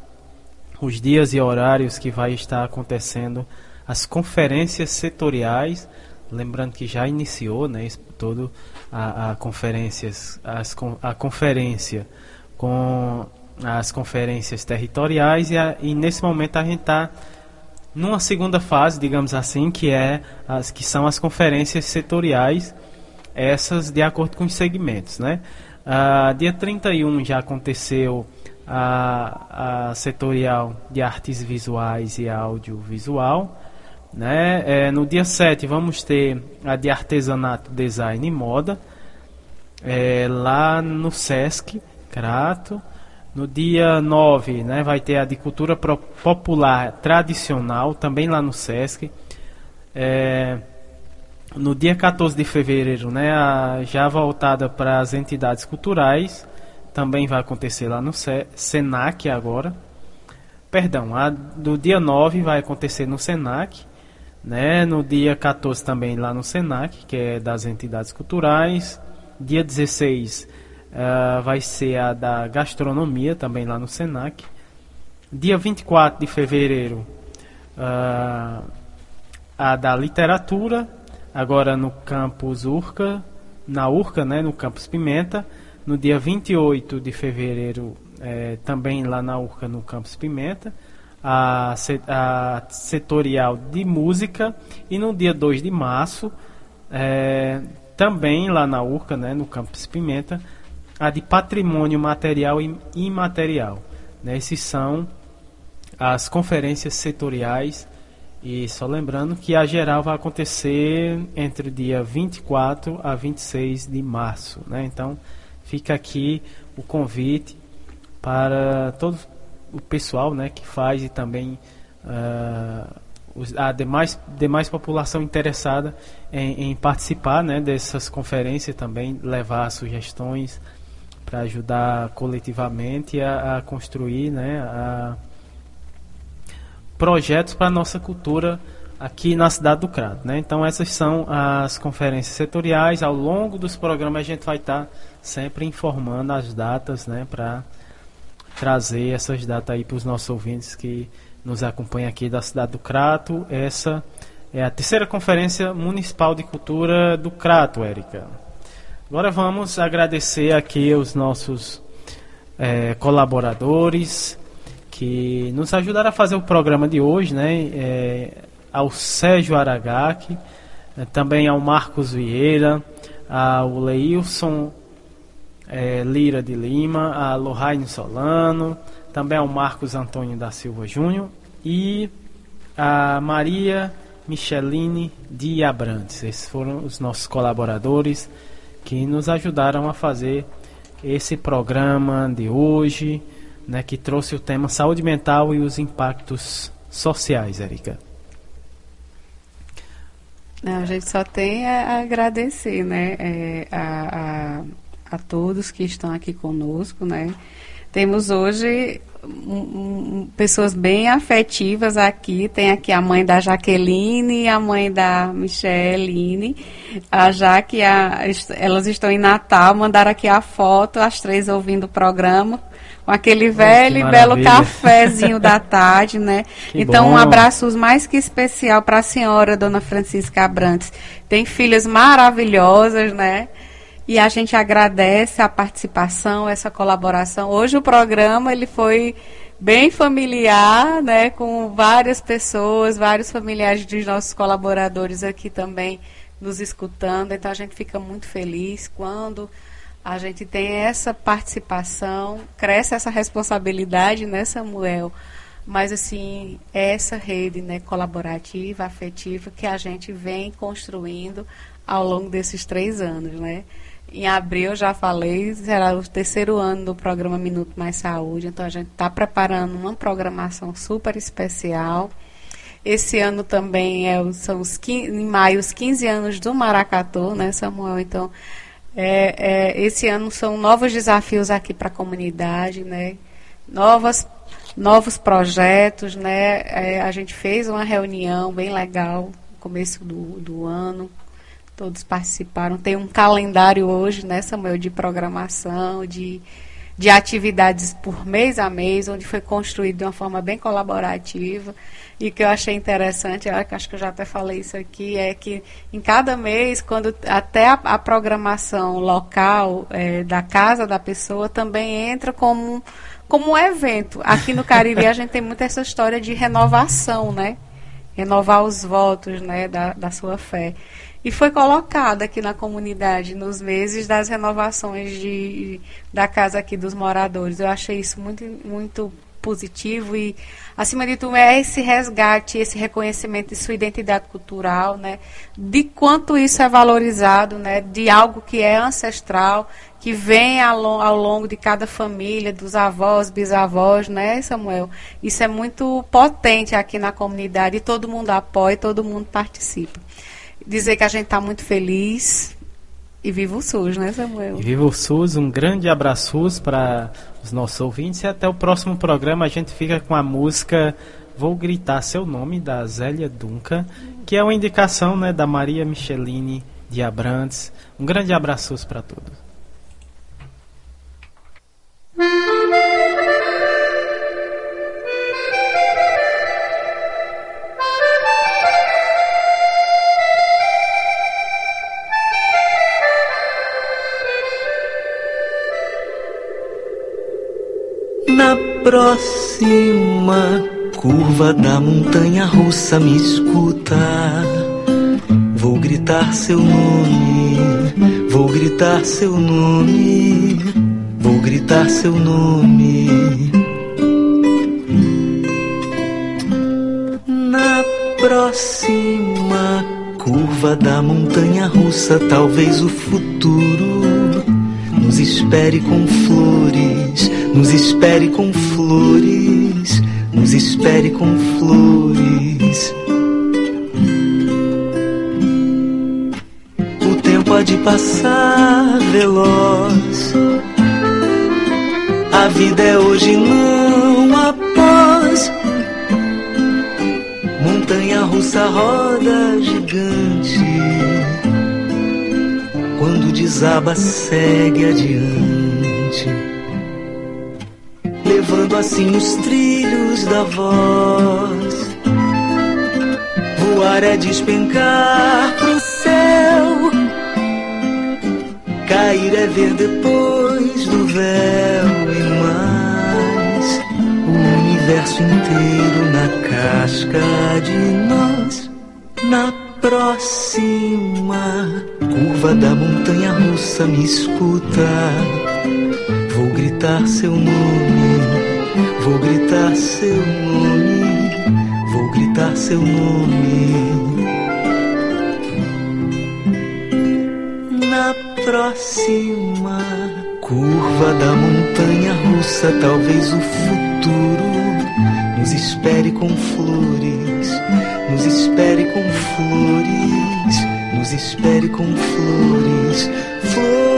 os dias e horários que vai estar acontecendo as conferências setoriais, lembrando que já iniciou, né, todo a, a conferências, as, a conferência com as conferências territoriais e, a, e nesse momento a gente está numa segunda fase, digamos assim, que é as que são as conferências setoriais, essas de acordo com os segmentos, né? Ah, dia 31 já aconteceu a, a setorial de artes visuais e audiovisual. Né? É, no dia 7 vamos ter a de artesanato, design e moda, é, lá no Sesc, Crato. No dia 9 né, vai ter a de cultura popular tradicional, também lá no Sesc. É, no dia 14 de fevereiro, né, a, já voltada para as entidades culturais, também vai acontecer lá no Senac agora. Perdão, a do dia 9 vai acontecer no Senac, né? No dia 14 também lá no Senac, que é das entidades culturais. Dia 16 uh, eh, vai ser a da gastronomia, também lá no Senac. Dia 24 de fevereiro, uh, a da literatura, agora no campus Urca, na Urca, né, no campus Pimenta. No dia 28 de fevereiro, é, também lá na URCA, no Campus Pimenta, a, a setorial de música. E no dia 2 de março, é, também lá na URCA, né, no Campus Pimenta, a de patrimônio material e imaterial. Né, esses são as conferências setoriais. E só lembrando que a geral vai acontecer entre o dia 24 a 26 de março. Né? Então, fica aqui o convite para todo o pessoal né, que faz e também uh, a demais, demais população interessada em, em, participar né, dessas conferências também, levar sugestões para ajudar coletivamente a, a construir né, a projetos para a nossa cultura aqui na cidade do Crato. Né? Então essas são as conferências setoriais. Ao longo dos programas a gente vai estar tá sempre informando as datas, né, para trazer essas datas aí para os nossos ouvintes que nos acompanham aqui da cidade do Crato. Essa é a terceira conferência municipal de cultura do Crato, Érica. Agora vamos agradecer aqui os nossos é, colaboradores que nos ajudaram a fazer o programa de hoje, né? É, ao Sérgio Aragaki, é, também ao Marcos Vieira, ao Leilson é, Lira de Lima, a Lohane Solano, também ao Marcos Antônio da Silva Júnior e a Maria Micheline de Abrantes. Esses foram os nossos colaboradores que nos ajudaram a fazer esse programa de hoje, né, que trouxe o tema saúde mental e os impactos sociais, Erika. Não, a gente só tem a agradecer, né, é, a, a a todos que estão aqui conosco, né? Temos hoje um, um, pessoas bem afetivas aqui. Tem aqui a mãe da Jaqueline e a mãe da Micheline. A Jaque, a, elas estão em Natal, mandaram aqui a foto, as três ouvindo o programa com aquele velho e belo cafezinho da tarde, né? Que então, bom. um abraço mais que especial para a senhora, dona Francisca Abrantes. Tem filhas maravilhosas, né? E a gente agradece a participação, essa colaboração. Hoje o programa ele foi bem familiar, né, com várias pessoas, vários familiares dos nossos colaboradores aqui também nos escutando. Então a gente fica muito feliz quando a gente tem essa participação, cresce essa responsabilidade, né, Samuel? Mas assim, essa rede, né, colaborativa, afetiva que a gente vem construindo ao longo desses três anos, né? Em abril, eu já falei, será o terceiro ano do programa Minuto Mais Saúde. Então, a gente está preparando uma programação super especial. Esse ano também é, são os 15, em maio os 15 anos do Maracatu, né, Samuel? Então, é, é, esse ano são novos desafios aqui para a comunidade, né? Novas, novos projetos, né? É, a gente fez uma reunião bem legal no começo do, do ano Todos participaram. Tem um calendário hoje, né, Samuel, de programação, de, de atividades por mês a mês, onde foi construído de uma forma bem colaborativa. E que eu achei interessante, eu acho que eu já até falei isso aqui, é que em cada mês, quando até a, a programação local é, da casa da pessoa também entra como, como um evento. Aqui no Caribe a gente tem muito essa história de renovação, né? Renovar os votos né, da, da sua fé e foi colocada aqui na comunidade nos meses das renovações de, da casa aqui dos moradores. Eu achei isso muito, muito positivo e, acima de tudo, é esse resgate, esse reconhecimento de sua identidade cultural, né? De quanto isso é valorizado, né? De algo que é ancestral, que vem ao, ao longo de cada família, dos avós, bisavós, né, Samuel? Isso é muito potente aqui na comunidade e todo mundo apoia, todo mundo participa dizer que a gente está muito feliz. E viva o SUS, né, Samuel? E viva o SUS, um grande abraço para os nossos ouvintes. E até o próximo programa a gente fica com a música Vou Gritar Seu Nome, da Zélia Dunca, que é uma indicação né, da Maria Micheline de Abrantes. Um grande abraço para todos. Próxima curva da montanha russa me escuta. Vou gritar seu nome, vou gritar seu nome, vou gritar seu nome. Na próxima curva da montanha russa, talvez o futuro nos espere com flores, nos espere com flores, nos espere com flores. O tempo há de passar veloz. A vida é hoje, não após. Montanha russa roda gigante quando desaba, segue adiante, assim os trilhos da voz. Voar é despencar pro céu, cair é ver depois do véu e mais o universo inteiro na casca de nós, na próxima curva da montanha russa me escuta. Vou gritar seu nome, vou gritar seu nome, vou gritar seu nome. Na próxima curva da montanha russa, talvez o futuro nos espere com flores, nos espere com flores nos espere com flores, flores.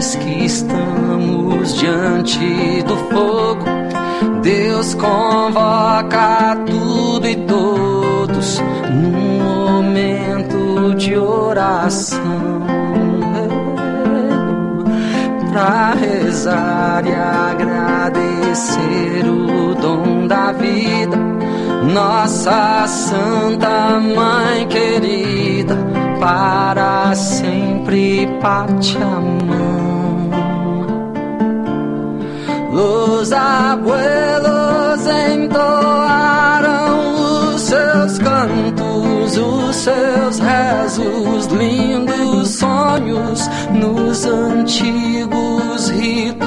Que estamos diante do fogo. Deus convoca tudo e todos num momento de oração para rezar e agradecer o dom da vida. Nossa Santa Mãe querida, para sempre Pachamama. Los abuelos entoaram os seus cantos, os seus rezos, lindos sonhos nos antigos rituais.